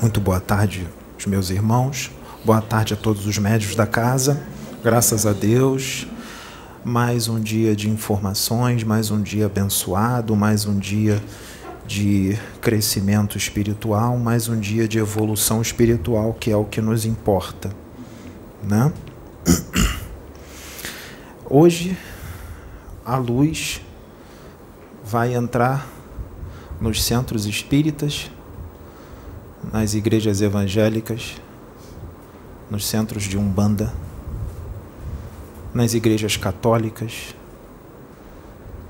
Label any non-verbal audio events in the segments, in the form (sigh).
Muito boa tarde, os meus irmãos. Boa tarde a todos os médios da casa. Graças a Deus. Mais um dia de informações, mais um dia abençoado, mais um dia de crescimento espiritual, mais um dia de evolução espiritual, que é o que nos importa, né? (coughs) Hoje a luz vai entrar nos centros espíritas nas igrejas evangélicas, nos centros de Umbanda, nas igrejas católicas.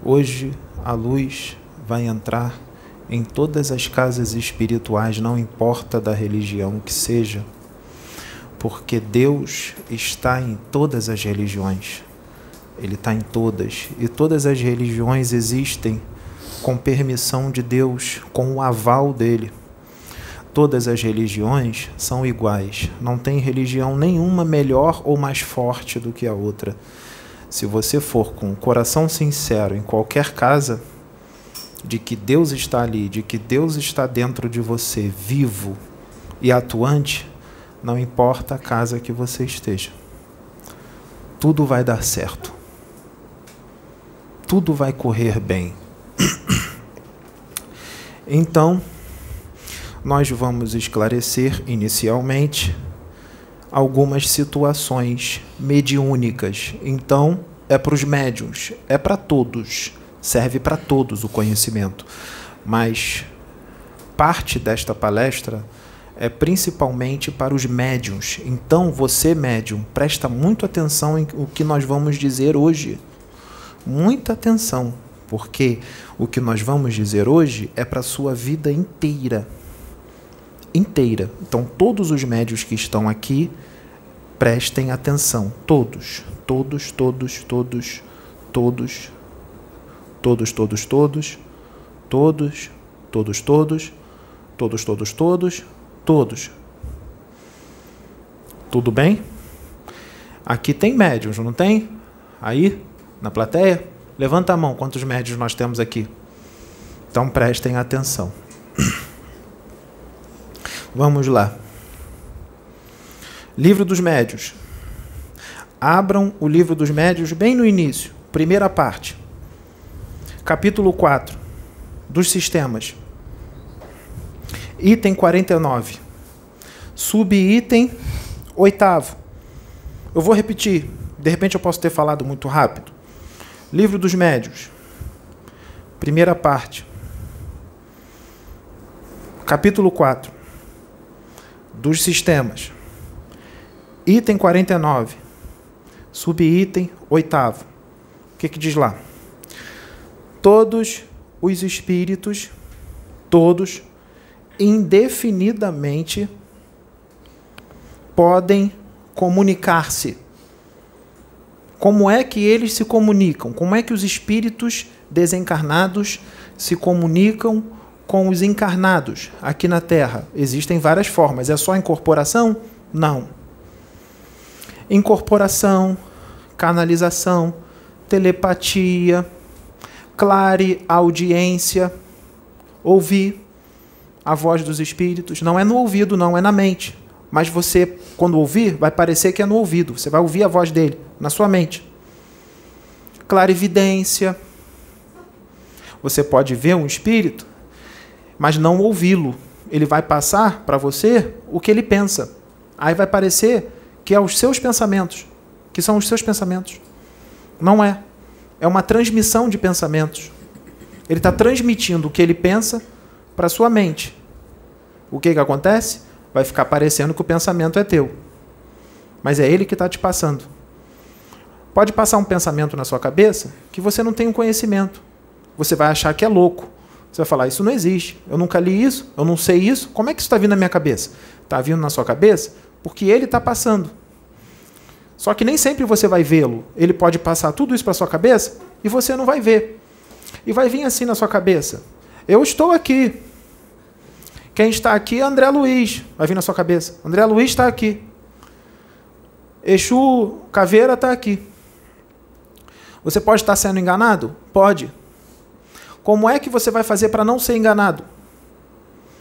Hoje a luz vai entrar em todas as casas espirituais, não importa da religião que seja, porque Deus está em todas as religiões. Ele está em todas. E todas as religiões existem com permissão de Deus, com o aval dele todas as religiões são iguais. Não tem religião nenhuma melhor ou mais forte do que a outra. Se você for com o coração sincero em qualquer casa, de que Deus está ali, de que Deus está dentro de você, vivo e atuante, não importa a casa que você esteja. Tudo vai dar certo. Tudo vai correr bem. (coughs) Então, nós vamos esclarecer inicialmente algumas situações mediúnicas. Então, é para os médiums, é para todos, serve para todos o conhecimento. Mas parte desta palestra é principalmente para os médiums. Então, você, médium, presta muito atenção em o que nós vamos dizer hoje. Muita atenção, porque o que nós vamos dizer hoje é para a sua vida inteira inteira. Então, todos os médios que estão aqui, prestem atenção. Todos, todos, todos, todos, todos, todos, todos, todos, todos, todos, todos, todos, todos, todos, todos. Tudo bem? Aqui tem médios, não tem? Aí, na plateia? Levanta a mão, quantos médios nós temos aqui? Então prestem atenção. Vamos lá. Livro dos Médios. Abram o livro dos Médios bem no início, primeira parte. Capítulo 4 dos sistemas. Item 49. Subitem oitavo. Eu vou repetir, de repente eu posso ter falado muito rápido. Livro dos Médios. Primeira parte. Capítulo 4 dos sistemas. Item 49, subitem oitavo. O que, que diz lá? Todos os espíritos, todos, indefinidamente, podem comunicar-se. Como é que eles se comunicam? Como é que os espíritos desencarnados se comunicam com os encarnados aqui na Terra? Existem várias formas. É só incorporação? Não. Incorporação, canalização, telepatia, clare audiência, ouvir a voz dos espíritos. Não é no ouvido, não, é na mente. Mas você, quando ouvir, vai parecer que é no ouvido. Você vai ouvir a voz dele na sua mente. Clarividência. Você pode ver um espírito mas não ouvi-lo. Ele vai passar para você o que ele pensa. Aí vai parecer que é os seus pensamentos, que são os seus pensamentos. Não é. É uma transmissão de pensamentos. Ele está transmitindo o que ele pensa para sua mente. O que, que acontece? Vai ficar parecendo que o pensamento é teu. Mas é ele que está te passando. Pode passar um pensamento na sua cabeça que você não tem um conhecimento. Você vai achar que é louco. Você vai falar, isso não existe, eu nunca li isso, eu não sei isso, como é que isso está vindo na minha cabeça? Está vindo na sua cabeça porque ele está passando. Só que nem sempre você vai vê-lo. Ele pode passar tudo isso para sua cabeça e você não vai ver. E vai vir assim na sua cabeça. Eu estou aqui. Quem está aqui é André Luiz. Vai vir na sua cabeça. André Luiz está aqui. Exu Caveira está aqui. Você pode estar sendo enganado? Pode. Como é que você vai fazer para não ser enganado?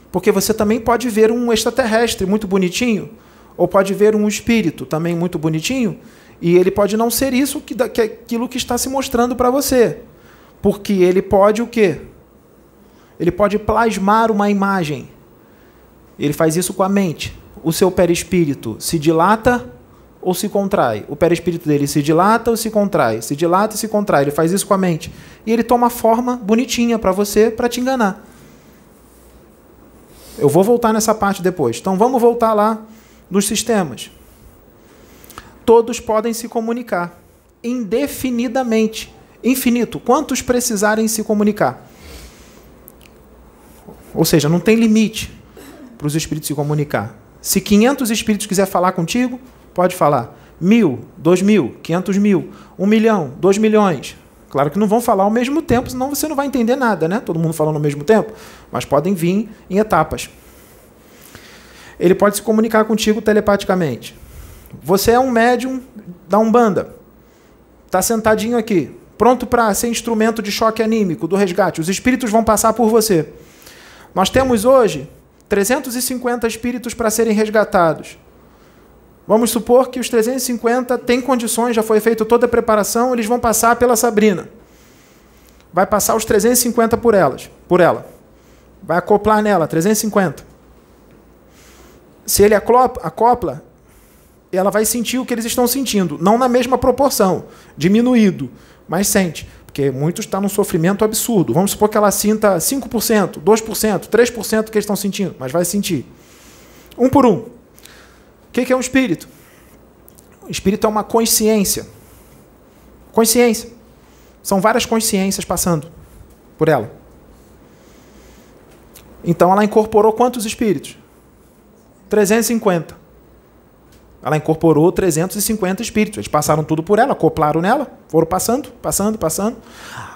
Porque você também pode ver um extraterrestre muito bonitinho, ou pode ver um espírito também muito bonitinho, e ele pode não ser isso que, que aquilo que está se mostrando para você. Porque ele pode o quê? Ele pode plasmar uma imagem. Ele faz isso com a mente. O seu perispírito se dilata ou se contrai. O perispírito dele se dilata ou se contrai. Se dilata e se contrai. Ele faz isso com a mente. E ele toma forma bonitinha para você, para te enganar. Eu vou voltar nessa parte depois. Então vamos voltar lá nos sistemas. Todos podem se comunicar indefinidamente. Infinito. Quantos precisarem se comunicar? Ou seja, não tem limite para os espíritos se comunicar. Se 500 espíritos quiser falar contigo, pode falar. Mil, dois mil, quinhentos mil, um milhão, dois milhões. Claro que não vão falar ao mesmo tempo, senão você não vai entender nada, né? Todo mundo falando ao mesmo tempo, mas podem vir em etapas. Ele pode se comunicar contigo telepaticamente. Você é um médium da Umbanda. Está sentadinho aqui, pronto para ser instrumento de choque anímico, do resgate. Os espíritos vão passar por você. Nós temos hoje 350 espíritos para serem resgatados. Vamos supor que os 350 têm condições, já foi feita toda a preparação, eles vão passar pela Sabrina. Vai passar os 350 por elas, por ela. Vai acoplar nela 350. Se ele acopla, ela vai sentir o que eles estão sentindo, não na mesma proporção, diminuído, mas sente. Porque muitos estão num sofrimento absurdo. Vamos supor que ela sinta 5%, 2%, 3% do que eles estão sentindo, mas vai sentir. Um por um. O que é um espírito? O espírito é uma consciência. Consciência. São várias consciências passando por ela. Então ela incorporou quantos espíritos? 350. Ela incorporou 350 espíritos. Eles passaram tudo por ela, acoplaram nela, foram passando, passando, passando.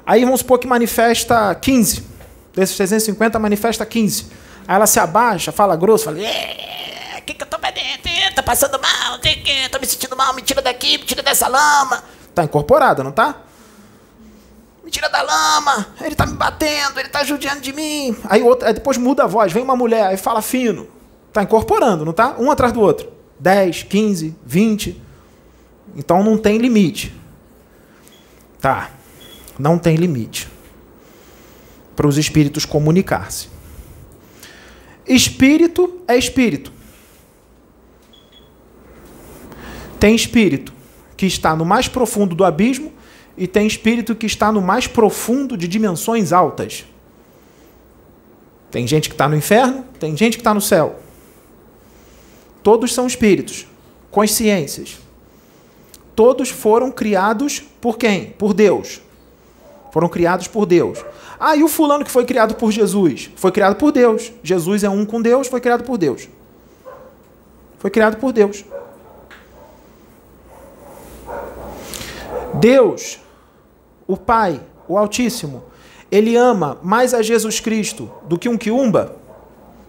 Aí vamos supor que manifesta 15. Desses 350, manifesta 15. Aí ela se abaixa, fala grosso, fala: que, que eu tô perdendo? Tô passando mal, tô me sentindo mal, me tira daqui, me tira dessa lama. Tá incorporada, não tá? Me tira da lama, ele tá me batendo, ele tá judiando de mim. Aí, outra, aí depois muda a voz, vem uma mulher, aí fala fino. Tá incorporando, não tá? Um atrás do outro. 10, 15, 20. Então não tem limite. Tá. Não tem limite para os espíritos comunicar-se. Espírito é espírito. Tem espírito que está no mais profundo do abismo e tem espírito que está no mais profundo de dimensões altas. Tem gente que está no inferno, tem gente que está no céu. Todos são espíritos, consciências. Todos foram criados por quem? Por Deus. Foram criados por Deus. Ah, e o fulano que foi criado por Jesus? Foi criado por Deus. Jesus é um com Deus, foi criado por Deus. Foi criado por Deus. Deus, o Pai, o Altíssimo, ele ama mais a Jesus Cristo do que um quiumba?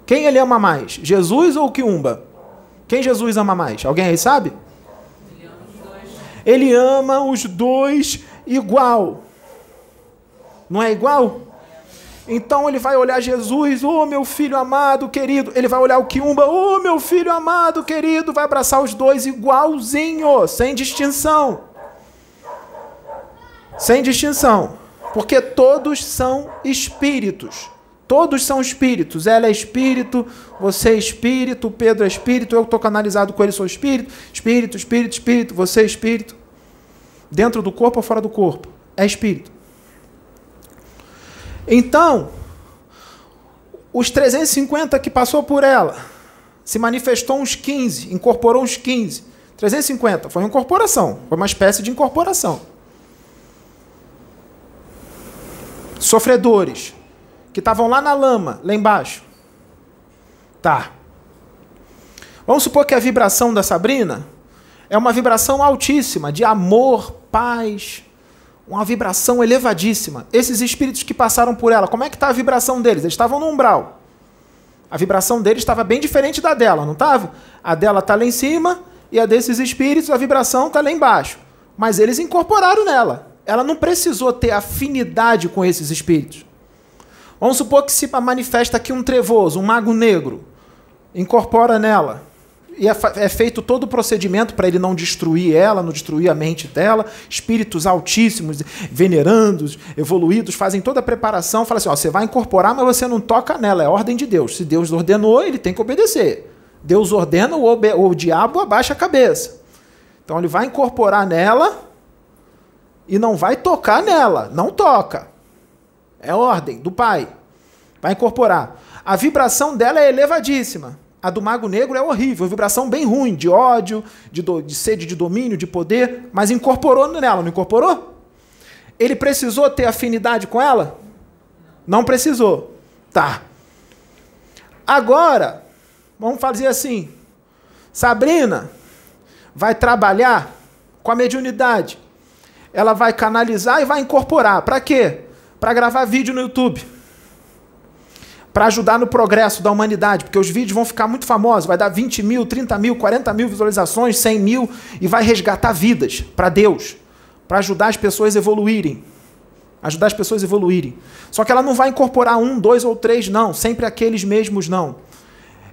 Quem ele ama mais? Jesus ou o quiumba? Quem Jesus ama mais? Alguém aí sabe? Ele ama os dois igual. Não é igual? Então ele vai olhar Jesus, oh meu filho amado, querido. Ele vai olhar o Kiumba, oh meu filho amado, querido. Vai abraçar os dois igualzinho, sem distinção. Sem distinção. Porque todos são espíritos. Todos são espíritos. Ela é espírito, você é espírito, Pedro é espírito, eu estou canalizado com ele, sou espírito. Espírito, espírito, espírito, você é espírito. Dentro do corpo ou fora do corpo? É espírito. Então, os 350 que passou por ela, se manifestou uns 15, incorporou uns 15. 350 foi uma incorporação, foi uma espécie de incorporação. Sofredores, que estavam lá na lama, lá embaixo. Tá. Vamos supor que a vibração da Sabrina é uma vibração altíssima, de amor, paz, uma vibração elevadíssima. Esses espíritos que passaram por ela, como é que está a vibração deles? Eles estavam no umbral. A vibração deles estava bem diferente da dela, não estava? A dela está lá em cima e a desses espíritos, a vibração está lá embaixo. Mas eles incorporaram nela. Ela não precisou ter afinidade com esses espíritos. Vamos supor que se manifesta aqui um trevoso, um mago negro, incorpora nela. E é, é feito todo o procedimento para ele não destruir ela, não destruir a mente dela. Espíritos altíssimos, venerandos, evoluídos, fazem toda a preparação. Fala assim: ó, você vai incorporar, mas você não toca nela. É ordem de Deus. Se Deus ordenou, ele tem que obedecer. Deus ordena, o, o diabo abaixa a cabeça. Então ele vai incorporar nela e não vai tocar nela. Não toca. É ordem do pai. Vai incorporar. A vibração dela é elevadíssima. A do Mago Negro é horrível, vibração bem ruim, de ódio, de, do, de sede de domínio, de poder, mas incorporou nela, não incorporou? Ele precisou ter afinidade com ela? Não precisou. Tá. Agora, vamos fazer assim. Sabrina vai trabalhar com a mediunidade. Ela vai canalizar e vai incorporar. Para quê? Para gravar vídeo no YouTube para ajudar no progresso da humanidade, porque os vídeos vão ficar muito famosos, vai dar 20 mil, 30 mil, 40 mil visualizações, 100 mil, e vai resgatar vidas para Deus, para ajudar as pessoas a evoluírem. Ajudar as pessoas a evoluírem. Só que ela não vai incorporar um, dois ou três, não, sempre aqueles mesmos, não.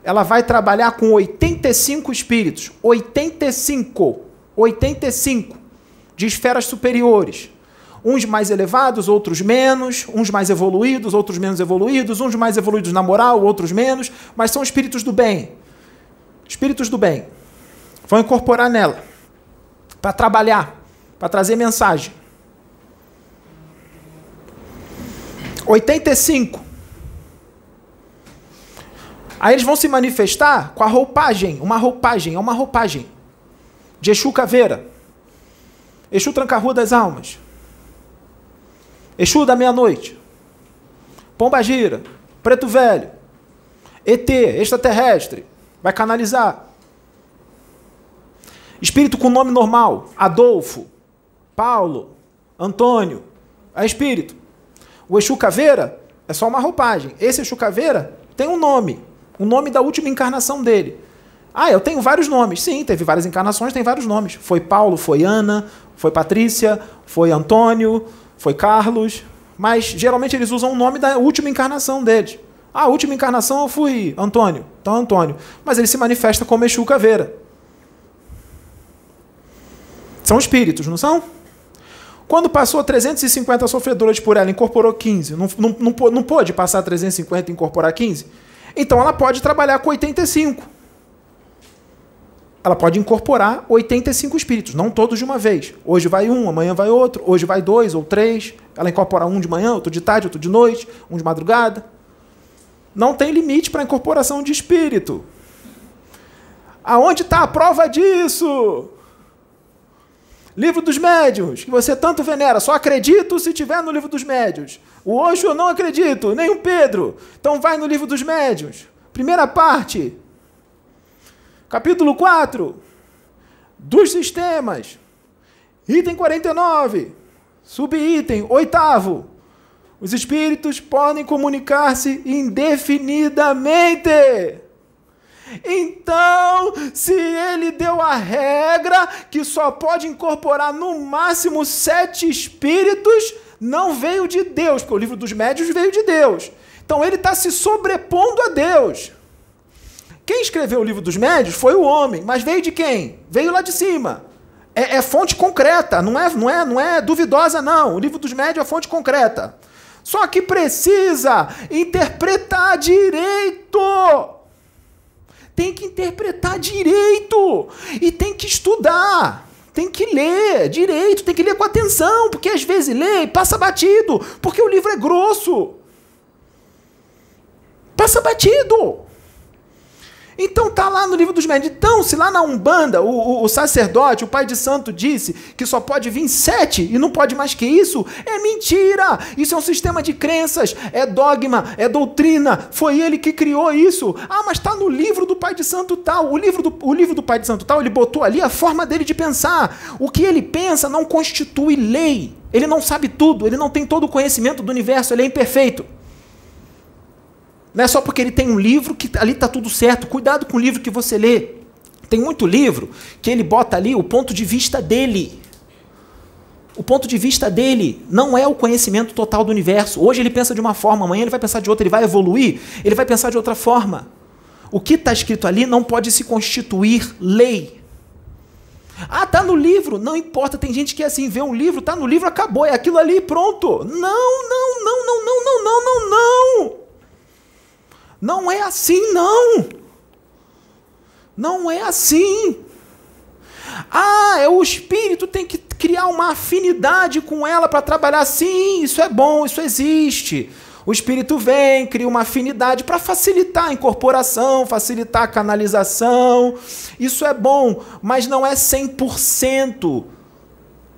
Ela vai trabalhar com 85 espíritos, 85, 85 de esferas superiores uns mais elevados, outros menos, uns mais evoluídos, outros menos evoluídos, uns mais evoluídos na moral, outros menos, mas são espíritos do bem. Espíritos do bem. Vão incorporar nela para trabalhar, para trazer mensagem. 85. Aí eles vão se manifestar com a roupagem, uma roupagem, é uma roupagem. De Exu Caveira. Exu Tranca-Rua das Almas. Exu da meia-noite, Pomba Gira, Preto Velho, ET, extraterrestre, vai canalizar. Espírito com nome normal, Adolfo, Paulo, Antônio, é espírito. O Exu Caveira é só uma roupagem. Esse Exu Caveira tem um nome, o nome da última encarnação dele. Ah, eu tenho vários nomes. Sim, teve várias encarnações, tem vários nomes. Foi Paulo, foi Ana, foi Patrícia, foi Antônio, foi Carlos, mas geralmente eles usam o nome da última encarnação deles. Ah, a última encarnação eu fui Antônio, então Antônio. Mas ele se manifesta como Exu Caveira. São espíritos, não são? Quando passou 350 sofredoras por ela, incorporou 15. Não, não, não, não pôde passar 350 e incorporar 15? Então ela pode trabalhar com 85 ela pode incorporar 85 espíritos, não todos de uma vez. Hoje vai um, amanhã vai outro, hoje vai dois ou três. Ela incorpora um de manhã, outro de tarde, outro de noite, um de madrugada. Não tem limite para incorporação de espírito. Aonde está a prova disso? Livro dos Médios, que você tanto venera. Só acredito se tiver no Livro dos Médios. O hoje eu não acredito, nem o Pedro. Então vai no Livro dos Médios. Primeira parte, Capítulo 4 dos sistemas. Item 49. Subitem, oitavo. Os espíritos podem comunicar-se indefinidamente. Então, se ele deu a regra que só pode incorporar no máximo sete espíritos, não veio de Deus, porque o livro dos médios veio de Deus. Então ele está se sobrepondo a Deus. Quem escreveu o livro dos médios foi o homem, mas veio de quem? Veio lá de cima. É, é, fonte concreta, não é, não, é, não é duvidosa, não. O livro dos médios é fonte concreta. Só que precisa interpretar direito. Tem que interpretar direito. E tem que estudar. Tem que ler direito, tem que ler com atenção, porque às vezes lê e passa batido, porque o livro é grosso. Passa batido. Então tá lá no livro dos médios. Então, se lá na Umbanda o, o, o, sacerdote, o pai de santo, disse que só pode vir sete e não pode mais que isso, é mentira! Isso é um sistema de crenças, é dogma, é doutrina. Foi ele que criou isso. Ah, mas tá no livro do pai de santo tal. O livro do, o livro do pai de santo tal, ele botou ali a forma dele de pensar. O que ele pensa não constitui lei. Ele não sabe tudo, ele não tem todo o conhecimento do universo, ele é imperfeito. Não é só porque ele tem um livro que ali está tudo certo. Cuidado com o livro que você lê. Tem muito livro que ele bota ali o ponto de vista dele. O ponto de vista dele não é o conhecimento total do universo. Hoje ele pensa de uma forma, amanhã ele vai pensar de outra, ele vai evoluir, ele vai pensar de outra forma. O que está escrito ali não pode se constituir lei. Ah, tá no livro, não importa. Tem gente que é assim, vê um livro, tá no livro, acabou, é aquilo ali, pronto. Não, não, não, não, não, não, não, não, não. Não é assim, não. Não é assim. Ah, é o espírito tem que criar uma afinidade com ela para trabalhar. Sim, isso é bom, isso existe. O espírito vem, cria uma afinidade para facilitar a incorporação, facilitar a canalização. Isso é bom, mas não é 100%.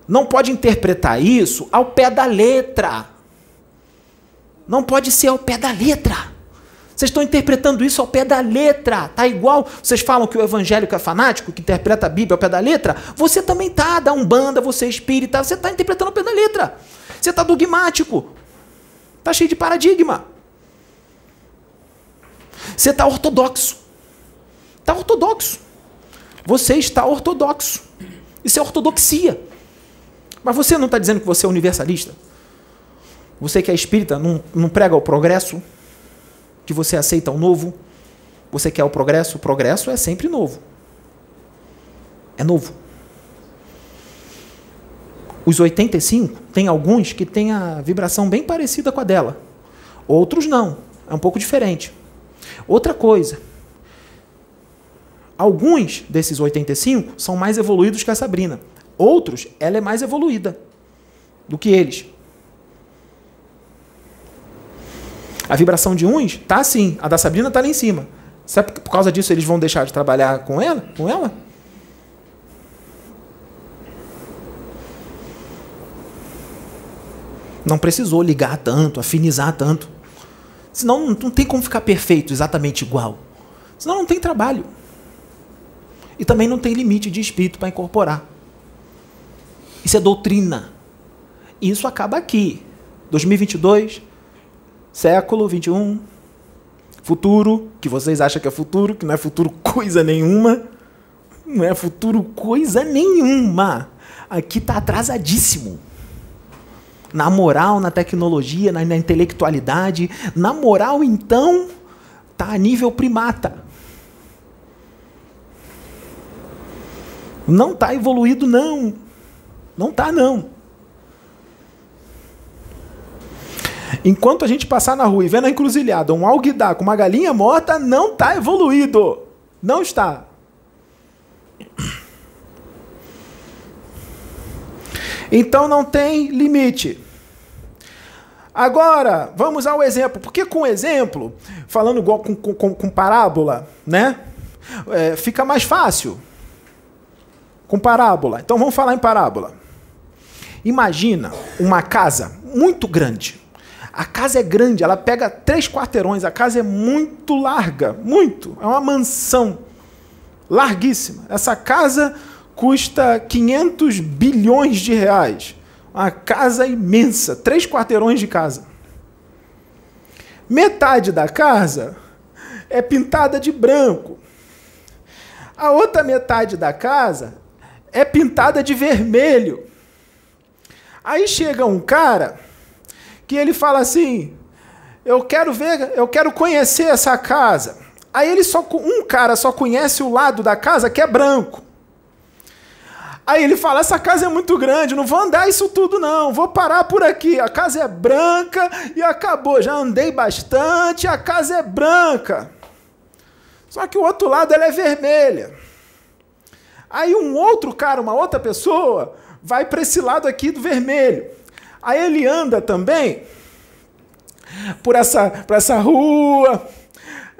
Não pode interpretar isso ao pé da letra. Não pode ser ao pé da letra. Vocês estão interpretando isso ao pé da letra. Tá igual. Vocês falam que o evangélico é fanático, que interpreta a Bíblia ao pé da letra. Você também tá, da Umbanda, você é espírita, você está interpretando ao pé da letra. Você está dogmático. Está cheio de paradigma. Você está ortodoxo. Está ortodoxo. Você está ortodoxo. Isso é ortodoxia. Mas você não está dizendo que você é universalista? Você que é espírita não, não prega o progresso? Que você aceita o novo? Você quer o progresso? O progresso é sempre novo. É novo. Os 85, tem alguns que têm a vibração bem parecida com a dela. Outros não. É um pouco diferente. Outra coisa. Alguns desses 85 são mais evoluídos que a Sabrina. Outros, ela é mais evoluída do que eles. A vibração de uns tá assim, a da Sabrina tá lá em cima. Sabe por causa disso eles vão deixar de trabalhar com ela? Com ela? Não precisou ligar tanto, afinizar tanto. Senão não tem como ficar perfeito, exatamente igual. Senão não tem trabalho. E também não tem limite de espírito para incorporar. Isso é doutrina. E isso acaba aqui. 2022, século 21, futuro, que vocês acham que é futuro, que não é futuro coisa nenhuma. Não é futuro coisa nenhuma. Aqui está atrasadíssimo na moral, na tecnologia, na, na intelectualidade. Na moral, então, tá a nível primata. Não tá evoluído, não. Não tá, não. Enquanto a gente passar na rua e ver na encruzilhada um alguidar com uma galinha morta, não está evoluído. Não está. Então não tem limite. Agora, vamos ao exemplo. Porque com exemplo, falando igual com, com, com parábola, né? É, fica mais fácil. Com parábola. Então vamos falar em parábola. Imagina uma casa muito grande. A casa é grande, ela pega três quarteirões, a casa é muito larga, muito. É uma mansão larguíssima. Essa casa custa 500 bilhões de reais. Uma casa imensa, três quarteirões de casa. Metade da casa é pintada de branco. A outra metade da casa é pintada de vermelho. Aí chega um cara que ele fala assim: "Eu quero ver, eu quero conhecer essa casa". Aí ele só um cara só conhece o lado da casa que é branco. Aí ele fala: essa casa é muito grande, não vou andar isso tudo, não, vou parar por aqui. A casa é branca e acabou. Já andei bastante, a casa é branca. Só que o outro lado ela é vermelha. Aí um outro cara, uma outra pessoa, vai para esse lado aqui do vermelho. Aí ele anda também por essa, por essa rua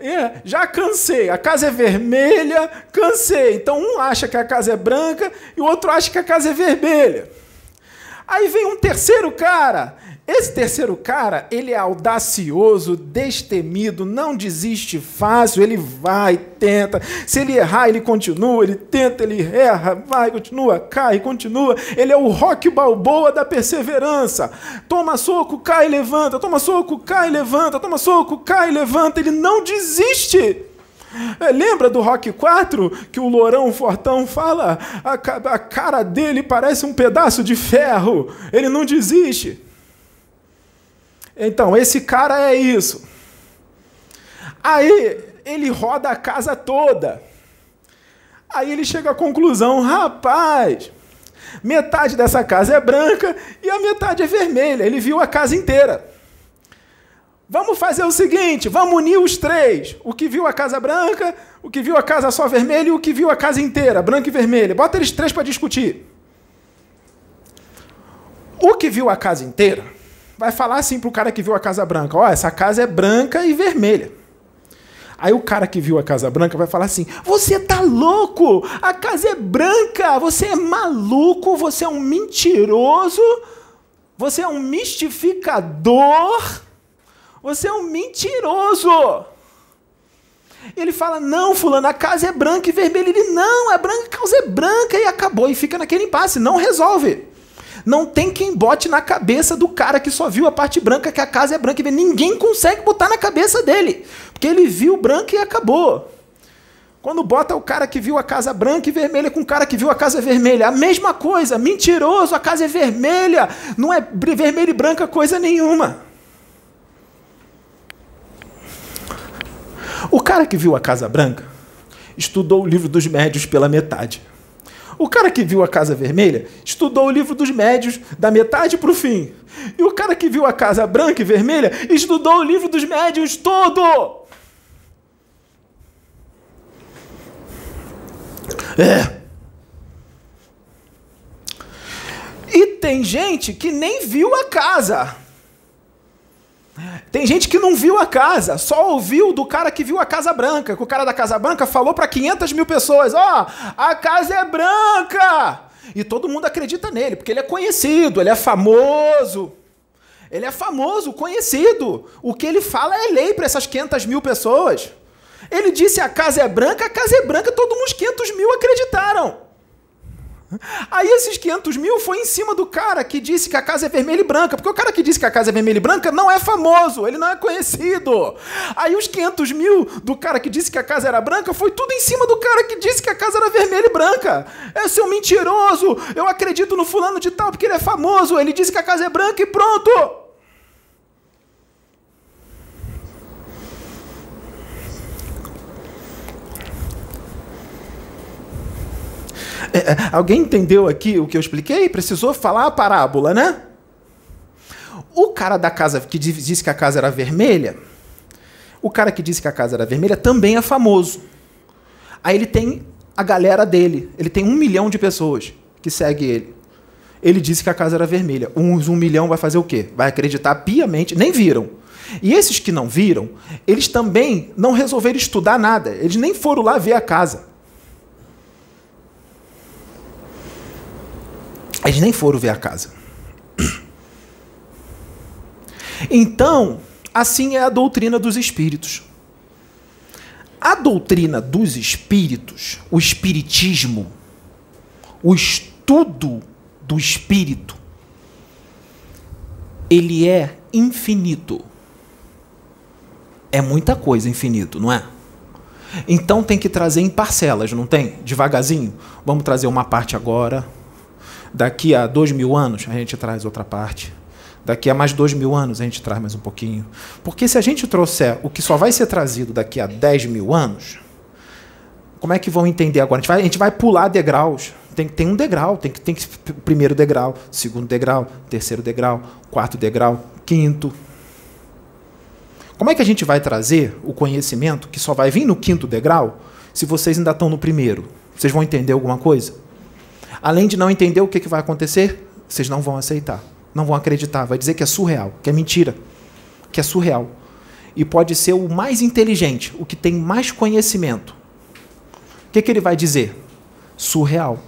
é, já cansei, a casa é vermelha, cansei. Então um acha que a casa é branca e o outro acha que a casa é vermelha. Aí vem um terceiro cara. Esse terceiro cara, ele é audacioso, destemido, não desiste fácil, ele vai, tenta. Se ele errar, ele continua, ele tenta, ele erra, vai, continua, cai, continua. Ele é o rock balboa da perseverança. Toma soco, cai, levanta, toma soco, cai, levanta, toma soco, cai, levanta. Ele não desiste. É, lembra do Rock 4 que o Lourão Fortão fala? A, a cara dele parece um pedaço de ferro, ele não desiste. Então, esse cara é isso. Aí ele roda a casa toda. Aí ele chega à conclusão: rapaz, metade dessa casa é branca e a metade é vermelha. Ele viu a casa inteira. Vamos fazer o seguinte: vamos unir os três. O que viu a casa branca, o que viu a casa só vermelha e o que viu a casa inteira, branca e vermelha. Bota eles três para discutir. O que viu a casa inteira vai falar assim para o cara que viu a casa branca: ó, essa casa é branca e vermelha. Aí o cara que viu a Casa Branca vai falar assim: Você tá louco? A casa é branca, você é maluco, você é um mentiroso, você é um mistificador, você é um mentiroso. Ele fala: Não, Fulano, a casa é branca e vermelha. Ele: Não, é branca, a casa é branca e acabou. E fica naquele impasse, não resolve. Não tem quem bote na cabeça do cara que só viu a parte branca que a casa é branca e vermelha. Ninguém consegue botar na cabeça dele. Porque ele viu branco e acabou. Quando bota o cara que viu a casa branca e vermelha com o cara que viu a casa vermelha, a mesma coisa, mentiroso, a casa é vermelha, não é vermelho e branca coisa nenhuma. O cara que viu a casa branca estudou o livro dos médios pela metade. O cara que viu a Casa Vermelha estudou o livro dos médios da metade para o fim. E o cara que viu a Casa Branca e Vermelha estudou o livro dos médios todo. É. E tem gente que nem viu a casa. Tem gente que não viu a casa, só ouviu do cara que viu a Casa Branca, que o cara da Casa Branca falou para 500 mil pessoas: Ó, oh, a casa é branca! E todo mundo acredita nele, porque ele é conhecido, ele é famoso. Ele é famoso, conhecido. O que ele fala é lei para essas 500 mil pessoas. Ele disse a casa é branca, a casa é branca, todos uns 500 mil acreditaram. (laughs) Aí esses 500 mil foi em cima do cara que disse que a casa é vermelha e branca, porque o cara que disse que a casa é vermelha e branca não é famoso, ele não é conhecido. Aí os 500 mil do cara que disse que a casa era branca foi tudo em cima do cara que disse que a casa era vermelha e branca. É seu mentiroso, eu acredito no fulano de tal porque ele é famoso, ele disse que a casa é branca e pronto. É, é, alguém entendeu aqui o que eu expliquei? Precisou falar a parábola, né? O cara da casa que disse que a casa era vermelha, o cara que disse que a casa era vermelha também é famoso. Aí ele tem a galera dele, ele tem um milhão de pessoas que segue ele. Ele disse que a casa era vermelha. Uns um milhão vai fazer o quê? Vai acreditar piamente, nem viram. E esses que não viram, eles também não resolveram estudar nada. Eles nem foram lá ver a casa. Eles nem foram ver a casa. Então, assim é a doutrina dos espíritos. A doutrina dos espíritos, o espiritismo, o estudo do espírito, ele é infinito. É muita coisa infinito, não é? Então tem que trazer em parcelas, não tem? Devagarzinho. Vamos trazer uma parte agora, Daqui a dois mil anos, a gente traz outra parte. Daqui a mais dois mil anos, a gente traz mais um pouquinho. Porque se a gente trouxer o que só vai ser trazido daqui a dez mil anos, como é que vão entender agora? A gente vai, a gente vai pular degraus. Tem, tem um degrau, tem que tem que primeiro degrau, segundo degrau, terceiro degrau, quarto degrau, quinto. Como é que a gente vai trazer o conhecimento que só vai vir no quinto degrau se vocês ainda estão no primeiro? Vocês vão entender alguma coisa? Além de não entender o que, que vai acontecer, vocês não vão aceitar, não vão acreditar, vai dizer que é surreal, que é mentira, que é surreal. E pode ser o mais inteligente, o que tem mais conhecimento. O que, que ele vai dizer? Surreal.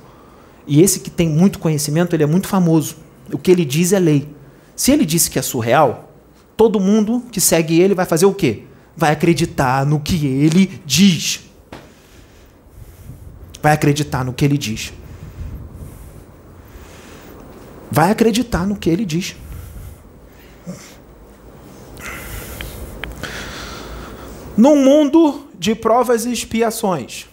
E esse que tem muito conhecimento, ele é muito famoso. O que ele diz é lei. Se ele disse que é surreal, todo mundo que segue ele vai fazer o quê? Vai acreditar no que ele diz. Vai acreditar no que ele diz vai acreditar no que ele diz. Num mundo de provas e expiações.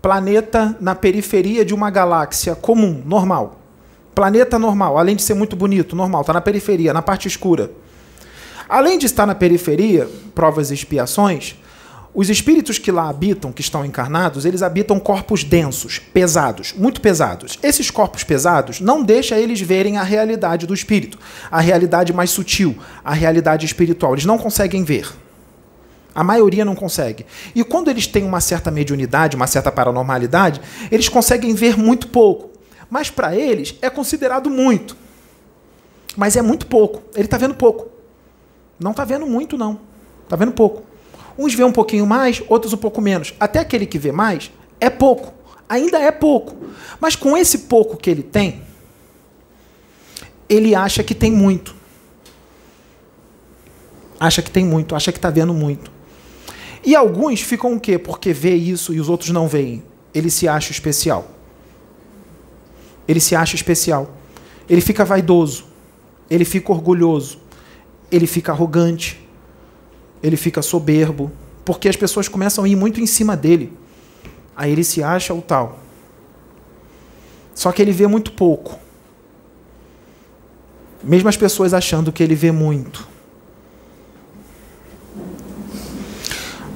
Planeta na periferia de uma galáxia comum, normal. Planeta normal, além de ser muito bonito, normal, está na periferia, na parte escura. Além de estar na periferia, provas e expiações, os espíritos que lá habitam, que estão encarnados, eles habitam corpos densos, pesados, muito pesados. Esses corpos pesados não deixam eles verem a realidade do espírito, a realidade mais sutil, a realidade espiritual. Eles não conseguem ver. A maioria não consegue. E quando eles têm uma certa mediunidade, uma certa paranormalidade, eles conseguem ver muito pouco. Mas para eles é considerado muito. Mas é muito pouco. Ele está vendo pouco. Não está vendo muito, não. Está vendo pouco. Uns vê um pouquinho mais, outros um pouco menos. Até aquele que vê mais é pouco. Ainda é pouco. Mas com esse pouco que ele tem, ele acha que tem muito. Acha que tem muito, acha que está vendo muito. E alguns ficam o quê? Porque vê isso e os outros não veem. Ele se acha especial. Ele se acha especial. Ele fica vaidoso. Ele fica orgulhoso. Ele fica arrogante ele fica soberbo, porque as pessoas começam a ir muito em cima dele. Aí ele se acha o tal. Só que ele vê muito pouco. Mesmo as pessoas achando que ele vê muito.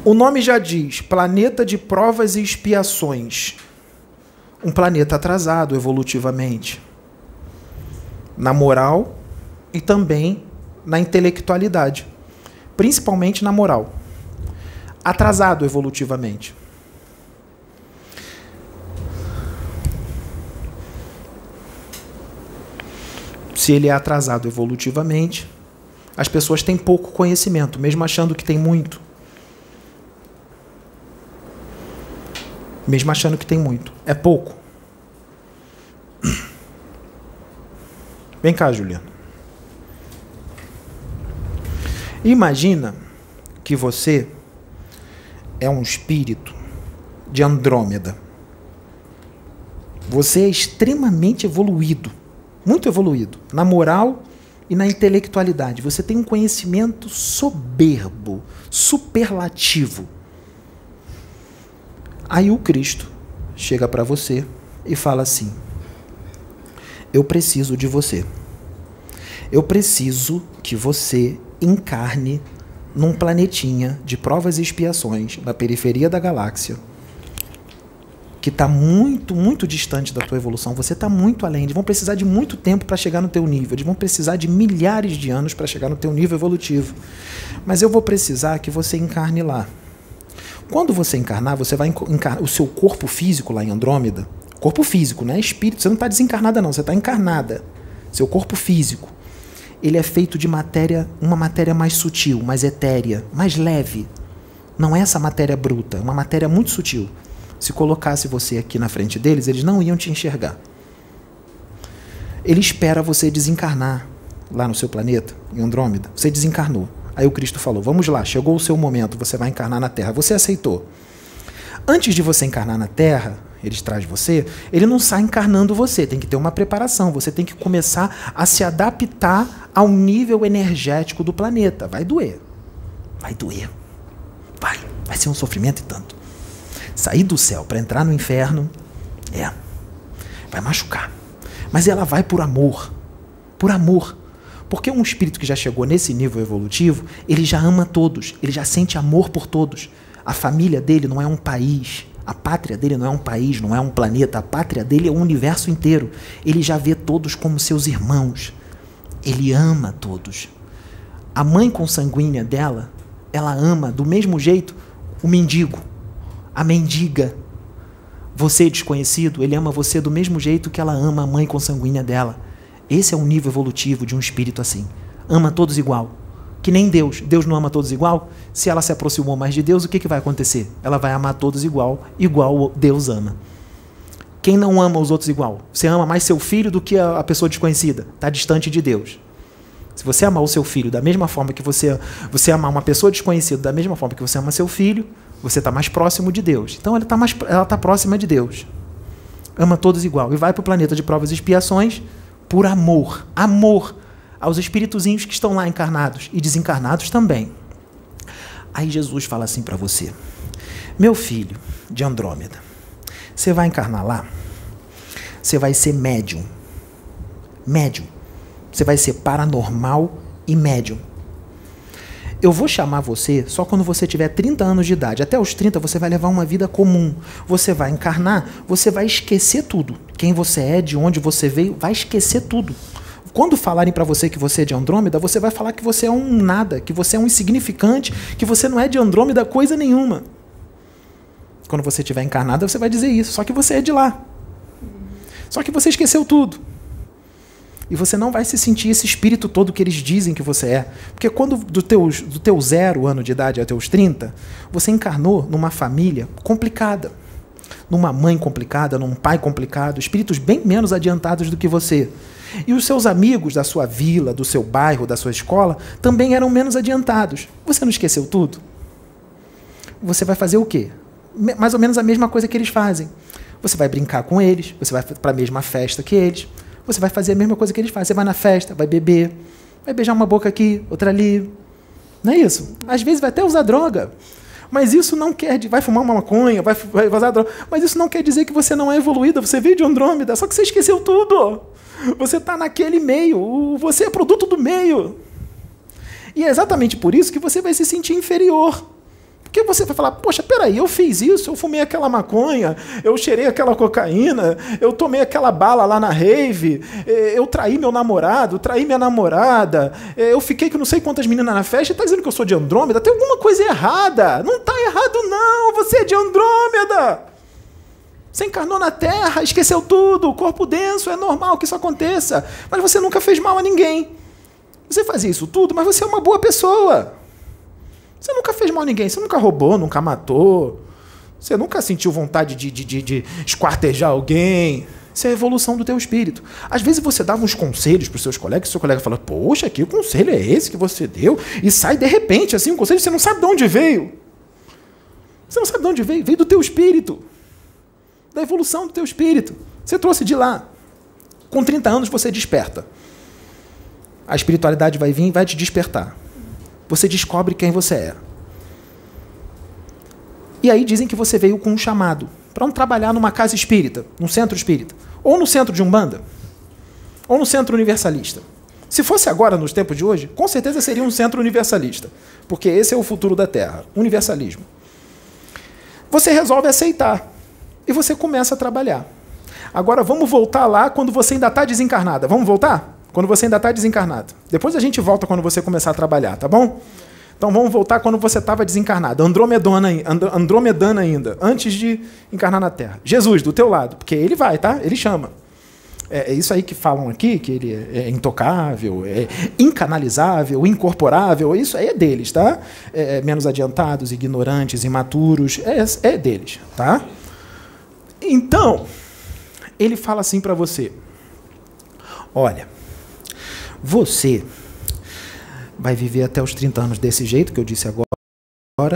O nome já diz: planeta de provas e expiações. Um planeta atrasado evolutivamente. Na moral e também na intelectualidade principalmente na moral. Atrasado evolutivamente. Se ele é atrasado evolutivamente, as pessoas têm pouco conhecimento, mesmo achando que tem muito. Mesmo achando que tem muito. É pouco. Vem cá, Juliana. Imagina que você é um espírito de Andrômeda. Você é extremamente evoluído, muito evoluído, na moral e na intelectualidade. Você tem um conhecimento soberbo, superlativo. Aí o Cristo chega para você e fala assim: Eu preciso de você. Eu preciso que você encarne num planetinha de provas e expiações na periferia da galáxia que está muito, muito distante da tua evolução. Você está muito além. Eles vão precisar de muito tempo para chegar no teu nível. Eles vão precisar de milhares de anos para chegar no teu nível evolutivo. Mas eu vou precisar que você encarne lá. Quando você encarnar, você vai encarnar o seu corpo físico lá em Andrômeda. Corpo físico, não é espírito. Você não está desencarnada, não. Você está encarnada. Seu corpo físico ele é feito de matéria, uma matéria mais sutil, mais etérea, mais leve. Não é essa matéria bruta, é uma matéria muito sutil. Se colocasse você aqui na frente deles, eles não iam te enxergar. Ele espera você desencarnar lá no seu planeta, em Andrômeda. Você desencarnou. Aí o Cristo falou: Vamos lá, chegou o seu momento, você vai encarnar na Terra. Você aceitou. Antes de você encarnar na Terra, ele traz você, ele não sai encarnando você, tem que ter uma preparação, você tem que começar a se adaptar ao nível energético do planeta. Vai doer. Vai doer. Vai. Vai ser um sofrimento e tanto. Sair do céu para entrar no inferno, é. Vai machucar. Mas ela vai por amor. Por amor. Porque um espírito que já chegou nesse nível evolutivo, ele já ama todos, ele já sente amor por todos. A família dele não é um país, a pátria dele não é um país, não é um planeta, a pátria dele é o universo inteiro. Ele já vê todos como seus irmãos. Ele ama todos. A mãe consanguínea dela, ela ama do mesmo jeito o mendigo, a mendiga. Você desconhecido, ele ama você do mesmo jeito que ela ama a mãe consanguínea dela. Esse é o nível evolutivo de um espírito assim. Ama todos igual que nem Deus. Deus não ama todos igual? Se ela se aproximou mais de Deus, o que, que vai acontecer? Ela vai amar todos igual, igual Deus ama. Quem não ama os outros igual? Você ama mais seu filho do que a, pessoa desconhecida? Está distante de Deus. Se você amar o seu filho da mesma forma que você, você amar uma pessoa desconhecida da mesma forma que você ama seu filho, você está mais próximo de Deus. Então ela está tá próxima de Deus. Ama todos igual. E vai para o planeta de provas e expiações por amor. Amor aos espíritozinhos que estão lá encarnados e desencarnados também. Aí Jesus fala assim para você: Meu filho de Andrômeda, você vai encarnar lá, você vai ser médium. Médium. Você vai ser paranormal e médium. Eu vou chamar você só quando você tiver 30 anos de idade. Até os 30 você vai levar uma vida comum. Você vai encarnar, você vai esquecer tudo. Quem você é, de onde você veio, vai esquecer tudo. Quando falarem para você que você é de Andrômeda, você vai falar que você é um nada, que você é um insignificante, que você não é de Andrômeda coisa nenhuma. Quando você estiver encarnada, você vai dizer isso, só que você é de lá. Só que você esqueceu tudo. E você não vai se sentir esse espírito todo que eles dizem que você é. Porque quando do teu, do teu zero ano de idade até os 30, você encarnou numa família complicada. Numa mãe complicada, num pai complicado, espíritos bem menos adiantados do que você. E os seus amigos da sua vila, do seu bairro, da sua escola, também eram menos adiantados. Você não esqueceu tudo? Você vai fazer o quê? Mais ou menos a mesma coisa que eles fazem. Você vai brincar com eles, você vai para a mesma festa que eles, você vai fazer a mesma coisa que eles fazem. Você vai na festa, vai beber, vai beijar uma boca aqui, outra ali. Não é isso? Às vezes vai até usar droga. Mas isso não quer. Vai fumar uma maconha, vai, vai droga. Mas isso não quer dizer que você não é evoluída. Você veio de Andrômeda, só que você esqueceu tudo. Você está naquele meio. Você é produto do meio. E é exatamente por isso que você vai se sentir inferior. Porque você vai falar, poxa, peraí, eu fiz isso, eu fumei aquela maconha, eu cheirei aquela cocaína, eu tomei aquela bala lá na rave, eh, eu traí meu namorado, traí minha namorada, eh, eu fiquei com não sei quantas meninas na festa, está dizendo que eu sou de Andrômeda? Tem alguma coisa errada. Não está errado, não, você é de Andrômeda. Você encarnou na Terra, esqueceu tudo, corpo denso, é normal que isso aconteça. Mas você nunca fez mal a ninguém. Você fazia isso tudo, mas você é uma boa pessoa. Você nunca fez mal a ninguém, você nunca roubou, nunca matou. Você nunca sentiu vontade de, de, de, de esquartejar alguém. Isso é a evolução do teu espírito. Às vezes você dava uns conselhos para os seus colegas, e seu colega fala, poxa, que conselho é esse que você deu? E sai de repente, assim, um conselho, você não sabe de onde veio. Você não sabe de onde veio, veio do teu espírito. Da evolução do teu espírito. Você trouxe de lá. Com 30 anos você desperta. A espiritualidade vai vir e vai te despertar você descobre quem você é. E aí dizem que você veio com um chamado para um trabalhar numa casa espírita, num centro espírita, ou no centro de Umbanda, ou no centro universalista. Se fosse agora, nos tempos de hoje, com certeza seria um centro universalista, porque esse é o futuro da Terra, universalismo. Você resolve aceitar e você começa a trabalhar. Agora vamos voltar lá quando você ainda está desencarnada. Vamos voltar? Quando você ainda está desencarnado. Depois a gente volta quando você começar a trabalhar, tá bom? Então vamos voltar quando você estava desencarnado, andromedana, andromedana ainda, antes de encarnar na Terra. Jesus, do teu lado, porque ele vai, tá? Ele chama. É, é isso aí que falam aqui, que ele é, é intocável, é incanalizável, incorporável, isso aí é deles, tá? É, é menos adiantados, ignorantes, imaturos, é, é deles, tá? Então, ele fala assim para você: olha, você vai viver até os 30 anos desse jeito que eu disse agora.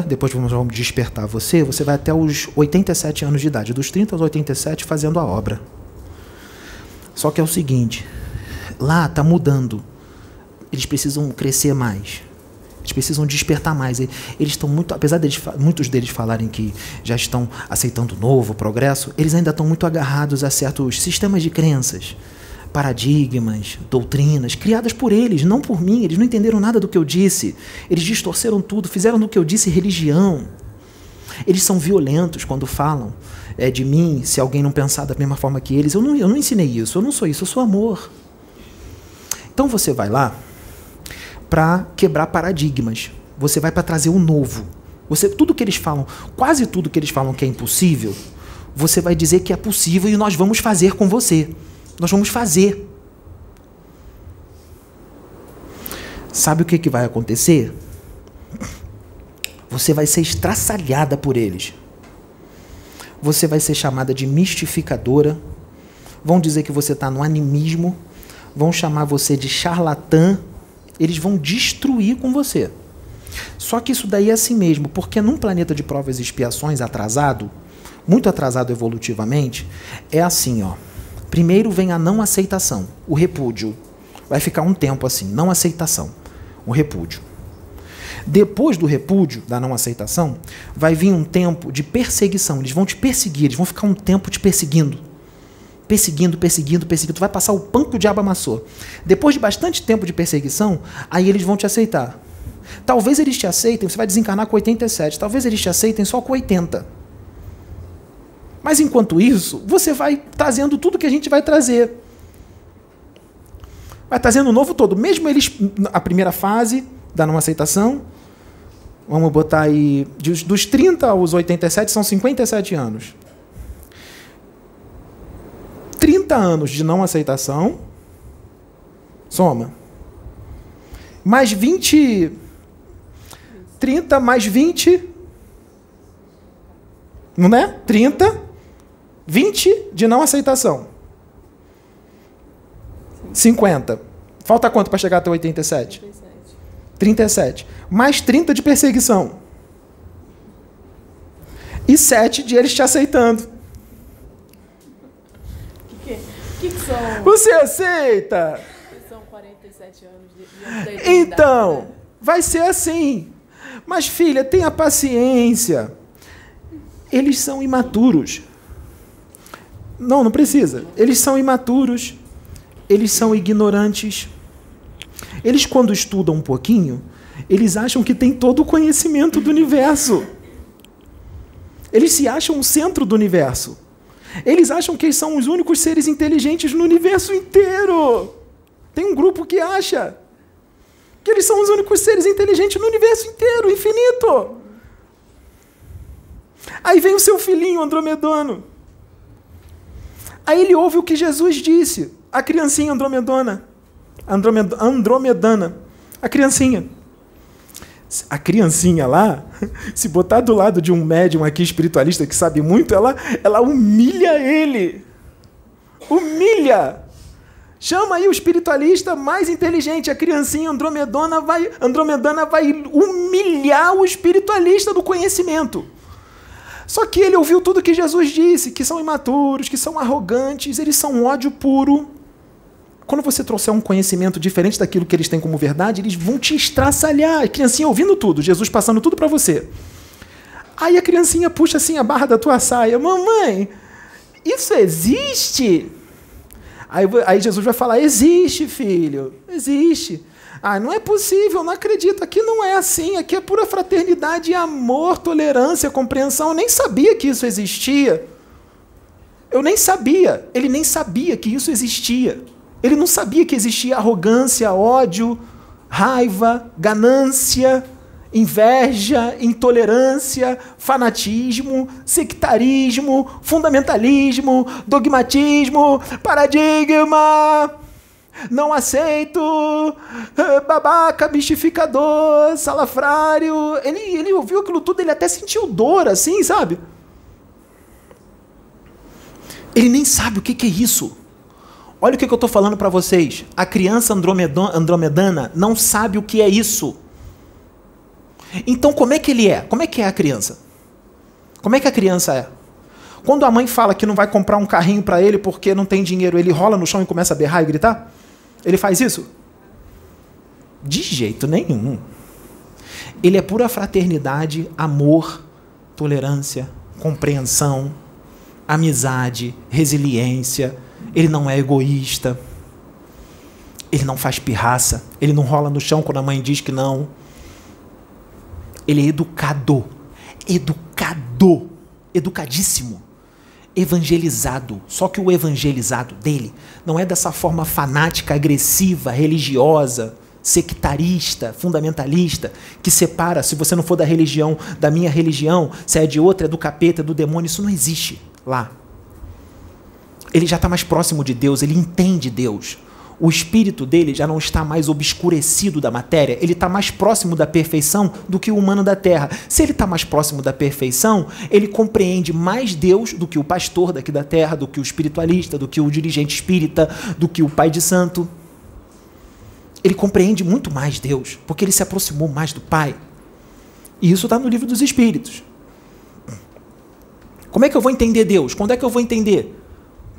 Depois vamos despertar você. Você vai até os 87 anos de idade, dos 30 aos 87, fazendo a obra. Só que é o seguinte: lá está mudando. Eles precisam crescer mais. Eles precisam despertar mais. Eles estão muito, apesar de muitos deles falarem que já estão aceitando o novo, progresso, eles ainda estão muito agarrados a certos sistemas de crenças paradigmas, doutrinas criadas por eles, não por mim. Eles não entenderam nada do que eu disse. Eles distorceram tudo, fizeram do que eu disse religião. Eles são violentos quando falam é, de mim, se alguém não pensar da mesma forma que eles. Eu não, eu não ensinei isso, eu não sou isso, eu sou amor. Então você vai lá para quebrar paradigmas. Você vai para trazer o novo. Você, tudo que eles falam, quase tudo que eles falam que é impossível, você vai dizer que é possível e nós vamos fazer com você. Nós vamos fazer. Sabe o que, que vai acontecer? Você vai ser estraçalhada por eles. Você vai ser chamada de mistificadora. Vão dizer que você está no animismo. Vão chamar você de charlatã. Eles vão destruir com você. Só que isso daí é assim mesmo, porque num planeta de provas e expiações atrasado, muito atrasado evolutivamente, é assim, ó. Primeiro vem a não aceitação, o repúdio. Vai ficar um tempo assim, não aceitação, o repúdio. Depois do repúdio, da não aceitação, vai vir um tempo de perseguição. Eles vão te perseguir, eles vão ficar um tempo te perseguindo. Perseguindo, perseguindo, perseguindo. Tu vai passar o pão que o diabo amassou. Depois de bastante tempo de perseguição, aí eles vão te aceitar. Talvez eles te aceitem, você vai desencarnar com 87. Talvez eles te aceitem só com 80. Mas enquanto isso, você vai trazendo tudo que a gente vai trazer. Vai trazendo o novo todo. Mesmo eles, a primeira fase da não aceitação, vamos botar aí, dos 30 aos 87 são 57 anos. 30 anos de não aceitação, soma. Mais 20. 30 mais 20. Não é? 30 20 de não aceitação. 50. Falta quanto para chegar até 87? 37. 37. Mais 30 de perseguição. E 7 de eles te aceitando. Que que, são? Você aceita? São 47 anos de, de Então, né? vai ser assim. Mas, filha, tenha paciência. Eles são imaturos. Não, não precisa. Eles são imaturos, eles são ignorantes. Eles, quando estudam um pouquinho, eles acham que têm todo o conhecimento do universo. Eles se acham o centro do universo. Eles acham que eles são os únicos seres inteligentes no universo inteiro. Tem um grupo que acha que eles são os únicos seres inteligentes no universo inteiro, infinito. Aí vem o seu filhinho Andromedano. Aí ele ouve o que Jesus disse. A criancinha andromedona. andromedana. A criancinha. A criancinha lá, (laughs) se botar do lado de um médium aqui espiritualista que sabe muito, ela, ela humilha ele. Humilha. Chama aí o espiritualista mais inteligente, a criancinha andromedona vai, andromedana vai humilhar o espiritualista do conhecimento. Só que ele ouviu tudo que Jesus disse, que são imaturos, que são arrogantes, eles são ódio puro. Quando você trouxer um conhecimento diferente daquilo que eles têm como verdade, eles vão te estraçalhar. A criancinha ouvindo tudo, Jesus passando tudo para você. Aí a criancinha puxa assim a barra da tua saia: Mamãe, isso existe? Aí, aí Jesus vai falar: Existe, filho, existe. Ah, não é possível, não acredito. Aqui não é assim. Aqui é pura fraternidade, amor, tolerância, compreensão. Eu nem sabia que isso existia. Eu nem sabia. Ele nem sabia que isso existia. Ele não sabia que existia arrogância, ódio, raiva, ganância, inveja, intolerância, fanatismo, sectarismo, fundamentalismo, dogmatismo, paradigma não aceito, eh, babaca, mistificador, salafrário. Ele, ele ouviu aquilo tudo, ele até sentiu dor, assim, sabe? Ele nem sabe o que, que é isso. Olha o que, eu estou falando para vocês. A criança andromedana não sabe o que é isso. Então, como é que ele é? Como é que é a criança? Como é que a criança é? Quando a mãe fala que não vai comprar um carrinho para ele porque não tem dinheiro, ele rola no chão e começa a berrar e gritar? Ele faz isso? De jeito nenhum. Ele é pura fraternidade, amor, tolerância, compreensão, amizade, resiliência. Ele não é egoísta. Ele não faz pirraça. Ele não rola no chão quando a mãe diz que não. Ele é educado. Educado. Educadíssimo evangelizado. Só que o evangelizado dele não é dessa forma fanática, agressiva, religiosa, sectarista, fundamentalista, que separa, se você não for da religião, da minha religião, se é de outra, é do capeta, é do demônio, isso não existe lá. Ele já está mais próximo de Deus, ele entende Deus o espírito dele já não está mais obscurecido da matéria, ele está mais próximo da perfeição do que o humano da terra. Se ele está mais próximo da perfeição, ele compreende mais Deus do que o pastor daqui da terra, do que o espiritualista, do que o dirigente espírita, do que o pai de santo. Ele compreende muito mais Deus, porque ele se aproximou mais do Pai. E isso está no livro dos Espíritos. Como é que eu vou entender Deus? Quando é que eu vou entender?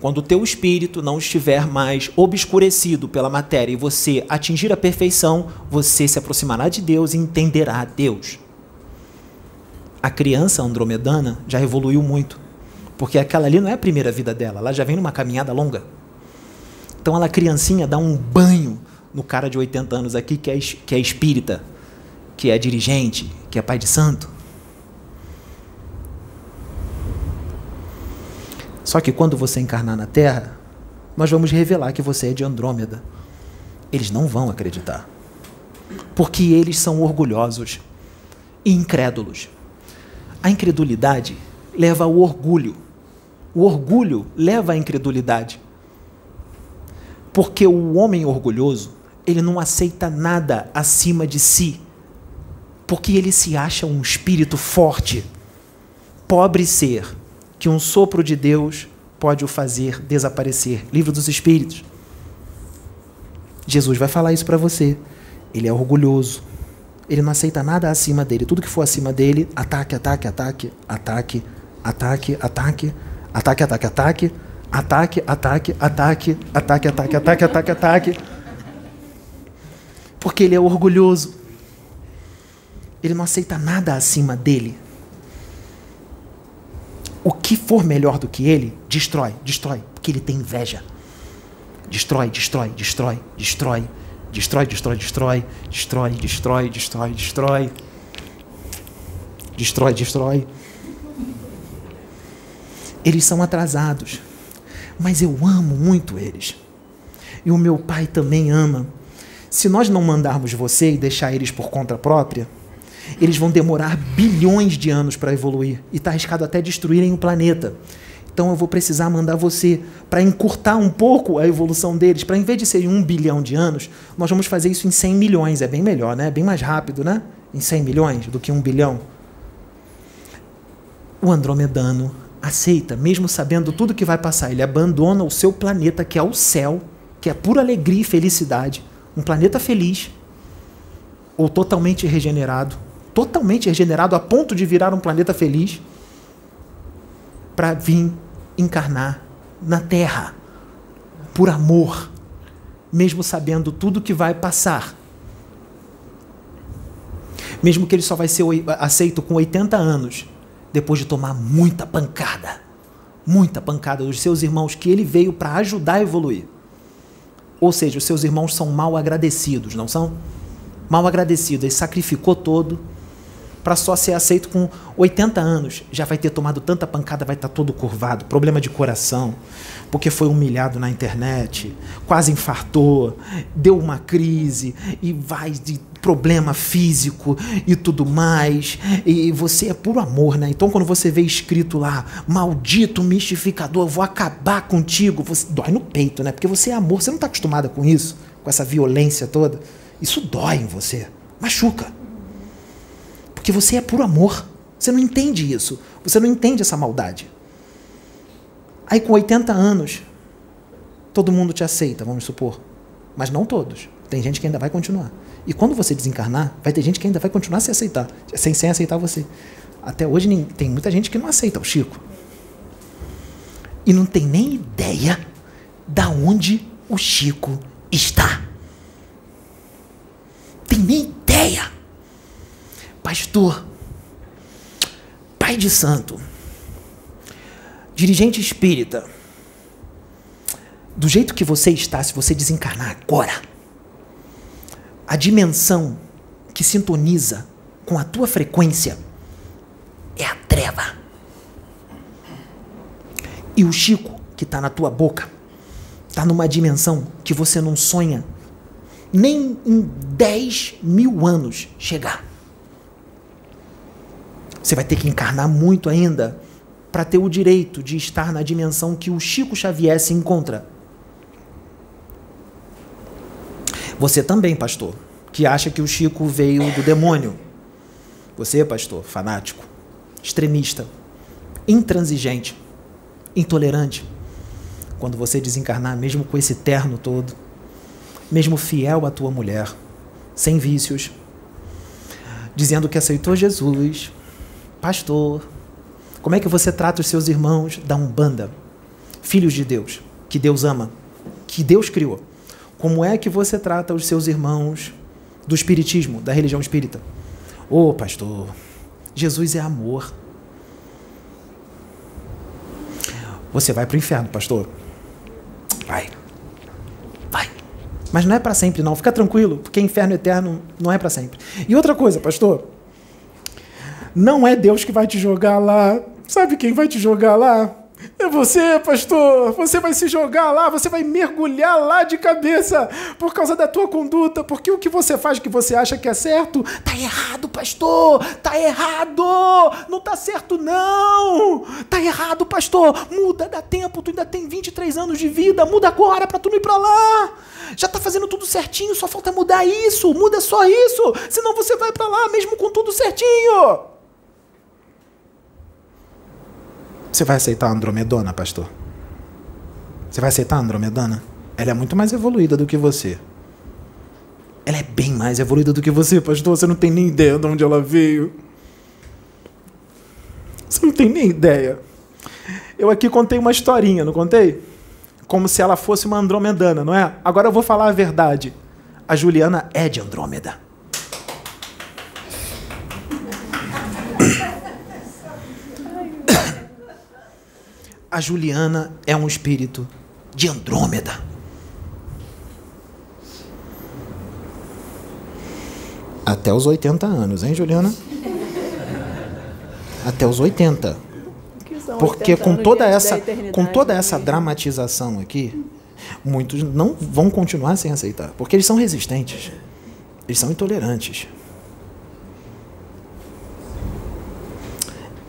Quando o teu espírito não estiver mais obscurecido pela matéria e você atingir a perfeição, você se aproximará de Deus e entenderá Deus. A criança andromedana já evoluiu muito, porque aquela ali não é a primeira vida dela, ela já vem numa caminhada longa. Então ela criancinha dá um banho no cara de 80 anos aqui que é, que é espírita, que é dirigente, que é pai de santo. Só que quando você encarnar na Terra, nós vamos revelar que você é de Andrômeda. Eles não vão acreditar. Porque eles são orgulhosos e incrédulos. A incredulidade leva ao orgulho. O orgulho leva à incredulidade. Porque o homem orgulhoso, ele não aceita nada acima de si. Porque ele se acha um espírito forte. Pobre ser que um sopro de Deus pode o fazer desaparecer. Livro dos Espíritos. Jesus vai falar isso para você. Ele é orgulhoso. Ele não aceita nada acima dele. Tudo que for acima dele, ataque, ataque, ataque, ataque, ataque, ataque, ataque, ataque, ataque, ataque, ataque, ataque, ataque, ataque, ataque, ataque, ataque. Porque ele é orgulhoso. Ele não aceita nada acima dele o que for melhor do que ele, destrói, destrói, porque ele tem inveja. Destrói, destrói, destrói, destrói, destrói, destrói, destrói, destrói, destrói, destrói, destrói. Destrói, destrói. Eles são atrasados, mas eu amo muito eles. E o meu pai também ama. Se nós não mandarmos você e deixar eles por conta própria, eles vão demorar bilhões de anos para evoluir e está arriscado até destruírem o planeta. Então eu vou precisar mandar você para encurtar um pouco a evolução deles, para em vez de ser um bilhão de anos, nós vamos fazer isso em 100 milhões. É bem melhor, né? É bem mais rápido, né? Em 100 milhões do que um bilhão. O andromedano aceita, mesmo sabendo tudo que vai passar. Ele abandona o seu planeta, que é o céu, que é pura alegria e felicidade. Um planeta feliz, ou totalmente regenerado, totalmente regenerado a ponto de virar um planeta feliz, para vir encarnar na Terra por amor, mesmo sabendo tudo que vai passar. Mesmo que ele só vai ser aceito com 80 anos, depois de tomar muita pancada. Muita pancada dos seus irmãos que ele veio para ajudar a evoluir. Ou seja, os seus irmãos são mal agradecidos, não são? Mal agradecidos, ele sacrificou todo para só ser aceito com 80 anos. Já vai ter tomado tanta pancada, vai estar tá todo curvado, problema de coração, porque foi humilhado na internet, quase infartou, deu uma crise e vai de problema físico e tudo mais. E você é puro amor, né? Então quando você vê escrito lá, maldito mistificador, vou acabar contigo, você dói no peito, né? Porque você é amor, você não está acostumada com isso, com essa violência toda. Isso dói em você, machuca. Porque você é puro amor. Você não entende isso. Você não entende essa maldade. Aí com 80 anos, todo mundo te aceita, vamos supor. Mas não todos. Tem gente que ainda vai continuar. E quando você desencarnar, vai ter gente que ainda vai continuar se aceitar, sem, sem aceitar você. Até hoje tem muita gente que não aceita o Chico. E não tem nem ideia da onde o Chico está. Tem nem ideia pastor, pai de santo, dirigente espírita, do jeito que você está, se você desencarnar agora, a dimensão que sintoniza com a tua frequência é a treva. E o Chico, que está na tua boca, está numa dimensão que você não sonha nem em 10 mil anos chegar. Você vai ter que encarnar muito ainda para ter o direito de estar na dimensão que o Chico Xavier se encontra. Você também, pastor, que acha que o Chico veio do demônio. Você, pastor, fanático, extremista, intransigente, intolerante. Quando você desencarnar, mesmo com esse terno todo, mesmo fiel à tua mulher, sem vícios, dizendo que aceitou Jesus, pastor, como é que você trata os seus irmãos da Umbanda? filhos de Deus, que Deus ama, que Deus criou. Como é que você trata os seus irmãos do espiritismo, da religião espírita? Ô, oh, pastor, Jesus é amor. Você vai para o inferno, pastor. Vai. Vai. Mas não é para sempre, não. Fica tranquilo, porque inferno eterno não é para sempre. E outra coisa, pastor. Não é Deus que vai te jogar lá. Sabe quem vai te jogar lá? É você, pastor. Você vai se jogar lá, você vai mergulhar lá de cabeça por causa da tua conduta, porque o que você faz que você acha que é certo, tá errado, pastor. Tá errado. Não tá certo não. Tá errado, pastor. Muda, dá tempo, tu ainda tem 23 anos de vida, muda agora para tu não ir para lá. Já tá fazendo tudo certinho, só falta mudar isso. Muda só isso, senão você vai para lá mesmo com tudo certinho. Você vai aceitar a Andromedona, pastor? Você vai aceitar a Andromedona? Ela é muito mais evoluída do que você. Ela é bem mais evoluída do que você, pastor. Você não tem nem ideia de onde ela veio. Você não tem nem ideia. Eu aqui contei uma historinha, não contei? Como se ela fosse uma Andromedana, não é? Agora eu vou falar a verdade. A Juliana é de Andrômeda. A Juliana é um espírito de Andrômeda. Até os 80 anos, hein, Juliana? Até os 80. Porque com toda essa com toda essa dramatização aqui, muitos não vão continuar sem aceitar, porque eles são resistentes. Eles são intolerantes.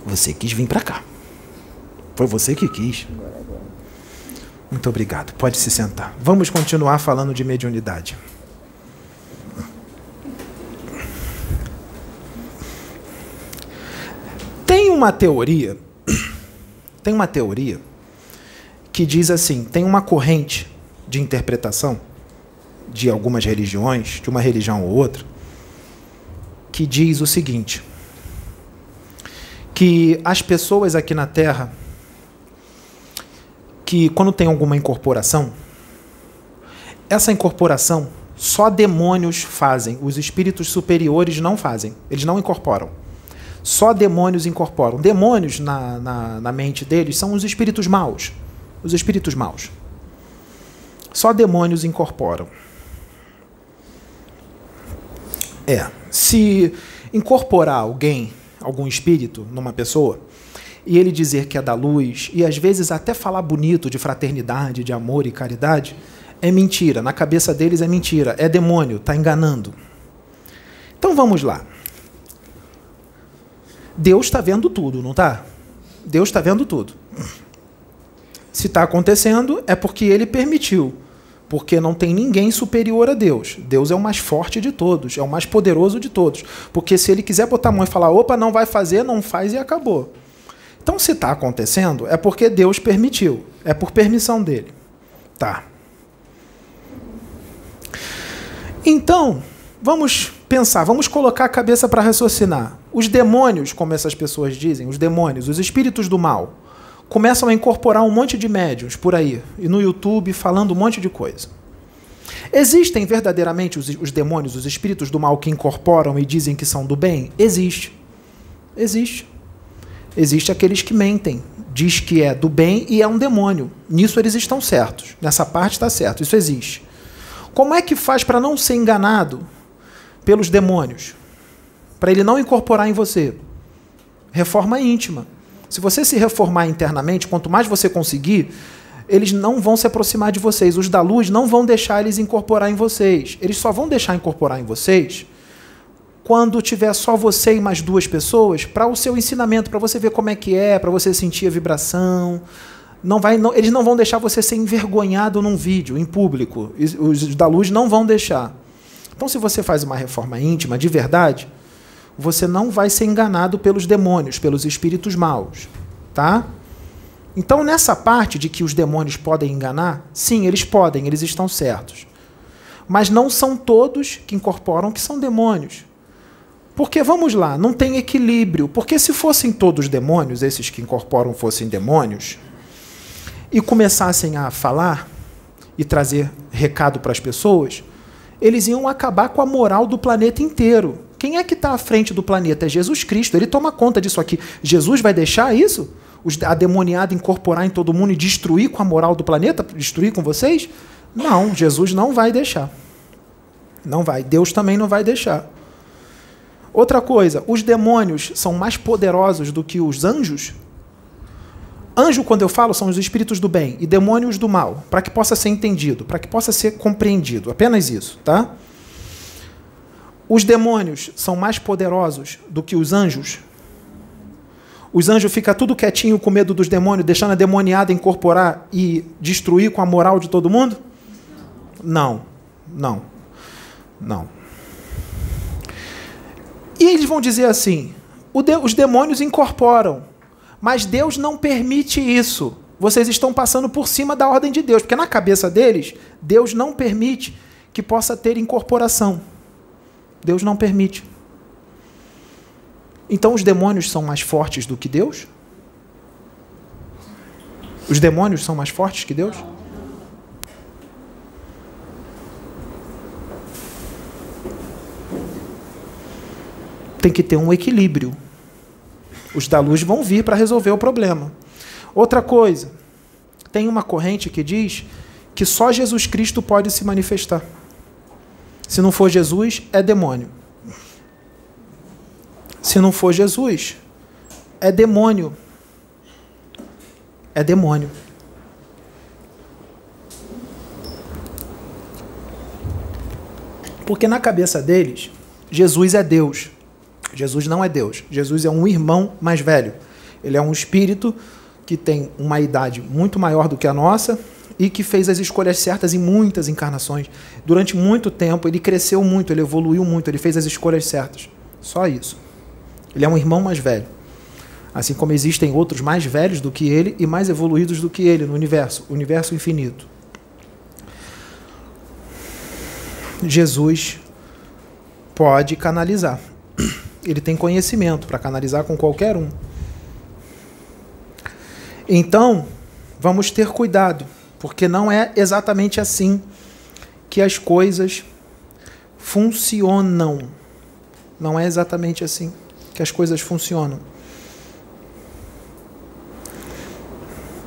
Você quis vir para cá. Foi você que quis. Muito obrigado. Pode se sentar. Vamos continuar falando de mediunidade. Tem uma teoria, (coughs) tem uma teoria que diz assim, tem uma corrente de interpretação de algumas religiões, de uma religião ou outra, que diz o seguinte: que as pessoas aqui na Terra que quando tem alguma incorporação, essa incorporação só demônios fazem, os espíritos superiores não fazem, eles não incorporam. Só demônios incorporam. Demônios, na, na, na mente deles, são os espíritos maus. Os espíritos maus. Só demônios incorporam. É. Se incorporar alguém, algum espírito, numa pessoa, e ele dizer que é da luz, e às vezes até falar bonito de fraternidade, de amor e caridade, é mentira. Na cabeça deles é mentira. É demônio, está enganando. Então vamos lá. Deus está vendo tudo, não está? Deus está vendo tudo. Se está acontecendo, é porque ele permitiu. Porque não tem ninguém superior a Deus. Deus é o mais forte de todos, é o mais poderoso de todos. Porque se ele quiser botar a mão e falar, opa, não vai fazer, não faz e acabou. Então, se está acontecendo, é porque Deus permitiu. É por permissão dele. Tá. Então, vamos pensar, vamos colocar a cabeça para raciocinar. Os demônios, como essas pessoas dizem, os demônios, os espíritos do mal, começam a incorporar um monte de médiums por aí, e no YouTube falando um monte de coisa. Existem verdadeiramente os, os demônios, os espíritos do mal que incorporam e dizem que são do bem? Existe. Existe. Existe aqueles que mentem, diz que é do bem e é um demônio. Nisso eles estão certos. Nessa parte está certo, isso existe. Como é que faz para não ser enganado pelos demônios? Para ele não incorporar em você? Reforma íntima. Se você se reformar internamente, quanto mais você conseguir, eles não vão se aproximar de vocês. Os da luz não vão deixar eles incorporar em vocês. Eles só vão deixar incorporar em vocês quando tiver só você e mais duas pessoas, para o seu ensinamento, para você ver como é que é, para você sentir a vibração. Não vai, não, eles não vão deixar você ser envergonhado num vídeo, em público. Os da luz não vão deixar. Então, se você faz uma reforma íntima de verdade, você não vai ser enganado pelos demônios, pelos espíritos maus, tá? Então, nessa parte de que os demônios podem enganar, sim, eles podem, eles estão certos. Mas não são todos que incorporam que são demônios. Porque vamos lá, não tem equilíbrio. Porque se fossem todos demônios, esses que incorporam fossem demônios, e começassem a falar e trazer recado para as pessoas, eles iam acabar com a moral do planeta inteiro. Quem é que está à frente do planeta? É Jesus Cristo. Ele toma conta disso aqui. Jesus vai deixar isso? A demoniada incorporar em todo mundo e destruir com a moral do planeta? Destruir com vocês? Não, Jesus não vai deixar. Não vai. Deus também não vai deixar. Outra coisa, os demônios são mais poderosos do que os anjos? Anjo, quando eu falo, são os espíritos do bem e demônios do mal, para que possa ser entendido, para que possa ser compreendido. Apenas isso, tá? Os demônios são mais poderosos do que os anjos? Os anjos ficam tudo quietinho com medo dos demônios, deixando a demoniada incorporar e destruir com a moral de todo mundo? Não, não, não. E eles vão dizer assim: os demônios incorporam mas Deus não permite isso. Vocês estão passando por cima da ordem de Deus, porque na cabeça deles, Deus não permite que possa ter incorporação. Deus não permite. Então os demônios são mais fortes do que Deus? Os demônios são mais fortes que Deus? Tem que ter um equilíbrio. Os da luz vão vir para resolver o problema. Outra coisa, tem uma corrente que diz que só Jesus Cristo pode se manifestar. Se não for Jesus, é demônio. Se não for Jesus, é demônio. É demônio. Porque na cabeça deles, Jesus é Deus. Jesus não é Deus. Jesus é um irmão mais velho. Ele é um espírito que tem uma idade muito maior do que a nossa e que fez as escolhas certas em muitas encarnações. Durante muito tempo, ele cresceu muito, ele evoluiu muito, ele fez as escolhas certas. Só isso. Ele é um irmão mais velho. Assim como existem outros mais velhos do que ele e mais evoluídos do que ele no universo, universo infinito. Jesus pode canalizar ele tem conhecimento para canalizar com qualquer um. Então, vamos ter cuidado, porque não é exatamente assim que as coisas funcionam. Não é exatamente assim que as coisas funcionam.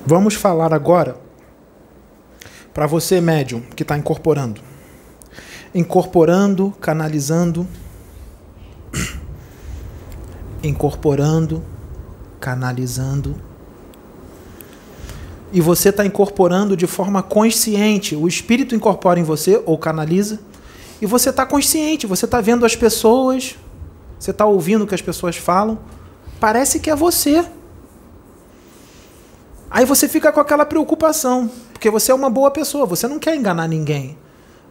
Vamos falar agora para você, médium, que está incorporando. Incorporando, canalizando incorporando, canalizando. E você está incorporando de forma consciente. O espírito incorpora em você ou canaliza. E você está consciente, você está vendo as pessoas, você está ouvindo o que as pessoas falam. Parece que é você. Aí você fica com aquela preocupação, porque você é uma boa pessoa, você não quer enganar ninguém.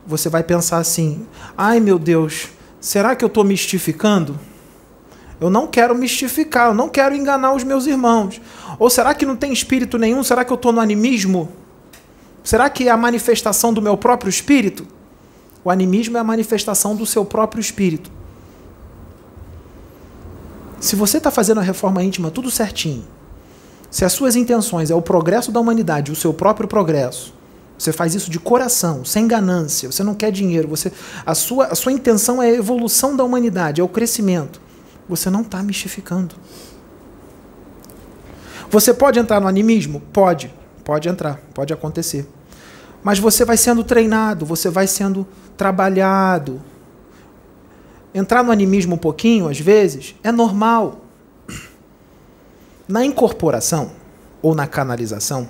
Você vai pensar assim: ai meu Deus, será que eu estou mistificando? Eu não quero mistificar, eu não quero enganar os meus irmãos. Ou será que não tem espírito nenhum? Será que eu estou no animismo? Será que é a manifestação do meu próprio espírito? O animismo é a manifestação do seu próprio espírito. Se você está fazendo a reforma íntima tudo certinho, se as suas intenções é o progresso da humanidade, o seu próprio progresso, você faz isso de coração, sem ganância, você não quer dinheiro, você, a, sua, a sua intenção é a evolução da humanidade, é o crescimento você não está mistificando. Você pode entrar no animismo? Pode. Pode entrar, pode acontecer. Mas você vai sendo treinado, você vai sendo trabalhado. Entrar no animismo um pouquinho, às vezes, é normal. Na incorporação ou na canalização,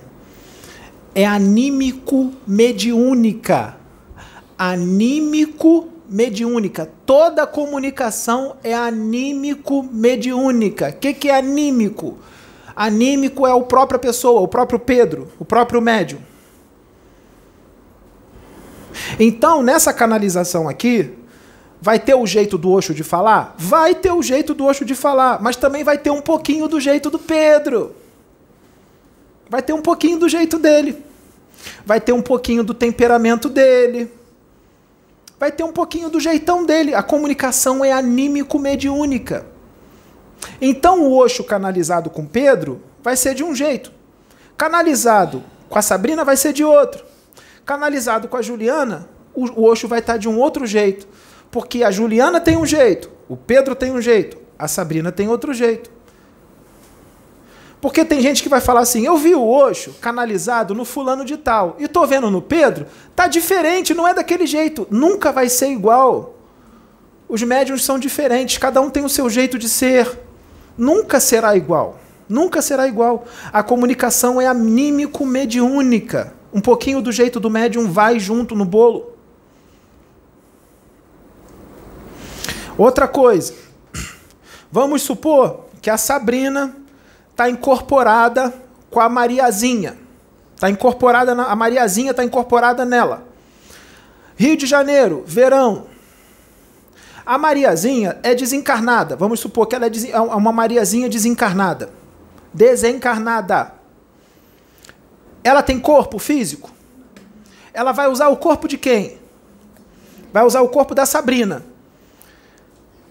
é anímico mediúnica. Anímico mediúnica. Toda comunicação é anímico-mediúnica. O que, que é anímico? Anímico é a própria pessoa, o próprio Pedro, o próprio médium. Então, nessa canalização aqui, vai ter o jeito do Oxo de falar? Vai ter o jeito do Oxo de falar, mas também vai ter um pouquinho do jeito do Pedro. Vai ter um pouquinho do jeito dele. Vai ter um pouquinho do temperamento dele vai ter um pouquinho do jeitão dele. A comunicação é anímico-mediúnica. Então o Oxo canalizado com Pedro vai ser de um jeito. Canalizado Com a Sabrina vai ser de outro. Canalizado com a Juliana, o, Oxo vai estar de um outro jeito. Porque a Juliana tem um jeito, o Pedro tem um jeito, a Sabrina tem outro jeito. Porque tem gente que vai falar assim: eu vi o Oxo canalizado no fulano de tal, e tô vendo no Pedro, tá diferente, não é daquele jeito. Nunca vai ser igual. Os médiums são diferentes, cada um tem o seu jeito de ser. Nunca será igual. Nunca será igual. A comunicação é anímico-mediúnica. Um pouquinho do jeito do médium vai junto no bolo. Outra coisa. Vamos supor que a Sabrina está incorporada com a Mariazinha. Está incorporada na, a Mariazinha está incorporada nela. Rio de Janeiro, verão. A Mariazinha é desencarnada. Vamos supor que ela é, é uma Mariazinha desencarnada. Desencarnada. Ela tem corpo físico? Ela vai usar o corpo de quem? Vai usar o corpo da Sabrina.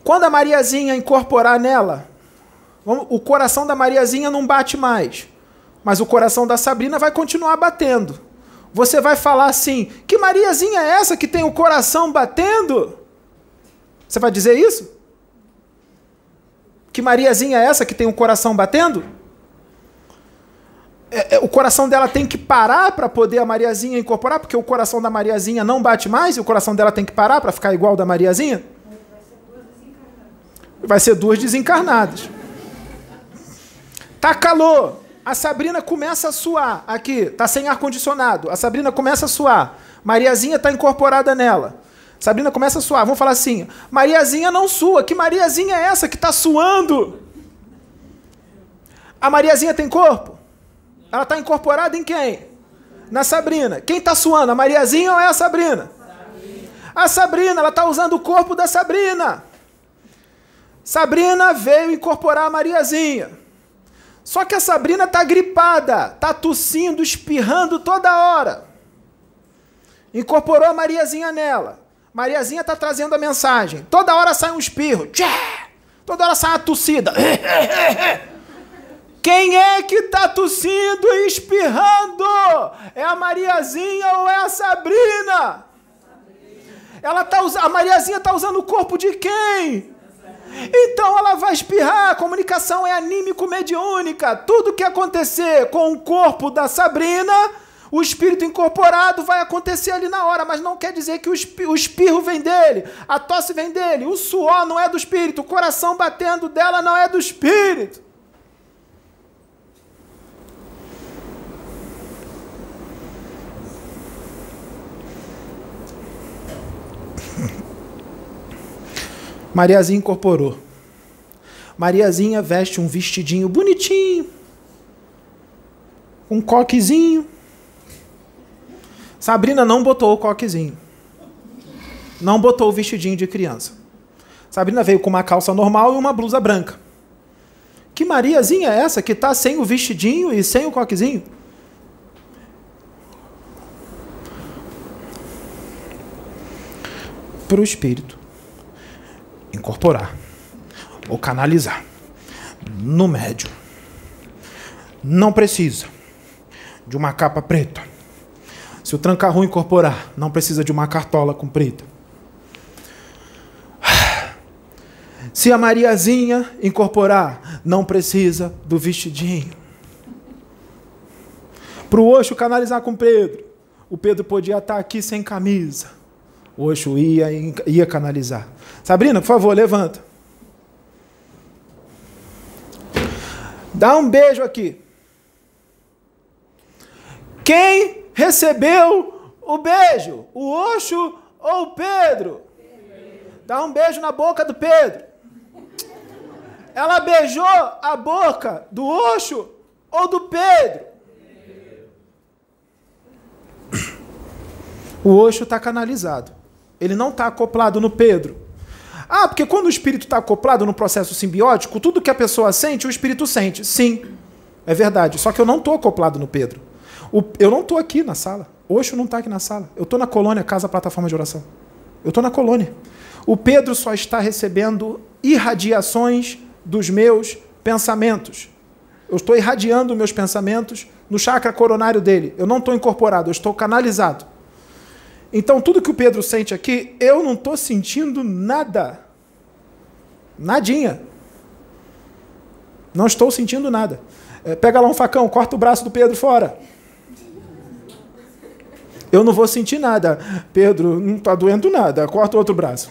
Quando a Mariazinha incorporar nela, o coração da Mariazinha não bate mais, mas o coração da Sabrina vai continuar batendo. Você vai falar assim: que Mariazinha é essa que tem o coração batendo? Você vai dizer isso? Que Mariazinha é essa que tem o coração batendo? É, é, o coração dela tem que parar para poder a Mariazinha incorporar, porque o coração da Mariazinha não bate mais e o coração dela tem que parar para ficar igual da Mariazinha? Vai ser duas desencarnadas. Tá calor. A Sabrina começa a suar aqui, tá sem ar condicionado. A Sabrina começa a suar. Mariazinha tá incorporada nela. Sabrina começa a suar. Vamos falar assim: Mariazinha não sua. Que Mariazinha é essa que está suando? A Mariazinha tem corpo? Ela está incorporada em quem? Na Sabrina. Quem está suando? A Mariazinha ou é a Sabrina? Sabrina. A Sabrina, ela está usando o corpo da Sabrina. Sabrina veio incorporar a Mariazinha. Só que a Sabrina está gripada, está tossindo, espirrando toda hora. Incorporou a Mariazinha nela. Mariazinha está trazendo a mensagem. Toda hora sai um espirro. Toda hora sai uma tossida. (laughs) Quem é que está tossindo e espirrando? É a Mariazinha ou é a Sabrina? Ela tá, a Mariazinha está usando o corpo de quem? Então ela vai espirrar. A comunicação é anímico-mediúnica. Tudo que acontecer com o corpo da Sabrina o espírito incorporado vai acontecer ali na hora, mas não quer dizer que o espirro vem dele, a tosse vem dele, o suor não é do espírito, o coração batendo dela não é do espírito. Mariazinha incorporou. Mariazinha veste um vestidinho bonitinho, um coquezinho, Sabrina não botou o coquezinho. Não botou o vestidinho de criança. Sabrina veio com uma calça normal e uma blusa branca. Que Mariazinha é essa que está sem o vestidinho e sem o coquezinho? Para o espírito incorporar ou canalizar no médio. Não precisa de uma capa preta se o tranca-rua incorporar, não precisa de uma cartola comprida. Se a Mariazinha incorporar, não precisa do vestidinho. Para o Oxo canalizar com Pedro, o Pedro podia estar aqui sem camisa. O Oxo ia, ia canalizar. Sabrina, por favor, levanta. Dá um beijo aqui. Quem recebeu o beijo? O Oxo ou o Pedro? Dá um beijo na boca do Pedro. Ela beijou a boca do Oxo ou do Pedro? O Oxo está canalizado. Ele não está acoplado no Pedro. Ah, porque quando o espírito está acoplado no processo simbiótico, tudo que a pessoa sente, o espírito sente. Sim, é verdade. Só que eu não estou acoplado no Pedro. O, eu não estou aqui na sala. Oxo não está aqui na sala. Eu estou na colônia Casa Plataforma de Oração. Eu estou na colônia. O Pedro só está recebendo irradiações dos meus pensamentos. Eu estou irradiando meus pensamentos no chakra coronário dele. Eu não estou incorporado, eu estou canalizado. Então, tudo que o Pedro sente aqui, eu não estou sentindo nada. Nadinha. Não estou sentindo nada. É, pega lá um facão, corta o braço do Pedro fora. Eu não vou sentir nada. Pedro, não está doendo nada. Corta o outro braço.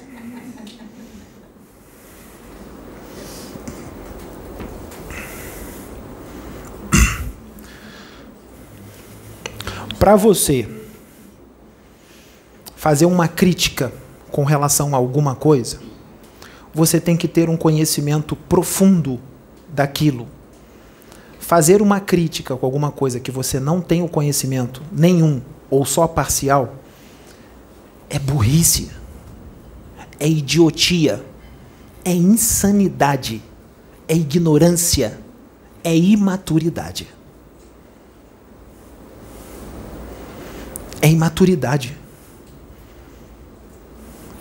Para você fazer uma crítica com relação a alguma coisa, você tem que ter um conhecimento profundo daquilo. Fazer uma crítica com alguma coisa que você não tem o conhecimento nenhum ou só parcial é burrice, é idiotia, é insanidade, é ignorância, é imaturidade. É imaturidade.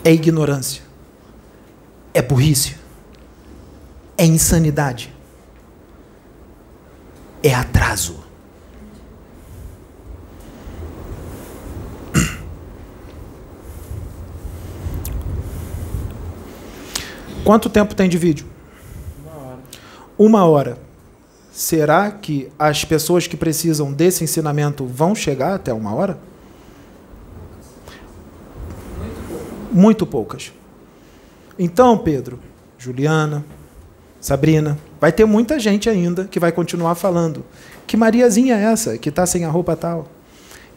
É ignorância. É burrice. É insanidade. É atraso. Quanto tempo tem de vídeo? Uma hora. Uma hora. Será que as pessoas que precisam desse ensinamento vão chegar até uma hora? Muito poucas. Então, Pedro, Juliana, Sabrina, vai ter muita gente ainda que vai continuar falando. Que Mariazinha é essa que está sem a roupa tal?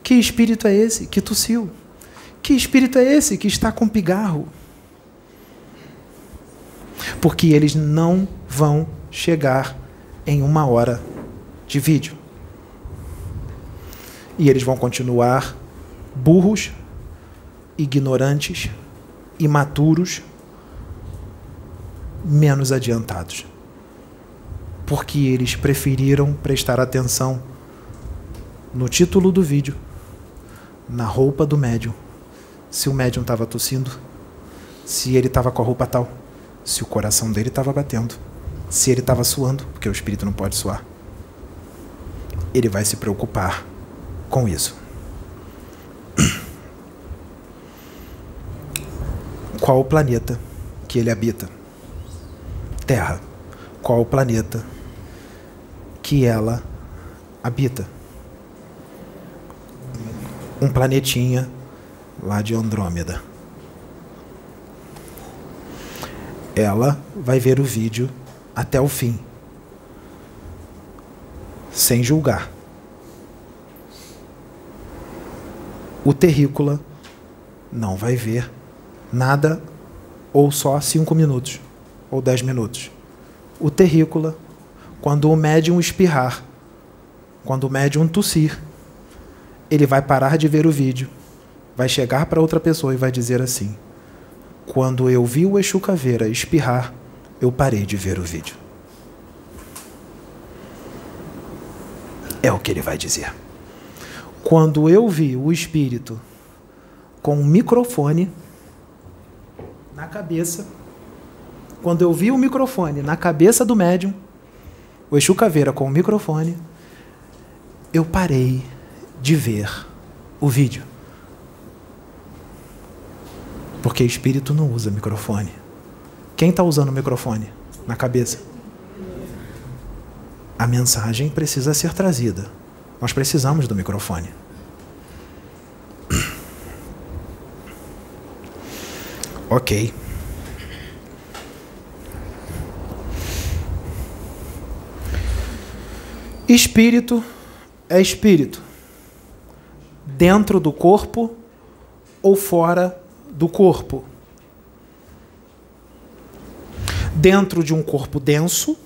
Que espírito é esse que tossiu? Que espírito é esse que está com pigarro? Porque eles não vão chegar em uma hora de vídeo. E eles vão continuar burros, ignorantes, imaturos, menos adiantados. Porque eles preferiram prestar atenção no título do vídeo, na roupa do médium, se o médium estava tossindo, se ele estava com a roupa tal, se o coração dele estava batendo, se ele estava suando, porque o espírito não pode suar. Ele vai se preocupar com isso. Qual o planeta que ele habita? Terra. Qual o planeta que ela habita? Um planetinha lá de Andrômeda. Ela vai ver o vídeo até o fim, sem julgar. O terrícola não vai ver nada ou só cinco minutos ou dez minutos. O terrícola, quando o médium espirrar, quando o médium tossir, ele vai parar de ver o vídeo, vai chegar para outra pessoa e vai dizer assim: Quando eu vi o Exu Caveira espirrar, eu parei de ver o vídeo. É o que ele vai dizer. Quando eu vi o espírito com um microfone na cabeça, quando eu vi o microfone na cabeça do médium, o Exu Caveira com o microfone, eu parei de ver o vídeo. Porque espírito não usa microfone. Quem está usando o microfone na cabeça? A mensagem precisa ser trazida. Nós precisamos do microfone. Ok. Espírito é espírito. Dentro do corpo ou fora do corpo. Dentro de um corpo denso,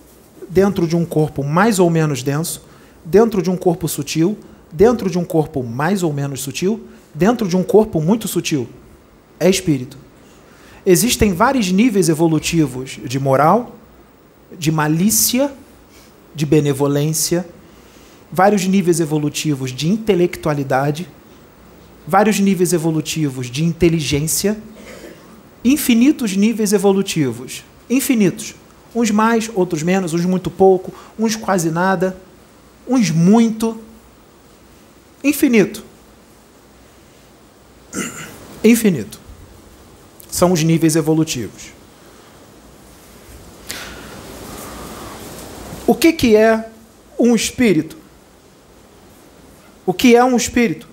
dentro de um corpo mais ou menos denso, dentro de um corpo sutil, dentro de um corpo mais ou menos sutil, dentro de um corpo muito sutil. É espírito. Existem vários níveis evolutivos de moral, de malícia, de benevolência, vários níveis evolutivos de intelectualidade, vários níveis evolutivos de inteligência, infinitos níveis evolutivos, infinitos. Uns mais, outros menos, uns muito pouco, uns quase nada, uns muito. Infinito. Infinito. São os níveis evolutivos. O que, que é um espírito? O que é um espírito?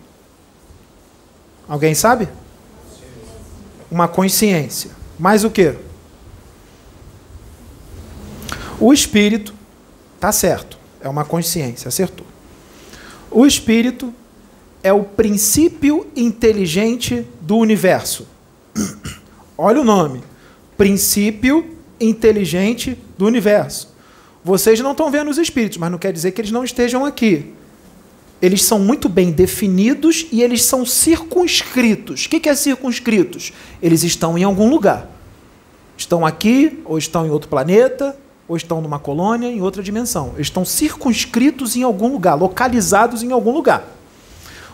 Alguém sabe? Uma consciência. Mais o que? O espírito, tá certo, é uma consciência, acertou. O espírito é o princípio inteligente do universo. Olha o nome: princípio inteligente do universo. Vocês não estão vendo os espíritos, mas não quer dizer que eles não estejam aqui. Eles são muito bem definidos e eles são circunscritos. O que é circunscritos? Eles estão em algum lugar. Estão aqui, ou estão em outro planeta, ou estão numa colônia, em outra dimensão. Eles estão circunscritos em algum lugar, localizados em algum lugar.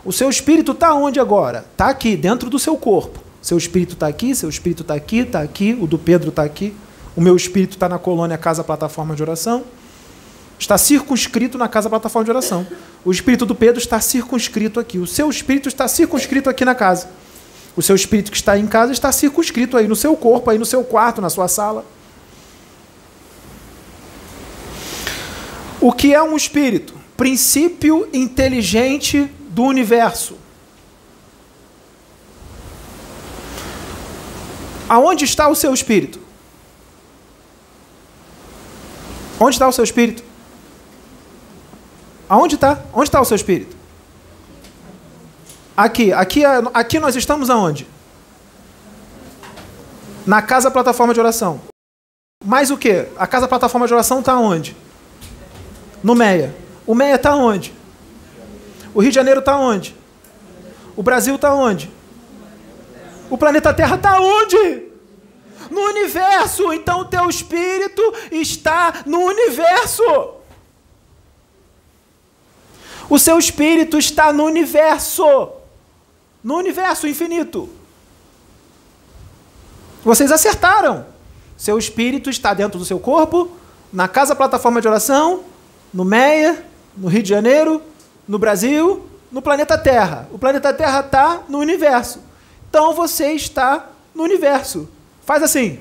O seu espírito está onde agora? Está aqui, dentro do seu corpo. Seu espírito está aqui, seu espírito está aqui, está aqui, o do Pedro está aqui. O meu espírito está na colônia Casa Plataforma de Oração. Está circunscrito na Casa Plataforma de Oração. O espírito do Pedro está circunscrito aqui. O seu espírito está circunscrito aqui na casa. O seu espírito que está em casa está circunscrito aí no seu corpo, aí no seu quarto, na sua sala. O que é um espírito? Princípio inteligente do universo. Aonde está o seu espírito? Onde está o seu espírito? Aonde está? Onde está o seu espírito? Aqui, aqui, aqui nós estamos aonde? Na casa plataforma de oração. Mais o que? A casa plataforma de oração está onde? No Meia. O Meia está onde? O Rio de Janeiro está onde? O Brasil está onde? O planeta Terra está onde? no universo. Então o teu espírito está no universo. O seu espírito está no universo. No universo infinito. Vocês acertaram. Seu espírito está dentro do seu corpo, na casa plataforma de oração, no MEIA, no Rio de Janeiro, no Brasil, no planeta Terra. O planeta Terra está no universo. Então você está no universo. Faz assim.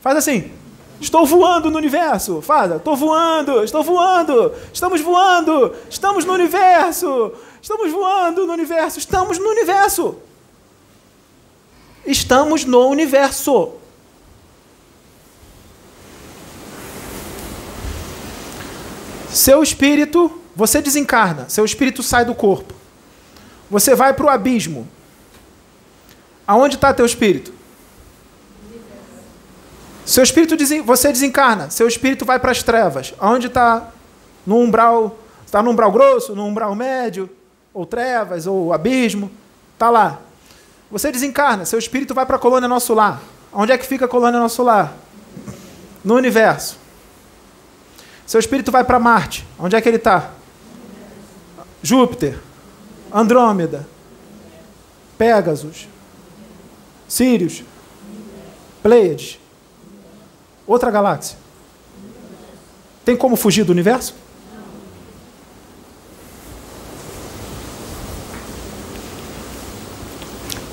Faz assim. Estou voando no universo. Faz. Estou voando. Estou voando. Estamos voando. Estamos no universo. Estamos voando no universo. Estamos no universo. Estamos no universo. Seu espírito, você desencarna. Seu espírito sai do corpo. Você vai para o abismo. Aonde está teu espírito? Seu espírito, você desencarna, seu espírito vai para as trevas. Aonde está? No umbral, está no umbral grosso, no umbral médio, ou trevas, ou abismo, está lá. Você desencarna, seu espírito vai para a colônia nosso lar. Onde é que fica a colônia nosso lar? No universo. Seu espírito vai para Marte. Onde é que ele está? Júpiter, Andrômeda, Pégasus, Sírios, Pleiades. Outra galáxia. Tem como fugir do universo?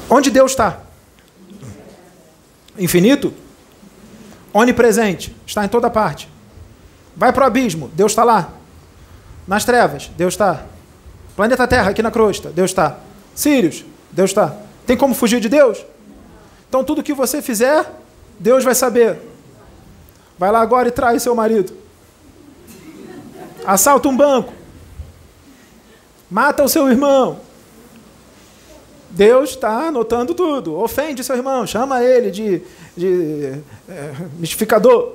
Onde Deus está? Infinito? Onipresente, está em toda parte. Vai para o abismo, Deus está lá. Nas trevas, Deus está. Planeta Terra, aqui na crosta, Deus está. Sírios, Deus está. Tem como fugir de Deus? Então tudo que você fizer, Deus vai saber. Vai lá agora e trai seu marido. Assalta um banco. Mata o seu irmão. Deus está anotando tudo. Ofende seu irmão, chama ele de, de é, mistificador.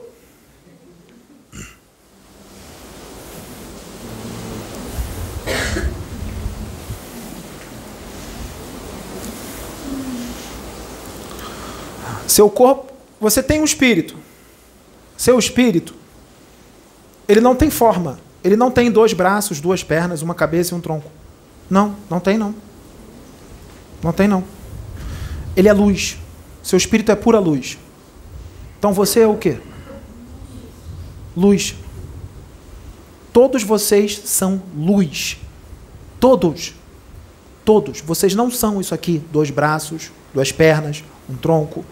Seu corpo, você tem um espírito. Seu espírito, ele não tem forma. Ele não tem dois braços, duas pernas, uma cabeça e um tronco. Não, não tem não. Não tem não. Ele é luz. Seu espírito é pura luz. Então você é o quê? Luz. Todos vocês são luz. Todos. Todos. Vocês não são isso aqui: dois braços, duas pernas, um tronco.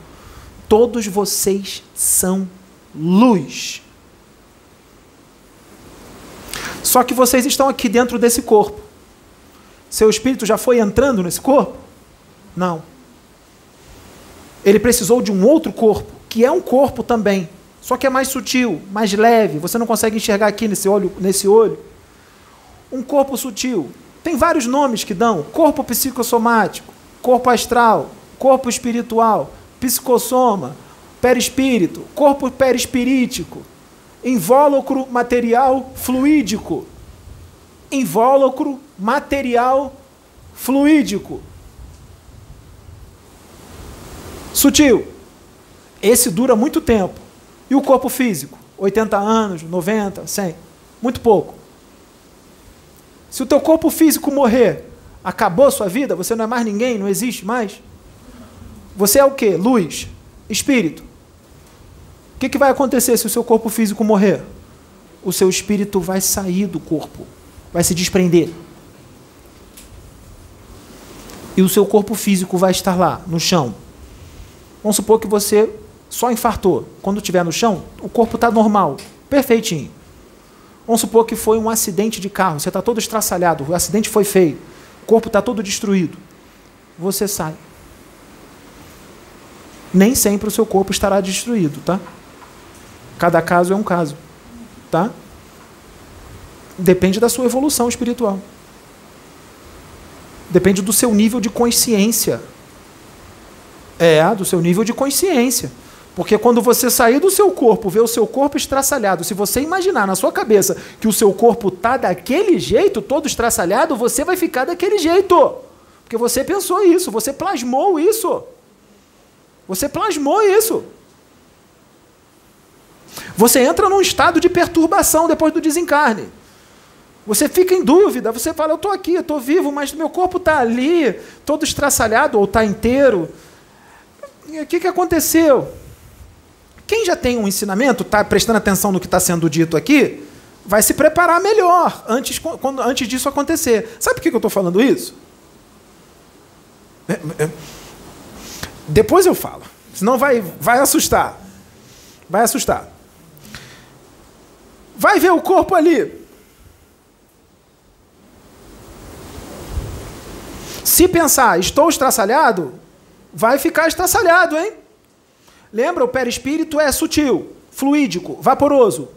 Todos vocês são luz. Só que vocês estão aqui dentro desse corpo. Seu espírito já foi entrando nesse corpo? Não. Ele precisou de um outro corpo, que é um corpo também, só que é mais sutil, mais leve. Você não consegue enxergar aqui nesse olho, nesse olho. Um corpo sutil. Tem vários nomes que dão: corpo psicossomático, corpo astral, corpo espiritual, psicossoma, perispírito, corpo perispirítico, invólucro material fluídico, invólucro material fluídico. Sutil. Esse dura muito tempo. E o corpo físico? 80 anos, 90, 100. Muito pouco. Se o teu corpo físico morrer, acabou a sua vida, você não é mais ninguém, não existe mais. Você é o que? Luz, espírito. O que, que vai acontecer se o seu corpo físico morrer? O seu espírito vai sair do corpo, vai se desprender. E o seu corpo físico vai estar lá, no chão. Vamos supor que você só infartou. Quando estiver no chão, o corpo está normal, perfeitinho. Vamos supor que foi um acidente de carro, você está todo estraçalhado, o acidente foi feio, o corpo está todo destruído. Você sai. Nem sempre o seu corpo estará destruído, tá? Cada caso é um caso, tá? Depende da sua evolução espiritual. Depende do seu nível de consciência. É, do seu nível de consciência. Porque quando você sair do seu corpo, ver o seu corpo estraçalhado, se você imaginar na sua cabeça que o seu corpo está daquele jeito, todo estraçalhado, você vai ficar daquele jeito. Porque você pensou isso, você plasmou isso. Você plasmou isso. Você entra num estado de perturbação depois do desencarne. Você fica em dúvida, você fala, eu estou aqui, eu estou vivo, mas meu corpo está ali, todo estraçalhado ou está inteiro. O que, que aconteceu? Quem já tem um ensinamento, está prestando atenção no que está sendo dito aqui, vai se preparar melhor antes, quando, antes disso acontecer. Sabe por que, que eu estou falando isso? É, é, depois eu falo, senão vai, vai assustar. Vai assustar. Vai ver o corpo ali. Se pensar, estou estraçalhado, vai ficar estraçalhado, hein? Lembra, o perispírito é sutil, fluídico, vaporoso.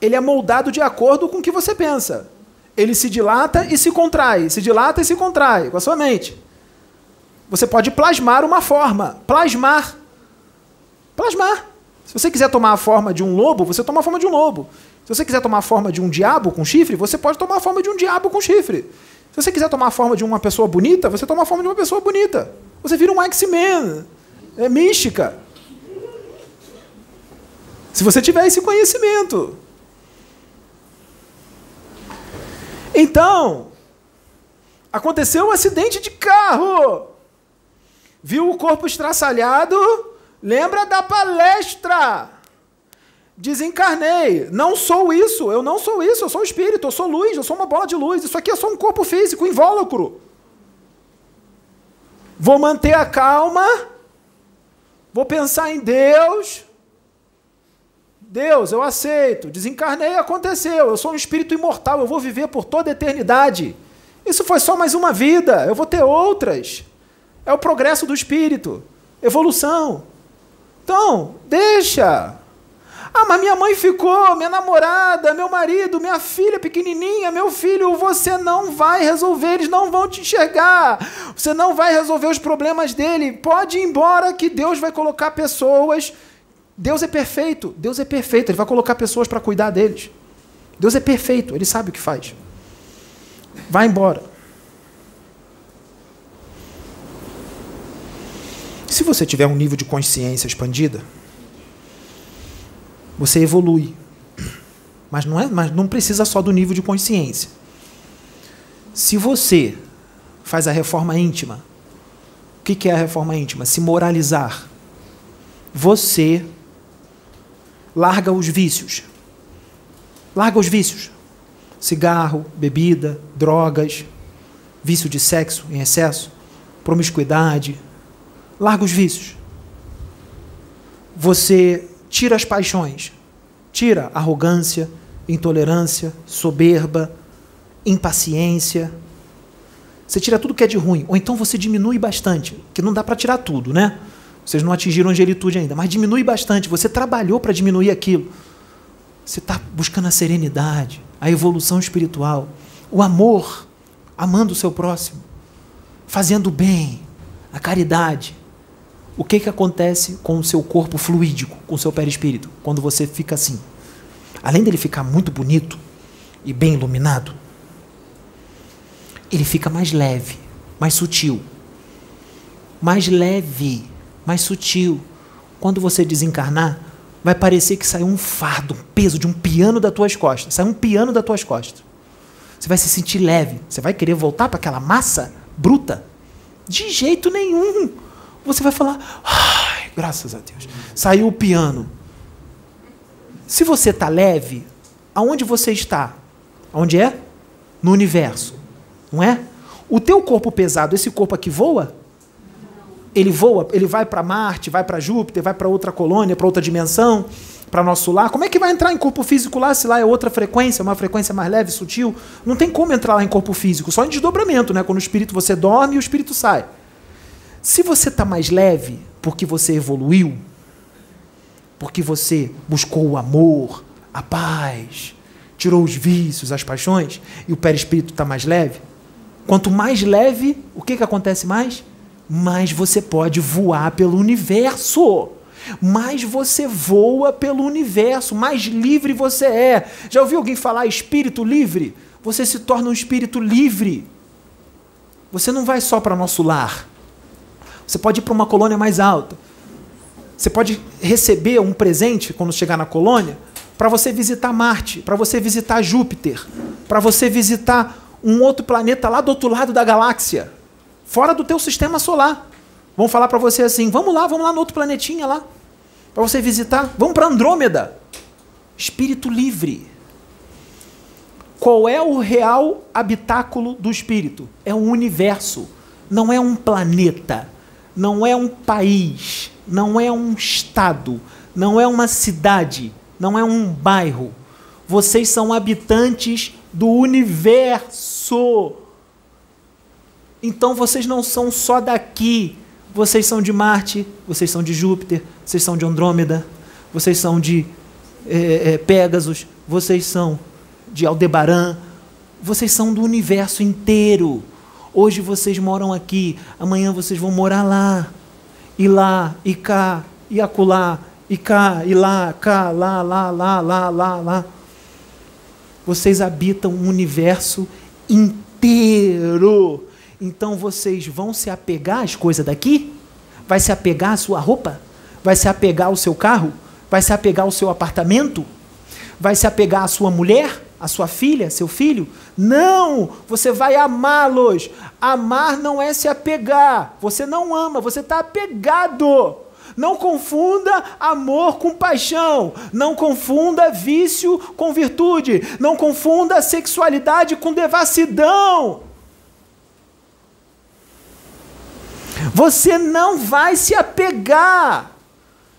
Ele é moldado de acordo com o que você pensa. Ele se dilata e se contrai, se dilata e se contrai com a sua mente. Você pode plasmar uma forma, plasmar. Plasmar. Se você quiser tomar a forma de um lobo, você toma a forma de um lobo. Se você quiser tomar a forma de um diabo com chifre, você pode tomar a forma de um diabo com chifre. Se você quiser tomar a forma de uma pessoa bonita, você toma a forma de uma pessoa bonita. Você vira um X-Men. É mística. Se você tiver esse conhecimento. Então, aconteceu um acidente de carro. Viu o corpo estraçalhado? Lembra da palestra? Desencarnei. Não sou isso. Eu não sou isso. Eu sou espírito. Eu sou luz. Eu sou uma bola de luz. Isso aqui é só um corpo físico, invólucro. Vou manter a calma. Vou pensar em Deus. Deus, eu aceito. Desencarnei, aconteceu. Eu sou um espírito imortal. Eu vou viver por toda a eternidade. Isso foi só mais uma vida. Eu vou ter outras. É o progresso do espírito. Evolução. Então, deixa. Ah, mas minha mãe ficou, minha namorada, meu marido, minha filha pequenininha, meu filho, você não vai resolver, eles não vão te enxergar. Você não vai resolver os problemas dele. Pode ir embora que Deus vai colocar pessoas. Deus é perfeito, Deus é perfeito, ele vai colocar pessoas para cuidar deles. Deus é perfeito, ele sabe o que faz. Vai embora. Se você tiver um nível de consciência expandida, você evolui. Mas não, é, mas não precisa só do nível de consciência. Se você faz a reforma íntima, o que é a reforma íntima? Se moralizar. Você larga os vícios. Larga os vícios. Cigarro, bebida, drogas, vício de sexo em excesso, promiscuidade. Larga os vícios. Você tira as paixões. Tira arrogância, intolerância, soberba, impaciência. Você tira tudo que é de ruim. Ou então você diminui bastante, que não dá para tirar tudo, né? Vocês não atingiram a angelitude ainda, mas diminui bastante. Você trabalhou para diminuir aquilo. Você está buscando a serenidade, a evolução espiritual, o amor, amando o seu próximo, fazendo o bem, a caridade. O que, que acontece com o seu corpo fluídico, com o seu perispírito, quando você fica assim? Além dele ficar muito bonito e bem iluminado, ele fica mais leve, mais sutil. Mais leve, mais sutil. Quando você desencarnar, vai parecer que saiu um fardo, um peso de um piano das tuas costas. Sai um piano das tuas costas. Você vai se sentir leve. Você vai querer voltar para aquela massa bruta? De jeito nenhum. Você vai falar, ai, graças a Deus, saiu o piano. Se você está leve, aonde você está? Onde é? No universo. Não é? O teu corpo pesado, esse corpo aqui voa? Ele voa, ele vai para Marte, vai para Júpiter, vai para outra colônia, para outra dimensão, para nosso lar. Como é que vai entrar em corpo físico lá se lá é outra frequência, uma frequência mais leve, sutil? Não tem como entrar lá em corpo físico, só em desdobramento, né? Quando o espírito você dorme e o espírito sai. Se você está mais leve porque você evoluiu, porque você buscou o amor, a paz, tirou os vícios, as paixões, e o perispírito está mais leve, quanto mais leve, o que, que acontece mais? Mais você pode voar pelo universo. Mais você voa pelo universo, mais livre você é. Já ouviu alguém falar espírito livre? Você se torna um espírito livre. Você não vai só para nosso lar. Você pode ir para uma colônia mais alta. Você pode receber um presente quando chegar na colônia para você visitar Marte, para você visitar Júpiter, para você visitar um outro planeta lá do outro lado da galáxia, fora do teu sistema solar. Vão falar para você assim: "Vamos lá, vamos lá no outro planetinha lá, para você visitar. Vamos para Andrômeda." Espírito livre. Qual é o real habitáculo do espírito? É um universo, não é um planeta, não é um país, não é um estado, não é uma cidade, não é um bairro. Vocês são habitantes do universo. Então vocês não são só daqui. Vocês são de Marte, vocês são de Júpiter, vocês são de Andrômeda, vocês são de é, é, Pégasus, vocês são de Aldebaran, vocês são do universo inteiro. Hoje vocês moram aqui, amanhã vocês vão morar lá e lá, e cá, e acolá, e cá, e lá, cá, lá, lá, lá, lá, lá, lá. Vocês habitam um universo inteiro. Então vocês vão se apegar às coisas daqui? Vai se apegar à sua roupa? Vai se apegar ao seu carro? Vai se apegar ao seu apartamento? Vai se apegar à sua mulher? A sua filha, seu filho? Não! Você vai amá-los. Amar não é se apegar. Você não ama, você está apegado. Não confunda amor com paixão. Não confunda vício com virtude. Não confunda sexualidade com devassidão. Você não vai se apegar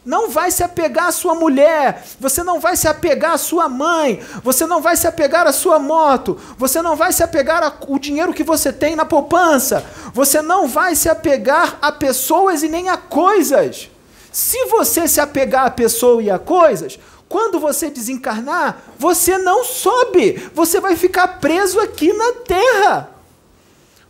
não vai se apegar à sua mulher, você não vai se apegar à sua mãe, você não vai se apegar à sua moto, você não vai se apegar ao dinheiro que você tem na poupança, você não vai se apegar a pessoas e nem a coisas. Se você se apegar a pessoa e a coisas, quando você desencarnar, você não sobe, você vai ficar preso aqui na Terra.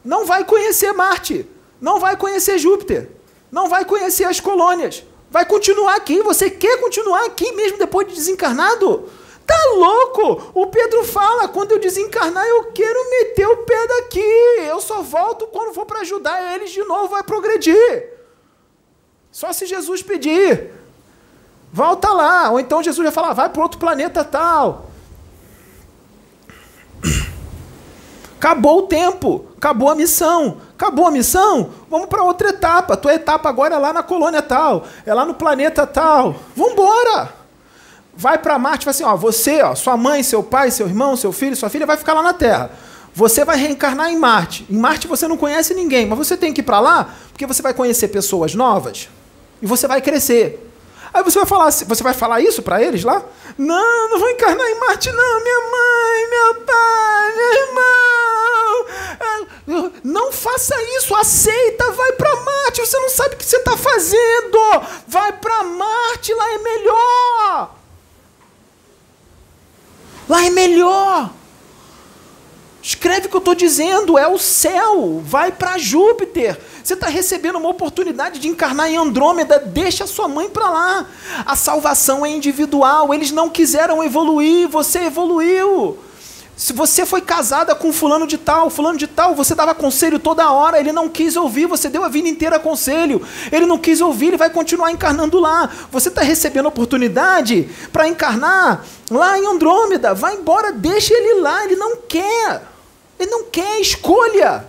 Não vai conhecer Marte, não vai conhecer Júpiter, não vai conhecer as colônias Vai continuar aqui. Você quer continuar aqui mesmo depois de desencarnado? Tá louco? O Pedro fala: quando eu desencarnar, eu quero meter o pé daqui. Eu só volto quando for para ajudar eles de novo a progredir. Só se Jesus pedir. Volta lá. Ou então Jesus vai falar: vai para outro planeta tal. Acabou o tempo, acabou a missão. Acabou a missão? Vamos para outra etapa. A tua etapa agora é lá na colônia tal, é lá no planeta tal. Vamos embora. vai para Marte e fala assim: ó, você, ó, sua mãe, seu pai, seu irmão, seu filho, sua filha vai ficar lá na Terra. Você vai reencarnar em Marte. Em Marte você não conhece ninguém, mas você tem que ir para lá porque você vai conhecer pessoas novas e você vai crescer. Aí você vai falar, você vai falar isso para eles lá? Não, não vou encarnar em Marte não, minha mãe, meu pai, meu irmão. É, não faça isso, aceita, vai para Marte. Você não sabe o que você está fazendo. Vai para Marte, lá é melhor. Lá é melhor. Escreve o que eu estou dizendo, é o céu. Vai para Júpiter. Você está recebendo uma oportunidade de encarnar em Andrômeda. Deixa sua mãe para lá. A salvação é individual. Eles não quiseram evoluir, você evoluiu. Se você foi casada com fulano de tal, fulano de tal, você dava conselho toda hora, ele não quis ouvir, você deu a vida inteira conselho, ele não quis ouvir, ele vai continuar encarnando lá. Você está recebendo oportunidade para encarnar lá em Andrômeda, vai embora, deixa ele lá, ele não quer. Ele não quer, escolha.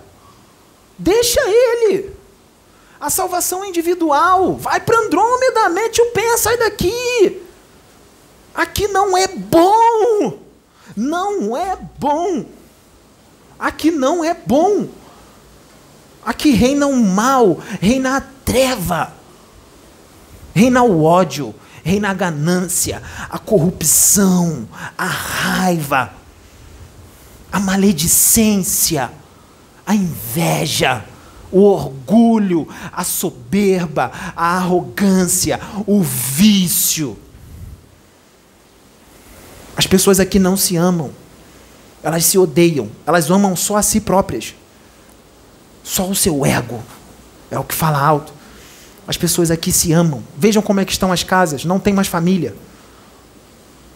Deixa ele. A salvação é individual. Vai para Andrômeda, mete o pé, sai daqui. Aqui não é bom. Não é bom. Aqui não é bom. Aqui reina o mal, reina a treva, reina o ódio, reina a ganância, a corrupção, a raiva, a maledicência, a inveja, o orgulho, a soberba, a arrogância, o vício. As pessoas aqui não se amam. Elas se odeiam. Elas amam só a si próprias. Só o seu ego é o que fala alto. As pessoas aqui se amam. Vejam como é que estão as casas. Não tem mais família.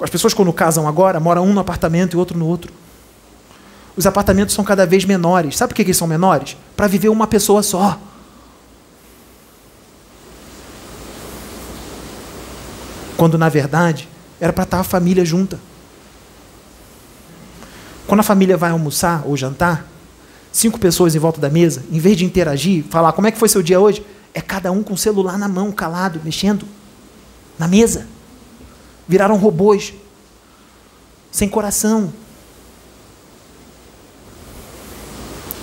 As pessoas quando casam agora moram um no apartamento e outro no outro. Os apartamentos são cada vez menores. Sabe por que eles são menores? Para viver uma pessoa só. Quando na verdade era para estar a família junta. Quando a família vai almoçar ou jantar, cinco pessoas em volta da mesa, em vez de interagir, falar como é que foi seu dia hoje, é cada um com o celular na mão, calado, mexendo na mesa. Viraram robôs, sem coração.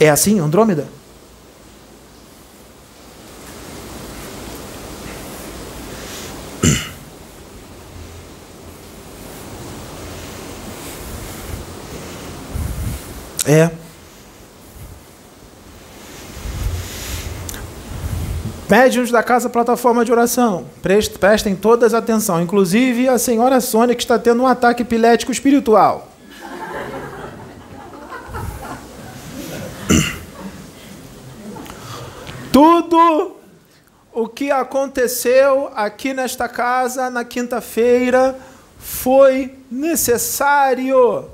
É assim, Andrômeda? É. Médiuns da casa plataforma de oração, prestem todas atenção, inclusive a senhora Sônia que está tendo um ataque epilético espiritual. Tudo o que aconteceu aqui nesta casa na quinta-feira foi necessário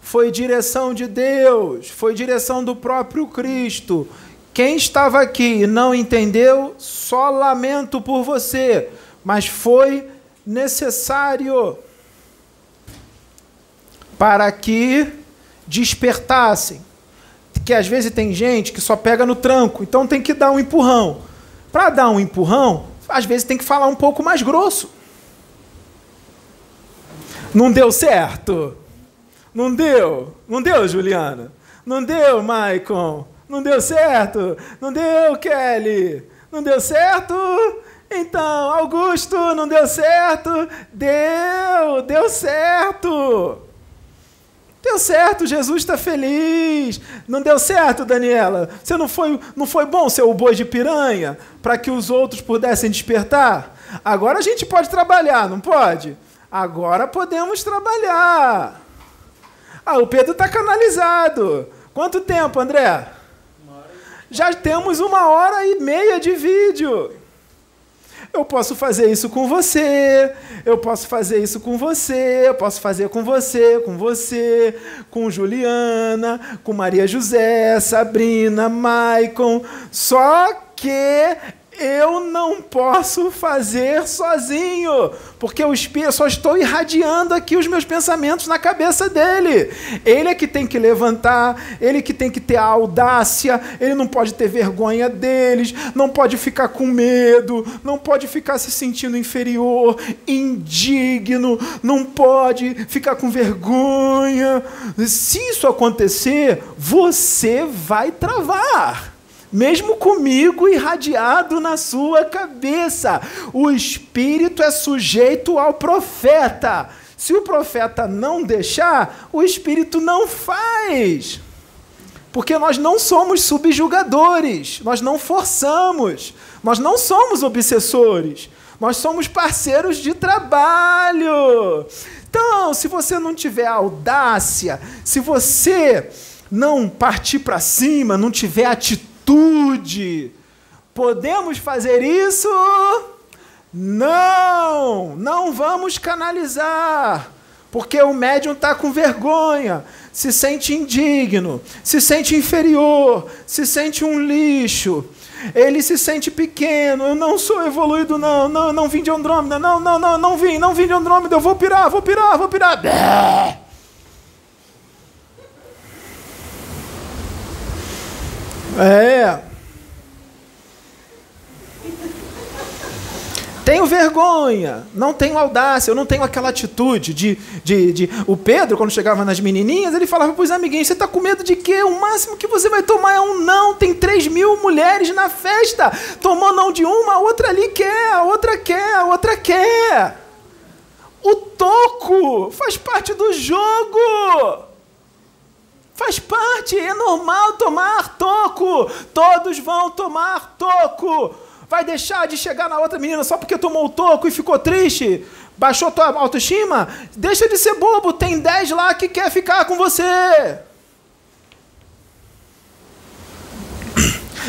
foi direção de Deus, foi direção do próprio Cristo. Quem estava aqui e não entendeu, só lamento por você, mas foi necessário para que despertassem. Que às vezes tem gente que só pega no tranco, então tem que dar um empurrão. Para dar um empurrão, às vezes tem que falar um pouco mais grosso. Não deu certo? Não deu? Não deu, Juliana? Não deu, Maicon? Não deu certo? Não deu, Kelly? Não deu certo? Então, Augusto, não deu certo? Deu, deu certo. Deu certo, Jesus está feliz. Não deu certo, Daniela? Você não foi, não foi bom ser o boi de piranha para que os outros pudessem despertar? Agora a gente pode trabalhar, não pode? Agora podemos trabalhar. Ah, o Pedro está canalizado. Quanto tempo, André? Já temos uma hora e meia de vídeo. Eu posso fazer isso com você, eu posso fazer isso com você, eu posso fazer com você, com você, com Juliana, com Maria José, Sabrina, Maicon. Só que eu não posso fazer sozinho, porque o só estou irradiando aqui os meus pensamentos na cabeça dele. Ele é que tem que levantar, ele que tem que ter a audácia, ele não pode ter vergonha deles, não pode ficar com medo, não pode ficar se sentindo inferior, indigno, não pode ficar com vergonha. Se isso acontecer, você vai travar mesmo comigo irradiado na sua cabeça. O espírito é sujeito ao profeta. Se o profeta não deixar, o espírito não faz. Porque nós não somos subjugadores, nós não forçamos, nós não somos obsessores, nós somos parceiros de trabalho. Então, se você não tiver audácia, se você não partir para cima, não tiver atitude, atitude. Podemos fazer isso? Não, não vamos canalizar, porque o médium está com vergonha, se sente indigno, se sente inferior, se sente um lixo, ele se sente pequeno, eu não sou evoluído, não, não, não vim de Andrômeda, não, não, não, não vim, não vim de Andrômeda, eu vou pirar, vou pirar, vou pirar. É. Tenho vergonha, não tenho audácia, eu não tenho aquela atitude de, de, de... O Pedro, quando chegava nas menininhas, ele falava para os amiguinhos: Você está com medo de quê? O máximo que você vai tomar é um não. Tem três mil mulheres na festa. Tomou não de uma, a outra ali quer, a outra quer, a outra quer. O toco faz parte do jogo. Faz parte, é normal tomar toco. Todos vão tomar toco. Vai deixar de chegar na outra menina só porque tomou o toco e ficou triste? Baixou tua autoestima? Deixa de ser bobo, tem 10 lá que quer ficar com você.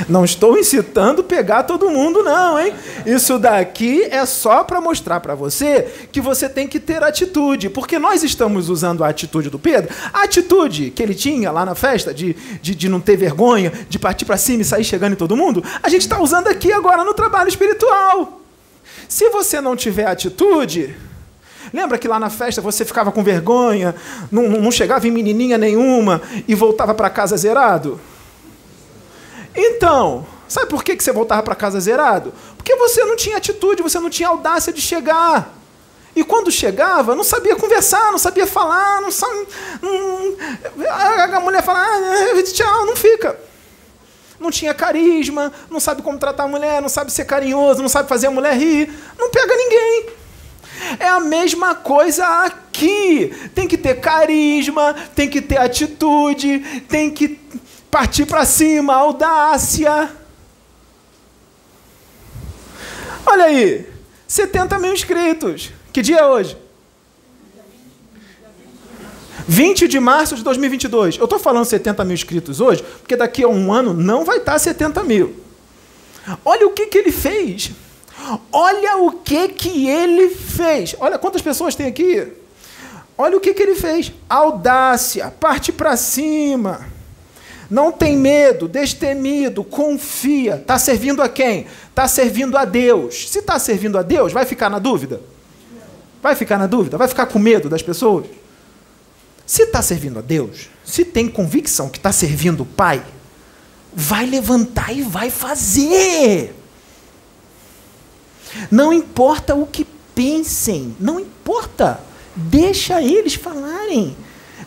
Não estou incitando pegar todo mundo, não, hein? Isso daqui é só para mostrar para você que você tem que ter atitude, porque nós estamos usando a atitude do Pedro, a atitude que ele tinha lá na festa de, de, de não ter vergonha, de partir para cima e sair chegando em todo mundo, a gente está usando aqui agora no trabalho espiritual. Se você não tiver atitude, Lembra que lá na festa você ficava com vergonha, não, não chegava em menininha nenhuma e voltava para casa zerado? Então, sabe por que você voltava para casa zerado? Porque você não tinha atitude, você não tinha audácia de chegar. E quando chegava, não sabia conversar, não sabia falar, não sabe, a mulher fala, ah, tchau, não fica. Não tinha carisma, não sabe como tratar a mulher, não sabe ser carinhoso, não sabe fazer a mulher rir, não pega ninguém. É a mesma coisa aqui. Tem que ter carisma, tem que ter atitude, tem que partir para cima, audácia. Olha aí, 70 mil inscritos. Que dia é hoje? 20 de março de 2022. Eu estou falando 70 mil inscritos hoje, porque daqui a um ano não vai estar 70 mil. Olha o que, que ele fez. Olha o que, que ele fez. Olha quantas pessoas tem aqui. Olha o que, que ele fez. Audácia, parte para cima. Não tem medo, destemido, confia. Está servindo a quem? Está servindo a Deus. Se está servindo a Deus, vai ficar na dúvida? Vai ficar na dúvida? Vai ficar com medo das pessoas? Se está servindo a Deus, se tem convicção que está servindo o Pai, vai levantar e vai fazer. Não importa o que pensem, não importa. Deixa eles falarem.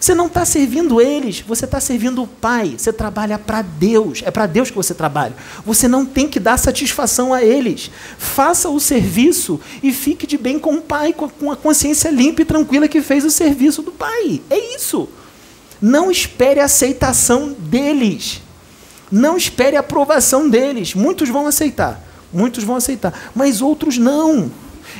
Você não está servindo eles, você está servindo o Pai. Você trabalha para Deus. É para Deus que você trabalha. Você não tem que dar satisfação a eles. Faça o serviço e fique de bem com o Pai, com a consciência limpa e tranquila que fez o serviço do Pai. É isso. Não espere a aceitação deles. Não espere a aprovação deles. Muitos vão aceitar. Muitos vão aceitar. Mas outros não.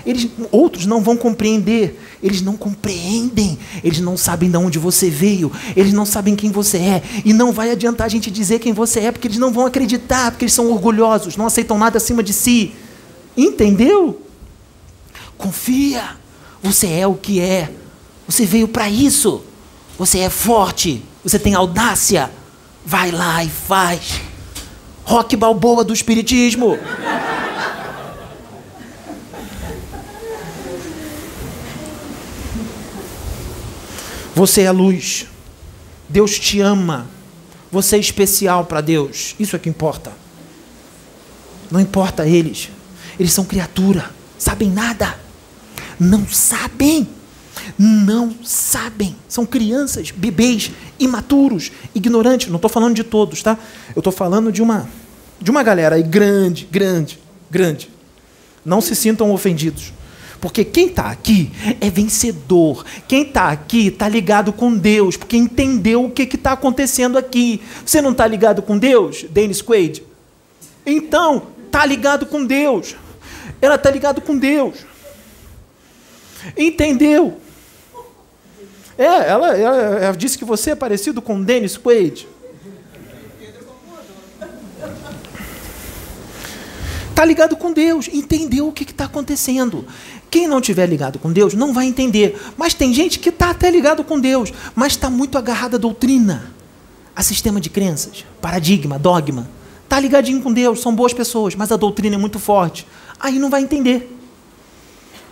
Eles, outros não vão compreender. Eles não compreendem. Eles não sabem de onde você veio. Eles não sabem quem você é. E não vai adiantar a gente dizer quem você é, porque eles não vão acreditar, porque eles são orgulhosos, não aceitam nada acima de si. Entendeu? Confia. Você é o que é. Você veio para isso. Você é forte. Você tem audácia. Vai lá e faz. Rock balboa do Espiritismo. Você é luz. Deus te ama. Você é especial para Deus. Isso é que importa. Não importa eles. Eles são criatura. Sabem nada. Não sabem. Não sabem. São crianças, bebês, imaturos, ignorantes. Não estou falando de todos, tá? Eu estou falando de uma, de uma galera aí grande, grande, grande. Não se sintam ofendidos. Porque quem está aqui é vencedor. Quem está aqui está ligado com Deus, porque entendeu o que está acontecendo aqui. Você não está ligado com Deus, Dennis Quaid? Então, está ligado com Deus. Ela está ligado com Deus. Entendeu? É, ela, ela, ela, disse que você é parecido com Dennis Quaid. Está ligado com Deus, entendeu o que está acontecendo. Quem não tiver ligado com Deus não vai entender. Mas tem gente que está até ligado com Deus, mas está muito agarrada à doutrina, a sistema de crenças, paradigma, dogma. Está ligadinho com Deus, são boas pessoas, mas a doutrina é muito forte. Aí não vai entender.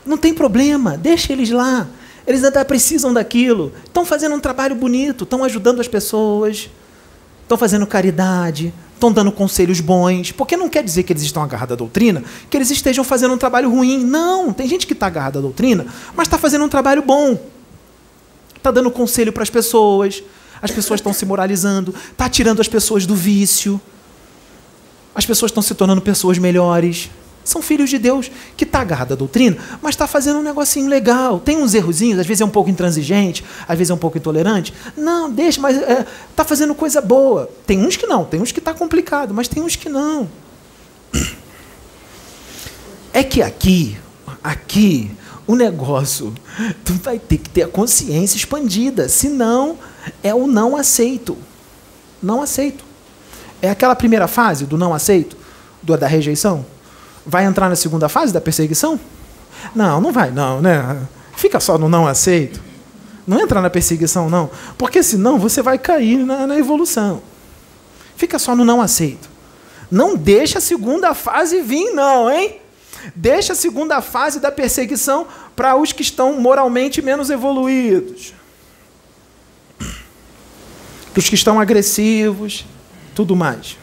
Não tem problema, deixa eles lá. Eles ainda precisam daquilo. Estão fazendo um trabalho bonito, estão ajudando as pessoas, estão fazendo caridade, estão dando conselhos bons, porque não quer dizer que eles estão agarrados à doutrina, que eles estejam fazendo um trabalho ruim. Não, tem gente que está agarrada à doutrina, mas está fazendo um trabalho bom. Está dando conselho para as pessoas, as pessoas estão se moralizando, está tirando as pessoas do vício, as pessoas estão se tornando pessoas melhores. São filhos de Deus que está agarrado à doutrina, mas está fazendo um negocinho legal. Tem uns errozinhos, às vezes é um pouco intransigente, às vezes é um pouco intolerante. Não, deixa, mas está é, tá fazendo coisa boa. Tem uns que não, tem uns que está complicado, mas tem uns que não. É que aqui, aqui, o negócio, tu vai ter que ter a consciência expandida, senão é o não aceito. Não aceito. É aquela primeira fase do não aceito, do da rejeição. Vai entrar na segunda fase da perseguição? Não, não vai, não, né? Fica só no não aceito. Não entra na perseguição, não. Porque senão você vai cair na, na evolução. Fica só no não aceito. Não deixa a segunda fase vir, não, hein? Deixa a segunda fase da perseguição para os que estão moralmente menos evoluídos. Para os que estão agressivos, tudo mais.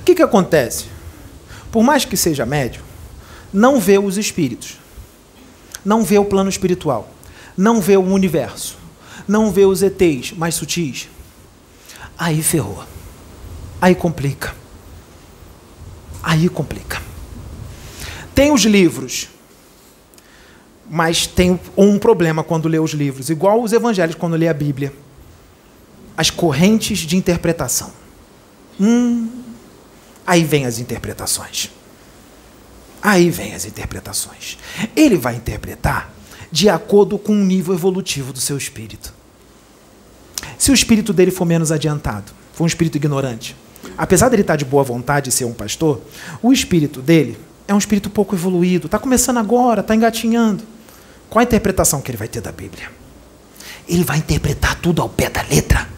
O que, que acontece? Por mais que seja médio, não vê os espíritos, não vê o plano espiritual, não vê o universo, não vê os ETs mais sutis, aí ferrou. Aí complica. Aí complica. Tem os livros, mas tem um problema quando lê os livros, igual os evangelhos quando lê a Bíblia. As correntes de interpretação. Hum, Aí vem as interpretações. Aí vem as interpretações. Ele vai interpretar de acordo com o nível evolutivo do seu espírito. Se o espírito dele for menos adiantado, for um espírito ignorante, apesar dele estar de boa vontade e ser um pastor, o espírito dele é um espírito pouco evoluído, está começando agora, está engatinhando. Qual a interpretação que ele vai ter da Bíblia? Ele vai interpretar tudo ao pé da letra.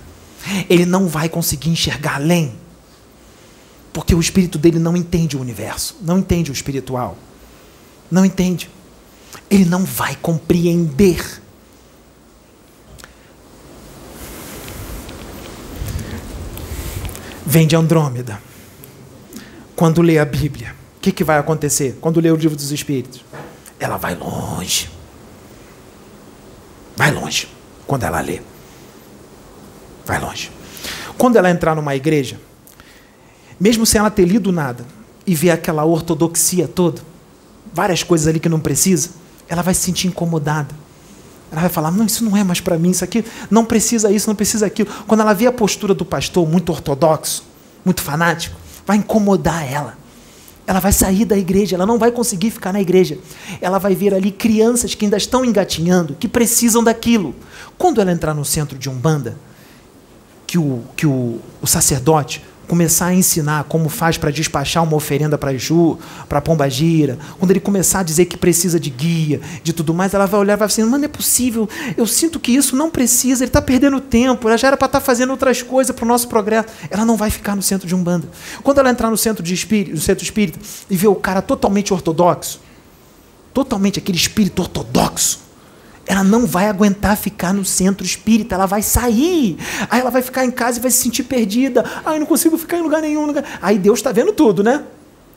Ele não vai conseguir enxergar além porque o espírito dele não entende o universo, não entende o espiritual. Não entende. Ele não vai compreender. Vem de Andrômeda. Quando lê a Bíblia, o que, que vai acontecer? Quando lê o livro dos Espíritos, ela vai longe. Vai longe quando ela lê. Vai longe. Quando ela entrar numa igreja, mesmo sem ela ter lido nada, e ver aquela ortodoxia toda, várias coisas ali que não precisa, ela vai se sentir incomodada. Ela vai falar: não, isso não é mais para mim, isso aqui não precisa isso, não precisa aquilo. Quando ela vê a postura do pastor muito ortodoxo, muito fanático, vai incomodar ela. Ela vai sair da igreja, ela não vai conseguir ficar na igreja. Ela vai ver ali crianças que ainda estão engatinhando, que precisam daquilo. Quando ela entrar no centro de Umbanda, que o, que o, o sacerdote começar a ensinar como faz para despachar uma oferenda para Ju, para Pombagira, quando ele começar a dizer que precisa de guia, de tudo mais, ela vai olhar e vai assim, mas não é possível, eu sinto que isso não precisa, ele está perdendo tempo, ela já era para estar tá fazendo outras coisas para o nosso progresso. Ela não vai ficar no centro de um bando. Quando ela entrar no centro, de espírito, no centro espírita e ver o cara totalmente ortodoxo, totalmente aquele espírito ortodoxo, ela não vai aguentar ficar no centro espírita, ela vai sair. Aí ela vai ficar em casa e vai se sentir perdida. Ai, não consigo ficar em lugar nenhum. Lugar... Aí Deus está vendo tudo, né?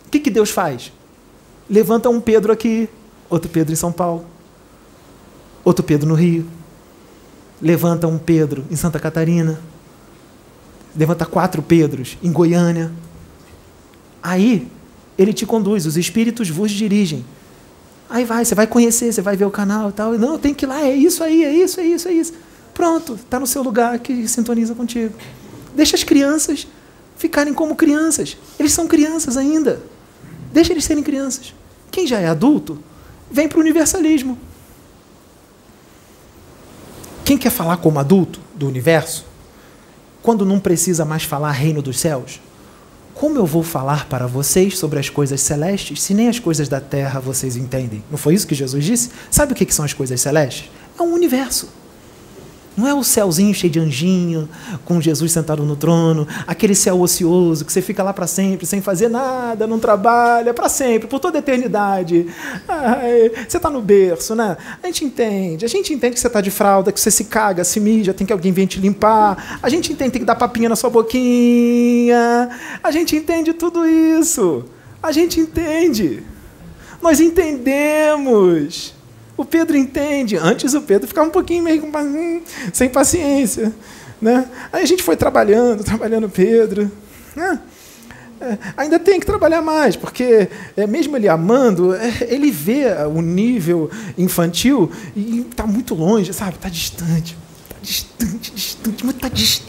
O que, que Deus faz? Levanta um Pedro aqui, outro Pedro em São Paulo, outro Pedro no Rio. Levanta um Pedro em Santa Catarina. Levanta quatro Pedros em Goiânia. Aí ele te conduz, os espíritos vos dirigem. Aí vai, você vai conhecer, você vai ver o canal e tal. Não, tem que ir lá, é isso aí, é isso, é isso, é isso. Pronto, está no seu lugar que sintoniza contigo. Deixa as crianças ficarem como crianças. Eles são crianças ainda. Deixa eles serem crianças. Quem já é adulto, vem para o universalismo. Quem quer falar como adulto do universo, quando não precisa mais falar reino dos céus, como eu vou falar para vocês sobre as coisas celestes se nem as coisas da terra vocês entendem? Não foi isso que Jesus disse? Sabe o que são as coisas celestes? É um universo. Não é o céuzinho cheio de anjinho, com Jesus sentado no trono, aquele céu ocioso que você fica lá para sempre, sem fazer nada, não trabalha, para sempre, por toda a eternidade. Ai, você está no berço, né? A gente entende, a gente entende que você está de fralda, que você se caga, se mija, tem que alguém vir te limpar, a gente entende que tem que dar papinha na sua boquinha, a gente entende tudo isso, a gente entende. Nós entendemos. O Pedro entende. Antes o Pedro ficava um pouquinho meio hum, sem paciência. Né? Aí a gente foi trabalhando, trabalhando Pedro. Né? É, ainda tem que trabalhar mais, porque é, mesmo ele amando, é, ele vê o nível infantil e está muito longe, sabe? Está distante distante, distante, mas tá distante, distante,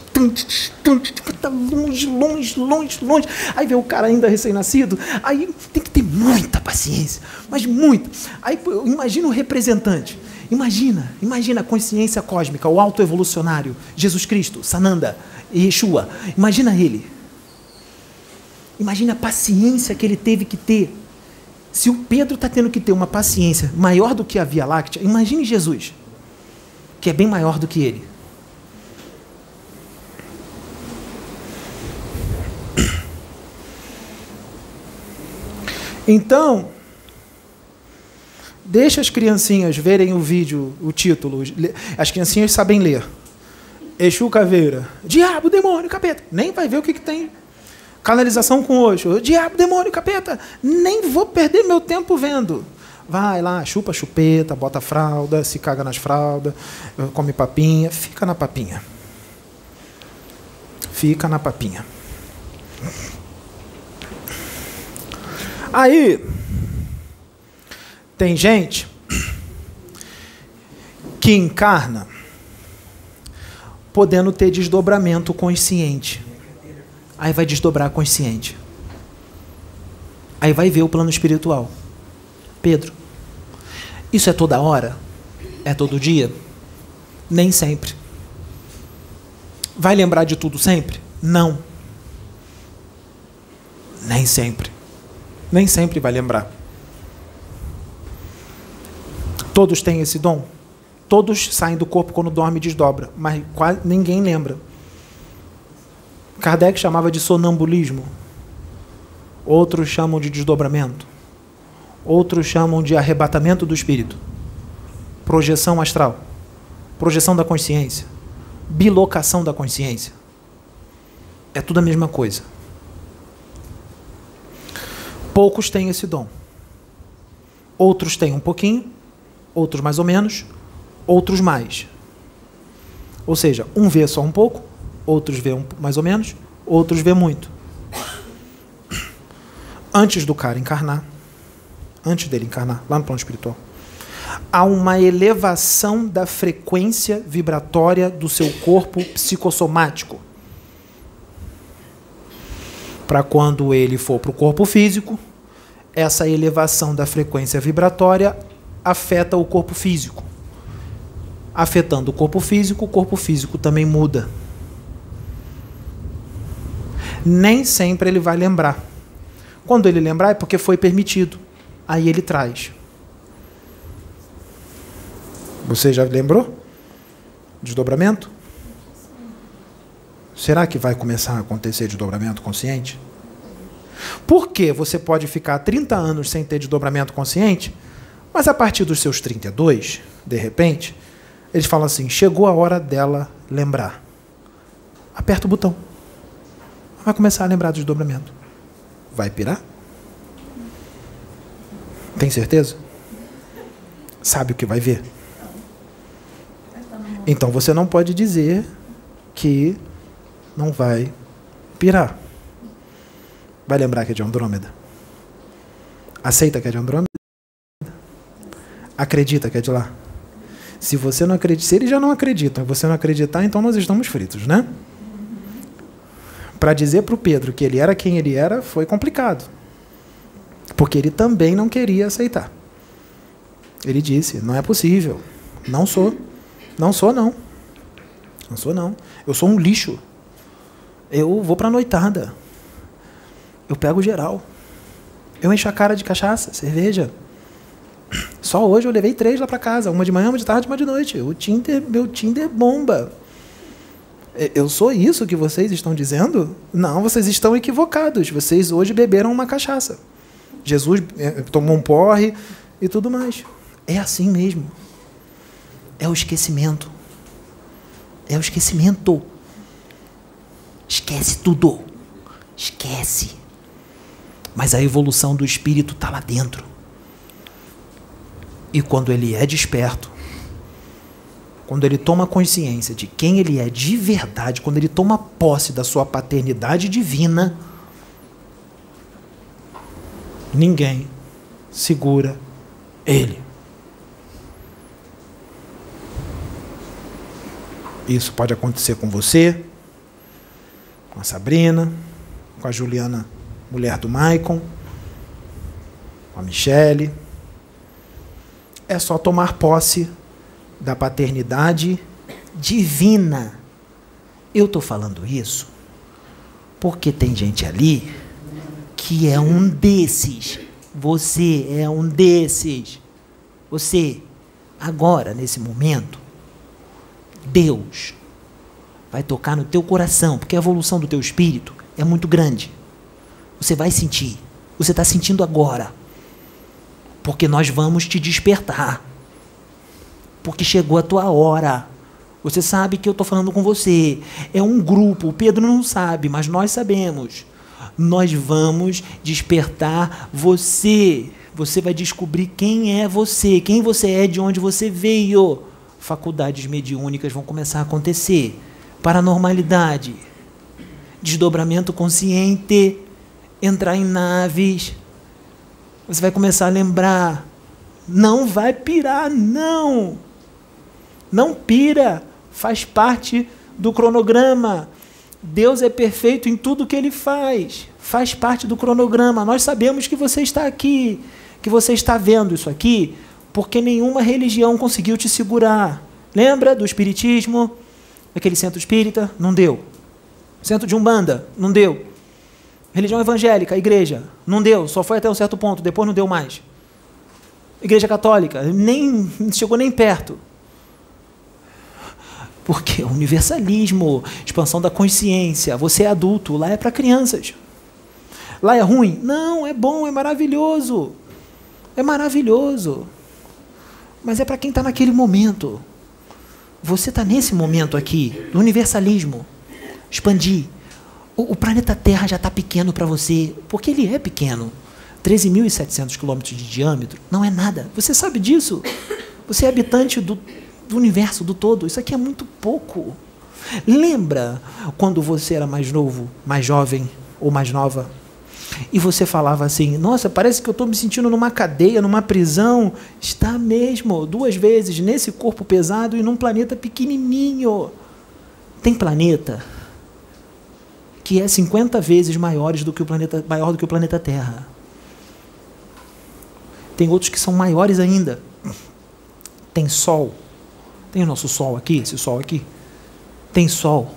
tá longe, longe, longe, longe. Aí vê o cara ainda recém-nascido, aí tem que ter muita paciência, mas muito. Aí imagina o representante. Imagina, imagina a consciência cósmica, o autoevolucionário, Jesus Cristo, Sananda, Yeshua. Imagina ele. Imagina a paciência que ele teve que ter. Se o Pedro está tendo que ter uma paciência maior do que a Via Láctea, imagine Jesus que é bem maior do que ele. Então, deixa as criancinhas verem o vídeo, o título. As criancinhas sabem ler. Exu Caveira. Diabo, demônio, capeta. Nem vai ver o que, que tem. Canalização com Oxo. Diabo, demônio, capeta. Nem vou perder meu tempo vendo. Vai lá, chupa chupeta, bota fralda, se caga nas fraldas, come papinha, fica na papinha. Fica na papinha. Aí, tem gente que encarna podendo ter desdobramento consciente. Aí vai desdobrar consciente. Aí vai ver o plano espiritual. Pedro, isso é toda hora? É todo dia? Nem sempre. Vai lembrar de tudo sempre? Não. Nem sempre. Nem sempre vai lembrar. Todos têm esse dom. Todos saem do corpo quando dorme e desdobra, mas quase ninguém lembra. Kardec chamava de sonambulismo. Outros chamam de desdobramento. Outros chamam de arrebatamento do espírito, projeção astral, projeção da consciência, bilocação da consciência. É tudo a mesma coisa. Poucos têm esse dom. Outros têm um pouquinho, outros mais ou menos, outros mais. Ou seja, um vê só um pouco, outros vê um mais ou menos, outros vê muito. Antes do cara encarnar, antes dele encarnar, lá no plano espiritual. Há uma elevação da frequência vibratória do seu corpo psicossomático. Para quando ele for para o corpo físico, essa elevação da frequência vibratória afeta o corpo físico. Afetando o corpo físico, o corpo físico também muda. Nem sempre ele vai lembrar. Quando ele lembrar é porque foi permitido. Aí ele traz. Você já lembrou? Desdobramento? Será que vai começar a acontecer desdobramento consciente? Por que você pode ficar 30 anos sem ter desdobramento consciente, mas a partir dos seus 32, de repente, eles falam assim: chegou a hora dela lembrar. Aperta o botão. Vai começar a lembrar do desdobramento. Vai pirar? Tem certeza? Sabe o que vai ver? Então você não pode dizer que não vai pirar. Vai lembrar que é de Andrômeda? Aceita que é de Andrômeda? Acredita que é de lá? Se você não acredita, se ele já não acredita, você não acreditar, então nós estamos fritos, né? Para dizer para o Pedro que ele era quem ele era foi complicado. Porque ele também não queria aceitar. Ele disse: Não é possível. Não sou. Não sou, não. Não sou, não. Eu sou um lixo. Eu vou para a noitada. Eu pego geral. Eu encho a cara de cachaça, cerveja. Só hoje eu levei três lá para casa. Uma de manhã, uma de tarde, uma de noite. O Tinder, meu Tinder bomba. Eu sou isso que vocês estão dizendo? Não, vocês estão equivocados. Vocês hoje beberam uma cachaça. Jesus é, tomou um porre e tudo mais. É assim mesmo. É o esquecimento. É o esquecimento. Esquece tudo. Esquece. Mas a evolução do espírito está lá dentro. E quando ele é desperto, quando ele toma consciência de quem ele é de verdade, quando ele toma posse da sua paternidade divina, ninguém segura ele. Isso pode acontecer com você, com a Sabrina, com a Juliana, mulher do Maicon, com a Michele. É só tomar posse da paternidade divina. Eu estou falando isso porque tem gente ali que é um desses. Você é um desses. Você, agora, nesse momento, Deus vai tocar no teu coração, porque a evolução do teu espírito é muito grande. Você vai sentir. Você está sentindo agora. Porque nós vamos te despertar. Porque chegou a tua hora. Você sabe que eu estou falando com você. É um grupo. O Pedro não sabe, mas nós sabemos. Nós vamos despertar você. Você vai descobrir quem é você, quem você é, de onde você veio faculdades mediúnicas vão começar a acontecer. Paranormalidade, desdobramento consciente, entrar em naves. Você vai começar a lembrar. Não vai pirar, não. Não pira. Faz parte do cronograma. Deus é perfeito em tudo que ele faz. Faz parte do cronograma. Nós sabemos que você está aqui, que você está vendo isso aqui porque nenhuma religião conseguiu te segurar. Lembra do espiritismo? Aquele centro espírita? Não deu. Centro de Umbanda? Não deu. Religião evangélica, igreja? Não deu, só foi até um certo ponto, depois não deu mais. Igreja católica? Nem chegou nem perto. Porque universalismo, expansão da consciência, você é adulto, lá é para crianças. Lá é ruim? Não, é bom, é maravilhoso. É maravilhoso mas é para quem está naquele momento. Você está nesse momento aqui, no universalismo. Expandir. O, o planeta Terra já está pequeno para você, porque ele é pequeno. 13.700 quilômetros de diâmetro não é nada. Você sabe disso. Você é habitante do, do universo, do todo. Isso aqui é muito pouco. Lembra quando você era mais novo, mais jovem ou mais nova? E você falava assim: Nossa, parece que eu estou me sentindo numa cadeia, numa prisão. Está mesmo, duas vezes, nesse corpo pesado e num planeta pequenininho. Tem planeta que é 50 vezes maiores do que o planeta, maior do que o planeta Terra. Tem outros que são maiores ainda. Tem Sol. Tem o nosso Sol aqui, esse Sol aqui. Tem Sol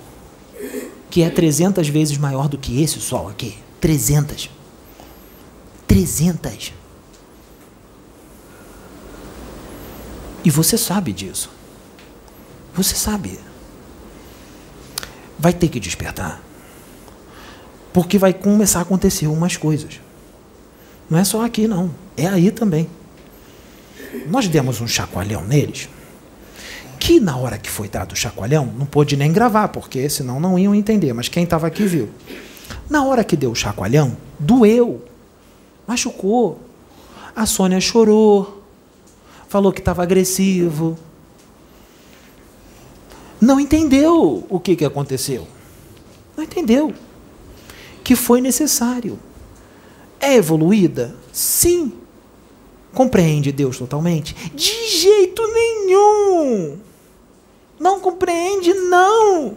que é 300 vezes maior do que esse Sol aqui. 300. 300. E você sabe disso. Você sabe. Vai ter que despertar. Porque vai começar a acontecer umas coisas. Não é só aqui, não. É aí também. nós demos um chacoalhão neles, que na hora que foi dado o chacoalhão, não pôde nem gravar, porque senão não iam entender, mas quem estava aqui viu. Na hora que deu o chacoalhão, doeu, machucou. A Sônia chorou, falou que estava agressivo. Não entendeu o que, que aconteceu. Não entendeu. Que foi necessário. É evoluída? Sim. Compreende Deus totalmente? De jeito nenhum. Não compreende, não.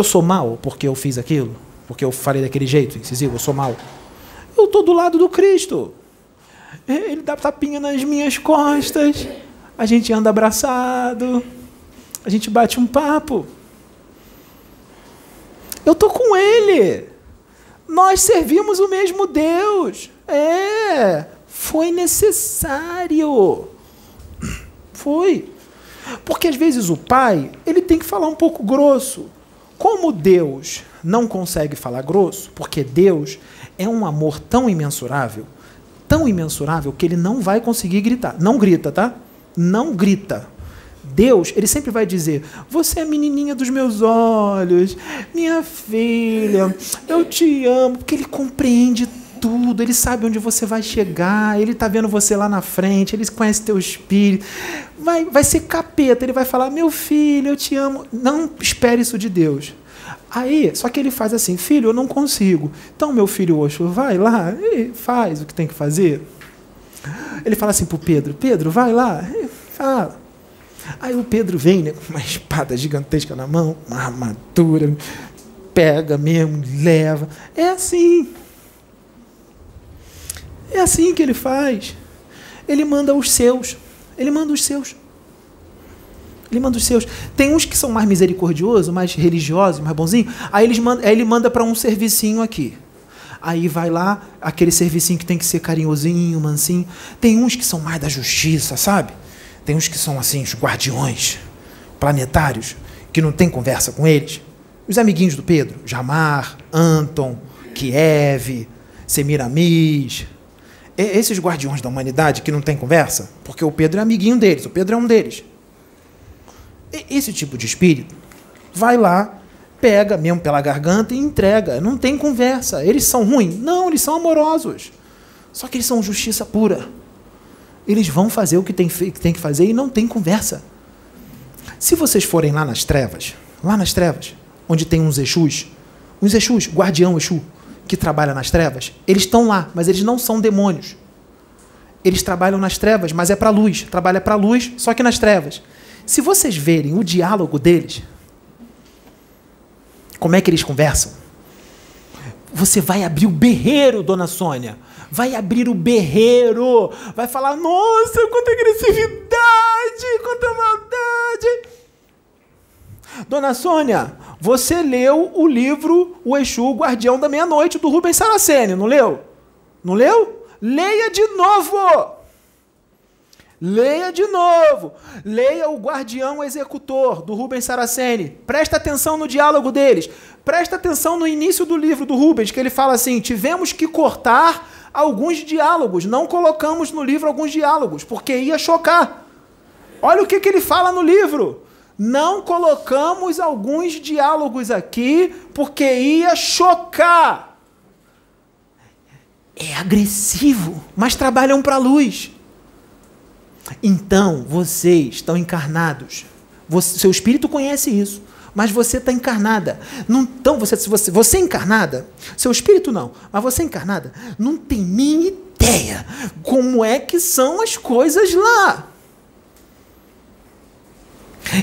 Eu sou mal porque eu fiz aquilo? Porque eu falei daquele jeito, incisivo, eu sou mal. Eu estou do lado do Cristo. Ele dá tapinha nas minhas costas. A gente anda abraçado. A gente bate um papo. Eu estou com Ele. Nós servimos o mesmo Deus. É, foi necessário. Foi. Porque às vezes o pai, ele tem que falar um pouco grosso. Como Deus não consegue falar grosso, porque Deus é um amor tão imensurável, tão imensurável que ele não vai conseguir gritar. Não grita, tá? Não grita. Deus, ele sempre vai dizer: Você é a menininha dos meus olhos, minha filha, eu te amo, porque ele compreende tudo, ele sabe onde você vai chegar, ele está vendo você lá na frente, ele conhece teu espírito. Vai, vai ser capeta, ele vai falar: Meu filho, eu te amo. Não espere isso de Deus. Aí, só que ele faz assim: Filho, eu não consigo. Então, meu filho Oxo, vai lá e faz o que tem que fazer. Ele fala assim para Pedro: Pedro, vai lá, fala. Aí o Pedro vem né, com uma espada gigantesca na mão, uma armadura, pega mesmo, leva. É assim. É assim que ele faz. Ele manda os seus. Ele manda os seus. Ele manda os seus. Tem uns que são mais misericordiosos, mais religiosos, mais bonzinhos. Aí, eles manda, aí ele manda para um servicinho aqui. Aí vai lá, aquele servicinho que tem que ser carinhosinho, mansinho. Tem uns que são mais da justiça, sabe? Tem uns que são assim, os guardiões planetários, que não tem conversa com eles. Os amiguinhos do Pedro, Jamar, Anton, Kiev, Semiramis, esses guardiões da humanidade que não tem conversa, porque o Pedro é amiguinho deles, o Pedro é um deles. Esse tipo de espírito vai lá, pega mesmo pela garganta e entrega. Não tem conversa. Eles são ruins? Não, eles são amorosos. Só que eles são justiça pura. Eles vão fazer o que tem, que tem que fazer e não tem conversa. Se vocês forem lá nas trevas, lá nas trevas, onde tem uns Exus, uns Exus, guardião Exu, que trabalha nas trevas, eles estão lá, mas eles não são demônios. Eles trabalham nas trevas, mas é para a luz. Trabalha para a luz, só que nas trevas. Se vocês verem o diálogo deles, como é que eles conversam? Você vai abrir o berreiro, dona Sônia. Vai abrir o berreiro. Vai falar: nossa, quanta agressividade, quanta maldade. Dona Sônia, você leu o livro O Exu, Guardião da Meia-Noite, do Rubens Saraceni, não leu? Não leu? Leia de novo! Leia de novo. Leia o Guardião Executor, do Rubens Saraceni. Presta atenção no diálogo deles. Presta atenção no início do livro do Rubens, que ele fala assim: tivemos que cortar alguns diálogos. Não colocamos no livro alguns diálogos, porque ia chocar. Olha o que, que ele fala no livro. Não colocamos alguns diálogos aqui, porque ia chocar. É agressivo, mas trabalham para a luz. Então, vocês estão encarnados. Você, seu espírito conhece isso. Mas você está encarnada. Não, então, você, você, você é encarnada, seu espírito não, mas você é encarnada, não tem nem ideia como é que são as coisas lá.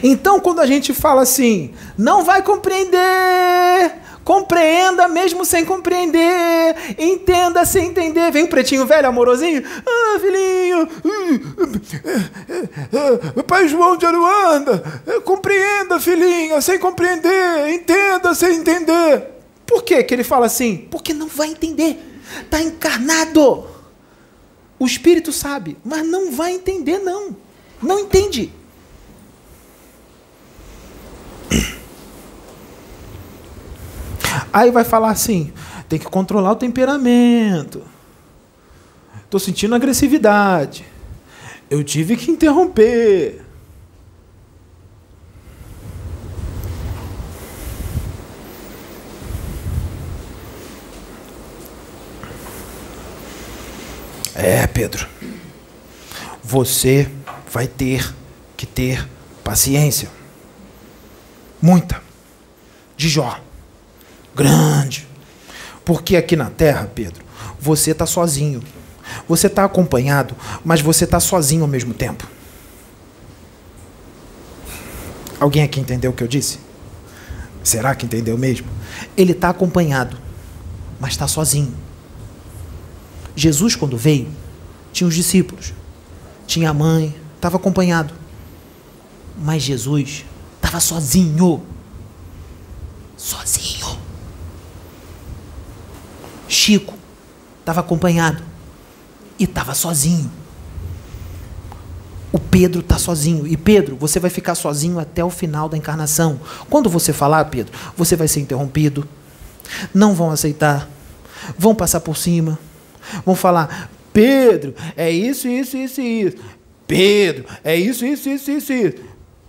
Então, quando a gente fala assim, não vai compreender, Compreenda mesmo sem compreender. Entenda sem entender. Vem o pretinho velho, amorosinho. Ah, filhinho. Pai João de Aruanda. Compreenda, filhinha, sem compreender. Entenda sem entender. Por que, que ele fala assim? Porque não vai entender. Está encarnado. O espírito sabe, mas não vai entender, não. Não entende. Aí vai falar assim: tem que controlar o temperamento. Tô sentindo agressividade. Eu tive que interromper. É, Pedro. Você vai ter que ter paciência. Muita. De Jó. Grande. Porque aqui na terra, Pedro, você está sozinho. Você está acompanhado, mas você está sozinho ao mesmo tempo. Alguém aqui entendeu o que eu disse? Será que entendeu mesmo? Ele está acompanhado, mas está sozinho. Jesus, quando veio, tinha os discípulos, tinha a mãe, estava acompanhado. Mas Jesus estava sozinho. Sozinho. Chico estava acompanhado e estava sozinho. O Pedro está sozinho. E Pedro, você vai ficar sozinho até o final da encarnação. Quando você falar, Pedro, você vai ser interrompido. Não vão aceitar. Vão passar por cima. Vão falar: Pedro, é isso, isso, isso, isso. Pedro, é isso, isso, isso, isso, isso.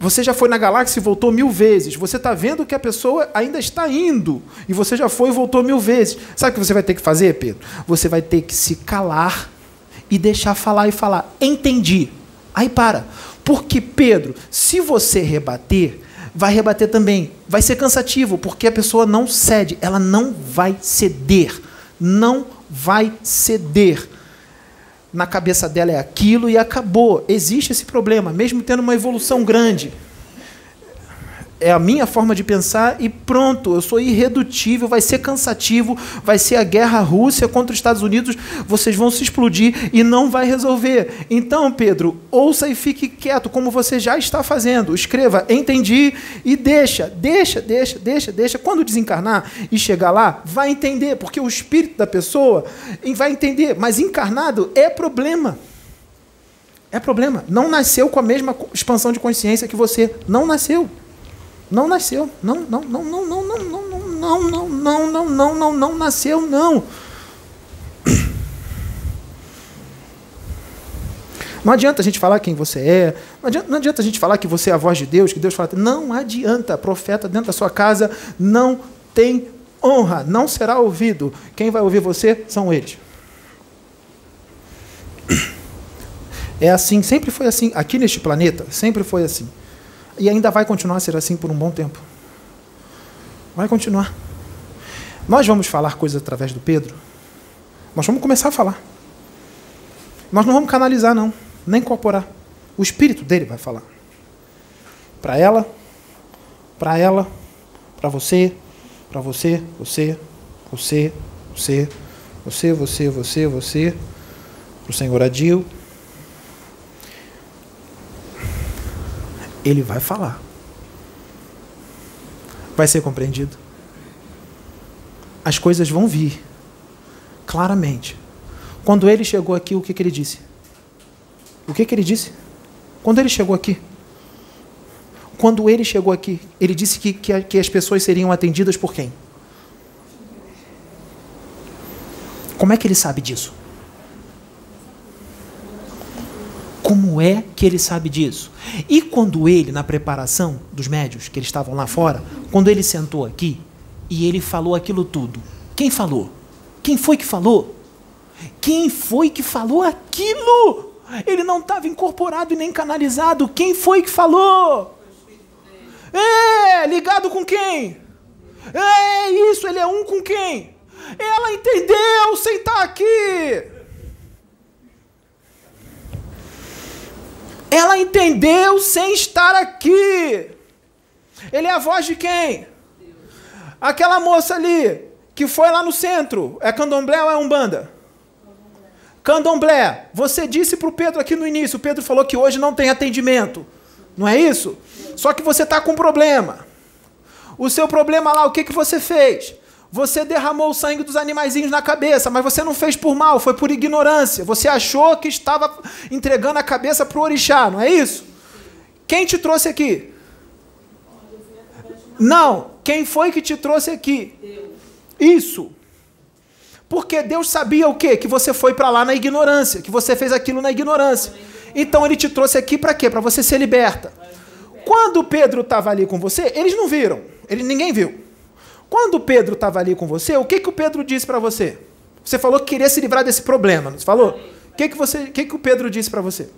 Você já foi na galáxia e voltou mil vezes. Você está vendo que a pessoa ainda está indo. E você já foi e voltou mil vezes. Sabe o que você vai ter que fazer, Pedro? Você vai ter que se calar e deixar falar e falar. Entendi. Aí para. Porque, Pedro, se você rebater, vai rebater também. Vai ser cansativo, porque a pessoa não cede. Ela não vai ceder. Não vai ceder na cabeça dela é aquilo e acabou. Existe esse problema, mesmo tendo uma evolução grande. É a minha forma de pensar e pronto, eu sou irredutível, vai ser cansativo, vai ser a guerra Rússia contra os Estados Unidos, vocês vão se explodir e não vai resolver. Então, Pedro, ouça e fique quieto, como você já está fazendo. Escreva, entendi e deixa, deixa, deixa, deixa, deixa. Quando desencarnar e chegar lá, vai entender, porque o espírito da pessoa vai entender, mas encarnado é problema. É problema. Não nasceu com a mesma expansão de consciência que você. Não nasceu. Não nasceu. Não, não, não, não, não, não, não, não, não, não, não, não, não, não, nasceu, não. Não adianta a gente falar quem você é, não adianta, não adianta a gente falar que você é a voz de Deus, que Deus fala. Não adianta. Profeta dentro da sua casa não tem honra, não será ouvido. Quem vai ouvir você são eles. É assim, sempre foi assim. Aqui neste planeta, sempre foi assim. E ainda vai continuar a ser assim por um bom tempo. Vai continuar. Nós vamos falar coisas através do Pedro. Nós vamos começar a falar. Nós não vamos canalizar, não. Nem incorporar. O espírito dele vai falar. Para ela, para ela, para você, para você, você, você, você, você, você, você, você, para o Senhor Adil, ele vai falar. Vai ser compreendido. As coisas vão vir. Claramente. Quando ele chegou aqui, o que, que ele disse? O que, que ele disse? Quando ele chegou aqui. Quando ele chegou aqui, ele disse que, que, que as pessoas seriam atendidas por quem? Como é que ele sabe disso? Como é que ele sabe disso? E quando ele, na preparação dos médios, que eles estavam lá fora, quando ele sentou aqui e ele falou aquilo tudo, quem falou? Quem foi que falou? Quem foi que falou aquilo? Ele não estava incorporado e nem canalizado. Quem foi que falou? É, ligado com quem? É isso, ele é um com quem? Ela entendeu sem estar aqui. Ela entendeu sem estar aqui. Ele é a voz de quem? Aquela moça ali, que foi lá no centro. É candomblé ou é umbanda? Candomblé. Você disse para o Pedro aqui no início, o Pedro falou que hoje não tem atendimento. Não é isso? Só que você está com um problema. O seu problema lá, o que, que você fez? Você derramou o sangue dos animaizinhos na cabeça, mas você não fez por mal, foi por ignorância. Você achou que estava entregando a cabeça para o orixá, não é isso? Quem te trouxe aqui? Não. Quem foi que te trouxe aqui? Isso. Porque Deus sabia o quê? Que você foi para lá na ignorância, que você fez aquilo na ignorância. Então ele te trouxe aqui para quê? Para você ser liberta. Quando Pedro estava ali com você, eles não viram. Ele, ninguém viu. Quando Pedro estava ali com você, o que, que o Pedro disse para você? Você falou que queria se livrar desse problema, não falou? O que, que, você, que, que o Pedro disse para você?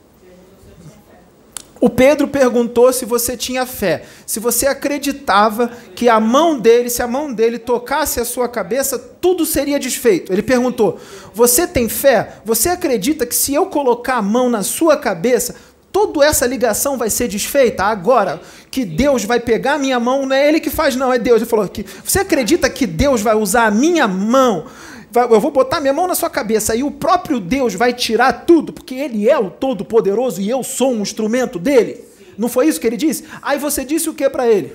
O Pedro perguntou se você tinha fé, se você acreditava que a mão dele, se a mão dele tocasse a sua cabeça, tudo seria desfeito. Ele perguntou: Você tem fé? Você acredita que se eu colocar a mão na sua cabeça, toda essa ligação vai ser desfeita? Agora, que Deus vai pegar a minha mão, não é ele que faz, não, é Deus. Ele falou que você acredita que Deus vai usar a minha mão eu vou botar minha mão na sua cabeça e o próprio Deus vai tirar tudo, porque Ele é o Todo-Poderoso e eu sou um instrumento dele. Não foi isso que ele disse? Aí você disse o que para ele?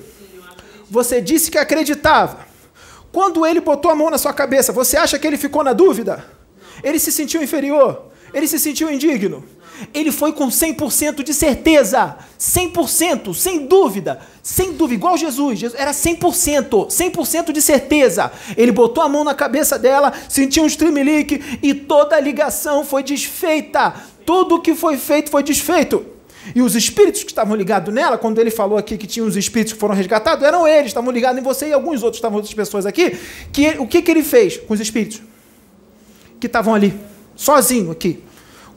Você disse que acreditava. Quando ele botou a mão na sua cabeça, você acha que ele ficou na dúvida? Ele se sentiu inferior? Ele se sentiu indigno? Ele foi com 100% de certeza, 100%, sem dúvida, sem dúvida, igual Jesus, era 100%, 100% de certeza. Ele botou a mão na cabeça dela, sentiu um streamlink e toda a ligação foi desfeita. Tudo que foi feito foi desfeito. E os espíritos que estavam ligados nela, quando ele falou aqui que tinha os espíritos que foram resgatados, eram eles, estavam ligados em você e alguns outros estavam outras pessoas aqui. Que o que, que ele fez com os espíritos que estavam ali, sozinho aqui?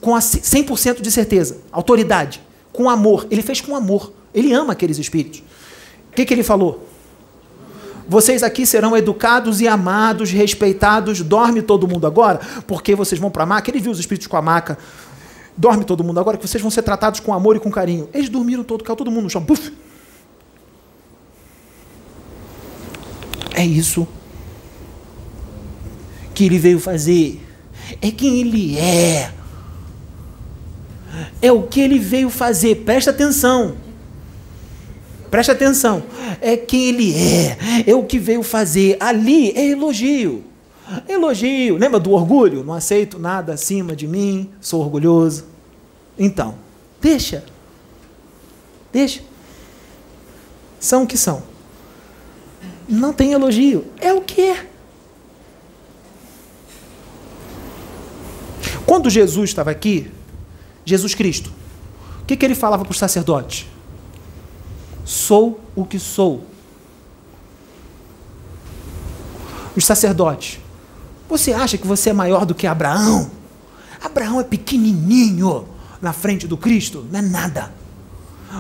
Com 100% de certeza, autoridade, com amor. Ele fez com amor. Ele ama aqueles espíritos. O que, que ele falou? Vocês aqui serão educados e amados, respeitados. Dorme todo mundo agora, porque vocês vão para a maca. Ele viu os espíritos com a maca. Dorme todo mundo agora, que vocês vão ser tratados com amor e com carinho. Eles dormiram todo, caiu todo mundo no chão. Puf! É isso que ele veio fazer. É quem ele é. É o que ele veio fazer. Presta atenção. Presta atenção. É quem ele é. É o que veio fazer. Ali é elogio. Elogio. Lembra do orgulho? Não aceito nada acima de mim. Sou orgulhoso. Então, deixa. Deixa. São o que são. Não tem elogio. É o que é. Quando Jesus estava aqui, Jesus Cristo. O que, que ele falava para os sacerdotes? Sou o que sou. Os sacerdotes. Você acha que você é maior do que Abraão? Abraão é pequenininho na frente do Cristo, não é nada.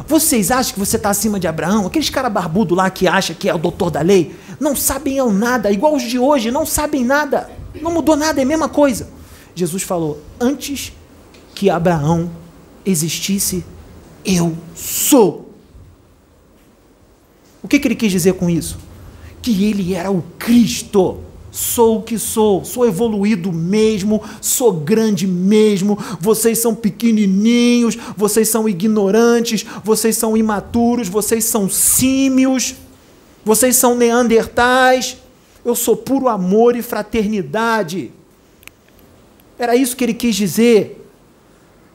Vocês acham que você está acima de Abraão? Aqueles cara barbudo lá que acha que é o doutor da lei, não sabem nada, igual os de hoje, não sabem nada. Não mudou nada, é a mesma coisa. Jesus falou: antes que Abraão existisse, eu sou. O que, que ele quis dizer com isso? Que ele era o Cristo. Sou o que sou, sou evoluído mesmo, sou grande mesmo. Vocês são pequenininhos, vocês são ignorantes, vocês são imaturos, vocês são símios, vocês são neandertais. Eu sou puro amor e fraternidade. Era isso que ele quis dizer.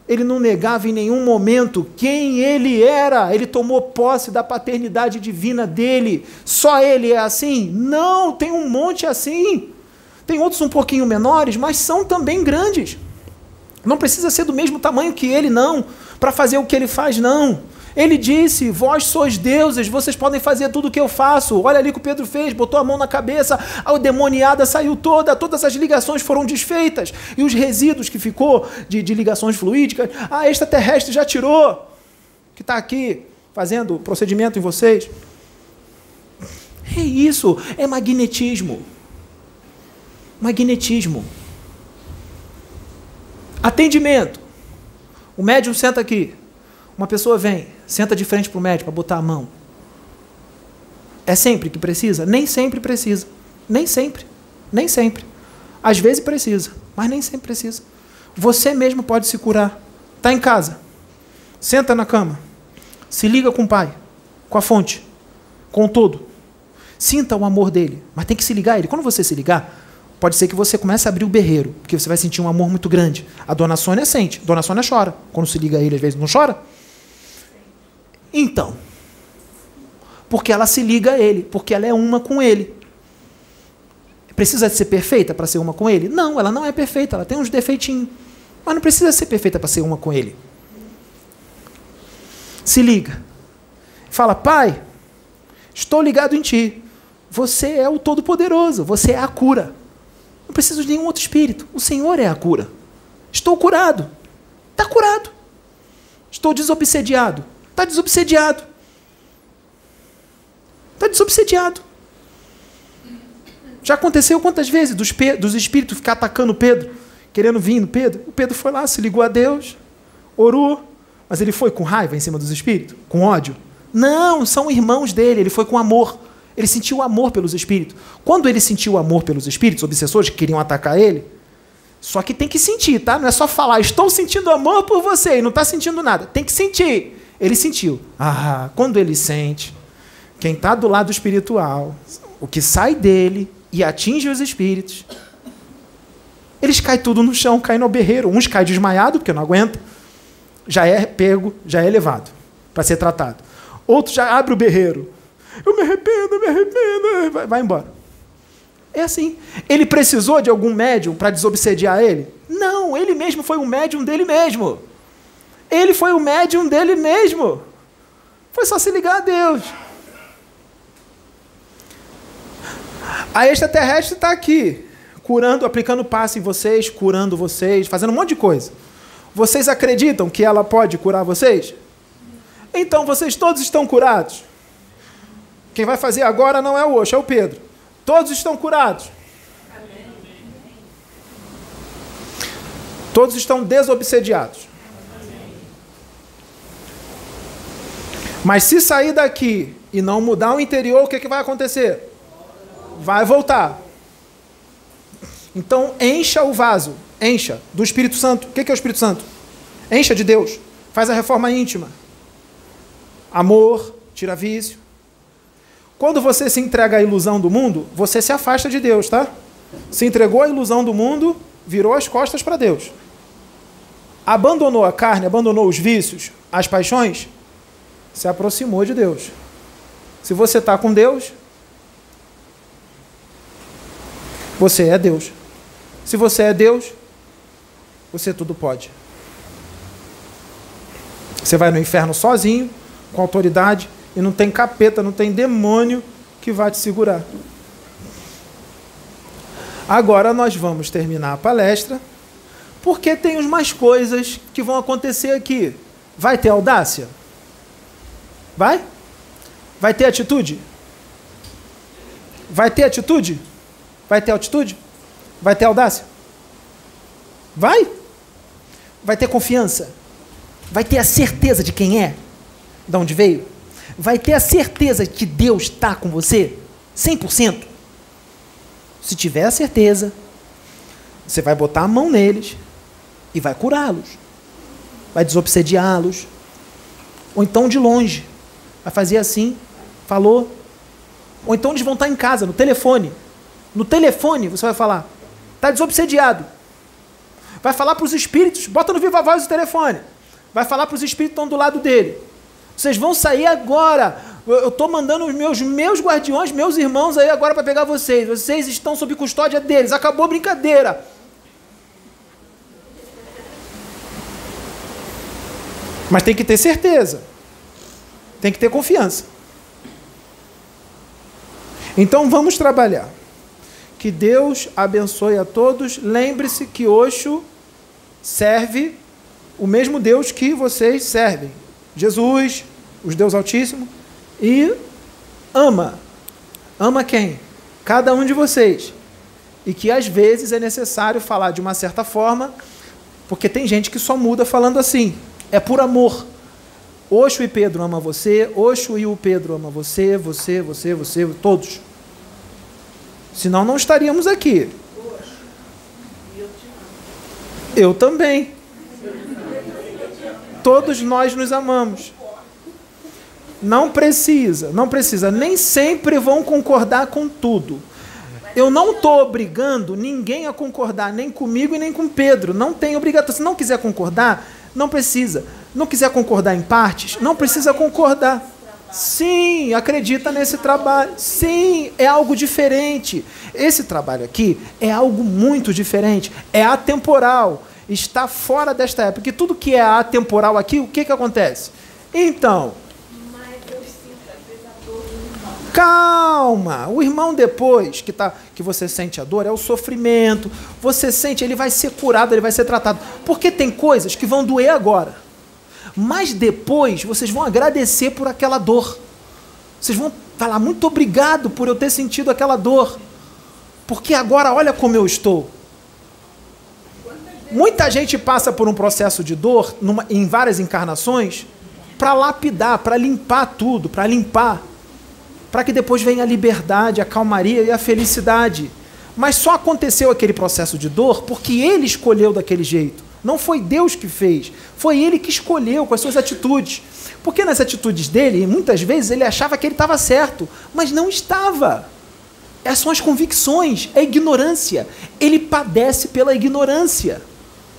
Ele não negava em nenhum momento quem ele era. Ele tomou posse da paternidade divina dele. Só ele é assim? Não, tem um monte assim. Tem outros um pouquinho menores, mas são também grandes. Não precisa ser do mesmo tamanho que ele, não, para fazer o que ele faz, não. Ele disse: Vós sois deuses, vocês podem fazer tudo o que eu faço. Olha ali o que o Pedro fez, botou a mão na cabeça, a demoniada saiu toda, todas as ligações foram desfeitas. E os resíduos que ficou de, de ligações fluídicas, a extraterrestre já tirou, que está aqui fazendo procedimento em vocês. É isso, é magnetismo. Magnetismo. Atendimento. O médium senta aqui. Uma pessoa vem, senta de frente para o médico para botar a mão. É sempre que precisa? Nem sempre precisa. Nem sempre. Nem sempre. Às vezes precisa, mas nem sempre precisa. Você mesmo pode se curar. Está em casa. Senta na cama. Se liga com o pai, com a fonte, com todo. Sinta o amor dele, mas tem que se ligar a ele. Quando você se ligar, pode ser que você comece a abrir o berreiro, porque você vai sentir um amor muito grande. A dona Sônia sente, dona Sônia chora. Quando se liga a ele, às vezes não chora. Então, porque ela se liga a ele, porque ela é uma com ele. Precisa ser perfeita para ser uma com ele? Não, ela não é perfeita, ela tem uns defeitinhos. Mas não precisa ser perfeita para ser uma com ele. Se liga. Fala, pai, estou ligado em ti. Você é o Todo-Poderoso, você é a cura. Não preciso de nenhum outro espírito. O Senhor é a cura. Estou curado. Está curado. Estou desobsediado. Está desobsediado. Está desobsediado. Já aconteceu quantas vezes dos, dos espíritos ficar atacando Pedro, querendo vir no Pedro? O Pedro foi lá, se ligou a Deus, orou, mas ele foi com raiva em cima dos espíritos? Com ódio? Não, são irmãos dele, ele foi com amor. Ele sentiu amor pelos espíritos. Quando ele sentiu amor pelos espíritos, obsessores que queriam atacar ele, só que tem que sentir, tá? Não é só falar, estou sentindo amor por você e não está sentindo nada. Tem que sentir. Ele sentiu. Ah, quando ele sente, quem está do lado espiritual, o que sai dele e atinge os espíritos, eles caem tudo no chão, caem no berreiro. Uns caem desmaiado, porque não aguenta, já é pego, já é levado para ser tratado. Outros já abre o berreiro. Eu me arrependo, eu me arrependo. Vai, vai embora. É assim. Ele precisou de algum médium para desobsediar ele? Não, ele mesmo foi um médium dele mesmo. Ele foi o médium dele mesmo. Foi só se ligar a Deus. A extraterrestre está aqui, curando, aplicando passe em vocês, curando vocês, fazendo um monte de coisa. Vocês acreditam que ela pode curar vocês? Então vocês todos estão curados. Quem vai fazer agora não é o Oxo, é o Pedro. Todos estão curados. Todos estão desobsediados. Mas se sair daqui e não mudar o interior, o que, que vai acontecer? vai voltar. Então, encha o vaso, encha do Espírito Santo. O que é o Espírito Santo? Encha de Deus. Faz a reforma íntima. Amor, tira vício. Quando você se entrega à ilusão do mundo, você se afasta de Deus, tá? Se entregou à ilusão do mundo, virou as costas para Deus. Abandonou a carne, abandonou os vícios, as paixões, se aproximou de Deus. Se você está com Deus, Você é Deus. Se você é Deus, você tudo pode. Você vai no inferno sozinho, com autoridade, e não tem capeta, não tem demônio que vai te segurar. Agora nós vamos terminar a palestra, porque tem mais coisas que vão acontecer aqui. Vai ter audácia? Vai? Vai ter atitude? Vai ter atitude? Vai ter altitude? Vai ter audácia? Vai? Vai ter confiança? Vai ter a certeza de quem é? De onde veio? Vai ter a certeza que Deus está com você? 100%. Se tiver a certeza, você vai botar a mão neles e vai curá-los. Vai desobsediá-los. Ou então de longe. Vai fazer assim, falou. Ou então eles vão estar em casa, no telefone. No telefone você vai falar, está desobsediado. Vai falar para os espíritos, bota no viva voz o telefone. Vai falar para os espíritos que estão do lado dele. Vocês vão sair agora. Eu estou mandando os meus, meus guardiões, meus irmãos aí agora para pegar vocês. Vocês estão sob custódia deles. Acabou a brincadeira. Mas tem que ter certeza. Tem que ter confiança. Então vamos trabalhar. Que Deus abençoe a todos. Lembre-se que Oxo serve o mesmo Deus que vocês servem. Jesus, os Deus Altíssimo, e ama. Ama quem? Cada um de vocês. E que às vezes é necessário falar de uma certa forma, porque tem gente que só muda falando assim. É por amor. Oxo e Pedro ama você, Oxo e o Pedro ama você, você, você, você, todos. Senão não estaríamos aqui. Eu também. Todos nós nos amamos. Não precisa, não precisa. Nem sempre vão concordar com tudo. Eu não estou obrigando ninguém a concordar, nem comigo e nem com Pedro. Não tem obrigação. Se não quiser concordar, não precisa. Não quiser concordar em partes, não precisa concordar. Sim, acredita nesse trabalho. Sim, é algo diferente. Esse trabalho aqui é algo muito diferente. É atemporal. Está fora desta época. E tudo que é atemporal aqui, o que, que acontece? Então, Calma! O irmão depois que, tá, que você sente a dor é o sofrimento. Você sente, ele vai ser curado, ele vai ser tratado. Porque tem coisas que vão doer agora. Mas depois vocês vão agradecer por aquela dor. Vocês vão falar muito obrigado por eu ter sentido aquela dor. Porque agora olha como eu estou. Muita gente passa por um processo de dor numa, em várias encarnações para lapidar, para limpar tudo, para limpar para que depois venha a liberdade, a calmaria e a felicidade. Mas só aconteceu aquele processo de dor porque ele escolheu daquele jeito. Não foi Deus que fez, foi ele que escolheu com as suas atitudes. Porque nas atitudes dele, muitas vezes ele achava que ele estava certo, mas não estava. Essas são as convicções, é ignorância. Ele padece pela ignorância.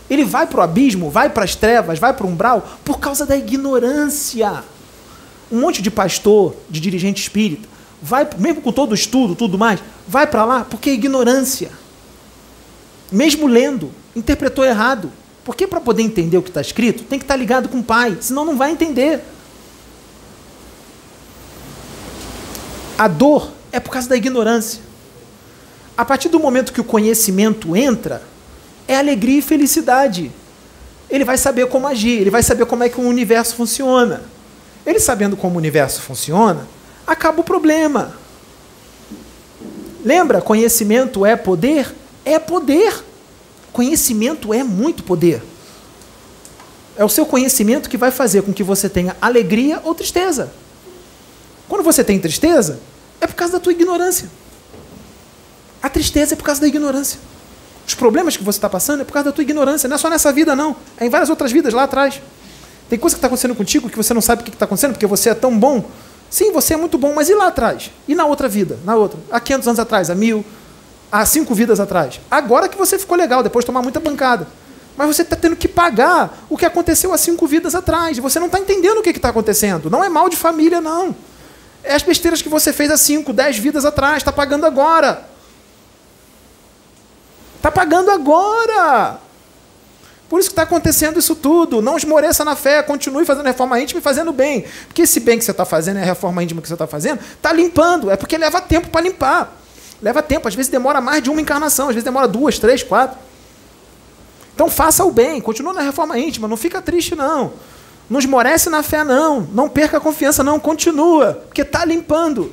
Ele vai para o abismo, vai para as trevas, vai para o umbral por causa da ignorância um monte de pastor, de dirigente espírita, vai, mesmo com todo o estudo, tudo mais, vai para lá porque é ignorância. Mesmo lendo, interpretou errado. Porque para poder entender o que está escrito, tem que estar tá ligado com o pai, senão não vai entender. A dor é por causa da ignorância. A partir do momento que o conhecimento entra, é alegria e felicidade. Ele vai saber como agir, ele vai saber como é que o universo funciona. Ele sabendo como o universo funciona, acaba o problema. Lembra? Conhecimento é poder? É poder. Conhecimento é muito poder. É o seu conhecimento que vai fazer com que você tenha alegria ou tristeza. Quando você tem tristeza, é por causa da tua ignorância. A tristeza é por causa da ignorância. Os problemas que você está passando é por causa da tua ignorância. Não é só nessa vida, não. É em várias outras vidas lá atrás. Tem coisa que está acontecendo contigo que você não sabe o que está acontecendo porque você é tão bom. Sim, você é muito bom, mas e lá atrás? E na outra vida? Na outra? Há 500 anos atrás? Há mil? Há cinco vidas atrás? Agora que você ficou legal, depois de tomar muita bancada. Mas você está tendo que pagar o que aconteceu há cinco vidas atrás. Você não está entendendo o que está acontecendo. Não é mal de família, não. É as besteiras que você fez há cinco, dez vidas atrás. Está pagando agora. Está pagando agora. Por isso que está acontecendo isso tudo. Não esmoreça na fé, continue fazendo reforma íntima e fazendo bem. Porque esse bem que você está fazendo, é a reforma íntima que você está fazendo, está limpando. É porque leva tempo para limpar. Leva tempo, às vezes demora mais de uma encarnação, às vezes demora duas, três, quatro. Então faça o bem, continua na reforma íntima, não fica triste, não. Não esmorece na fé, não. Não perca a confiança, não. Continua. Porque está limpando.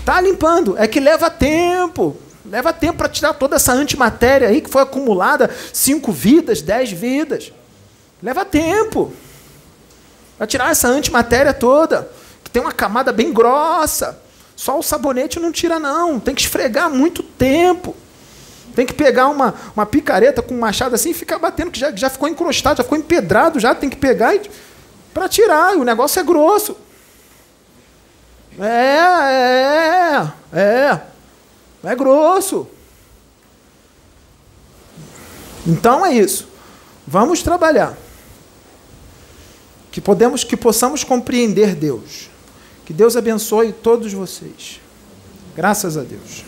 Está limpando. É que leva tempo. Leva tempo para tirar toda essa antimatéria aí que foi acumulada, cinco vidas, dez vidas. Leva tempo para tirar essa antimatéria toda, que tem uma camada bem grossa. Só o sabonete não tira, não. Tem que esfregar muito tempo. Tem que pegar uma, uma picareta com um machado assim e ficar batendo, que já, já ficou encrostado, já ficou empedrado, já tem que pegar para tirar. E o negócio é grosso. É, é, é. É grosso. Então é isso. Vamos trabalhar. Que podemos que possamos compreender Deus. Que Deus abençoe todos vocês. Graças a Deus.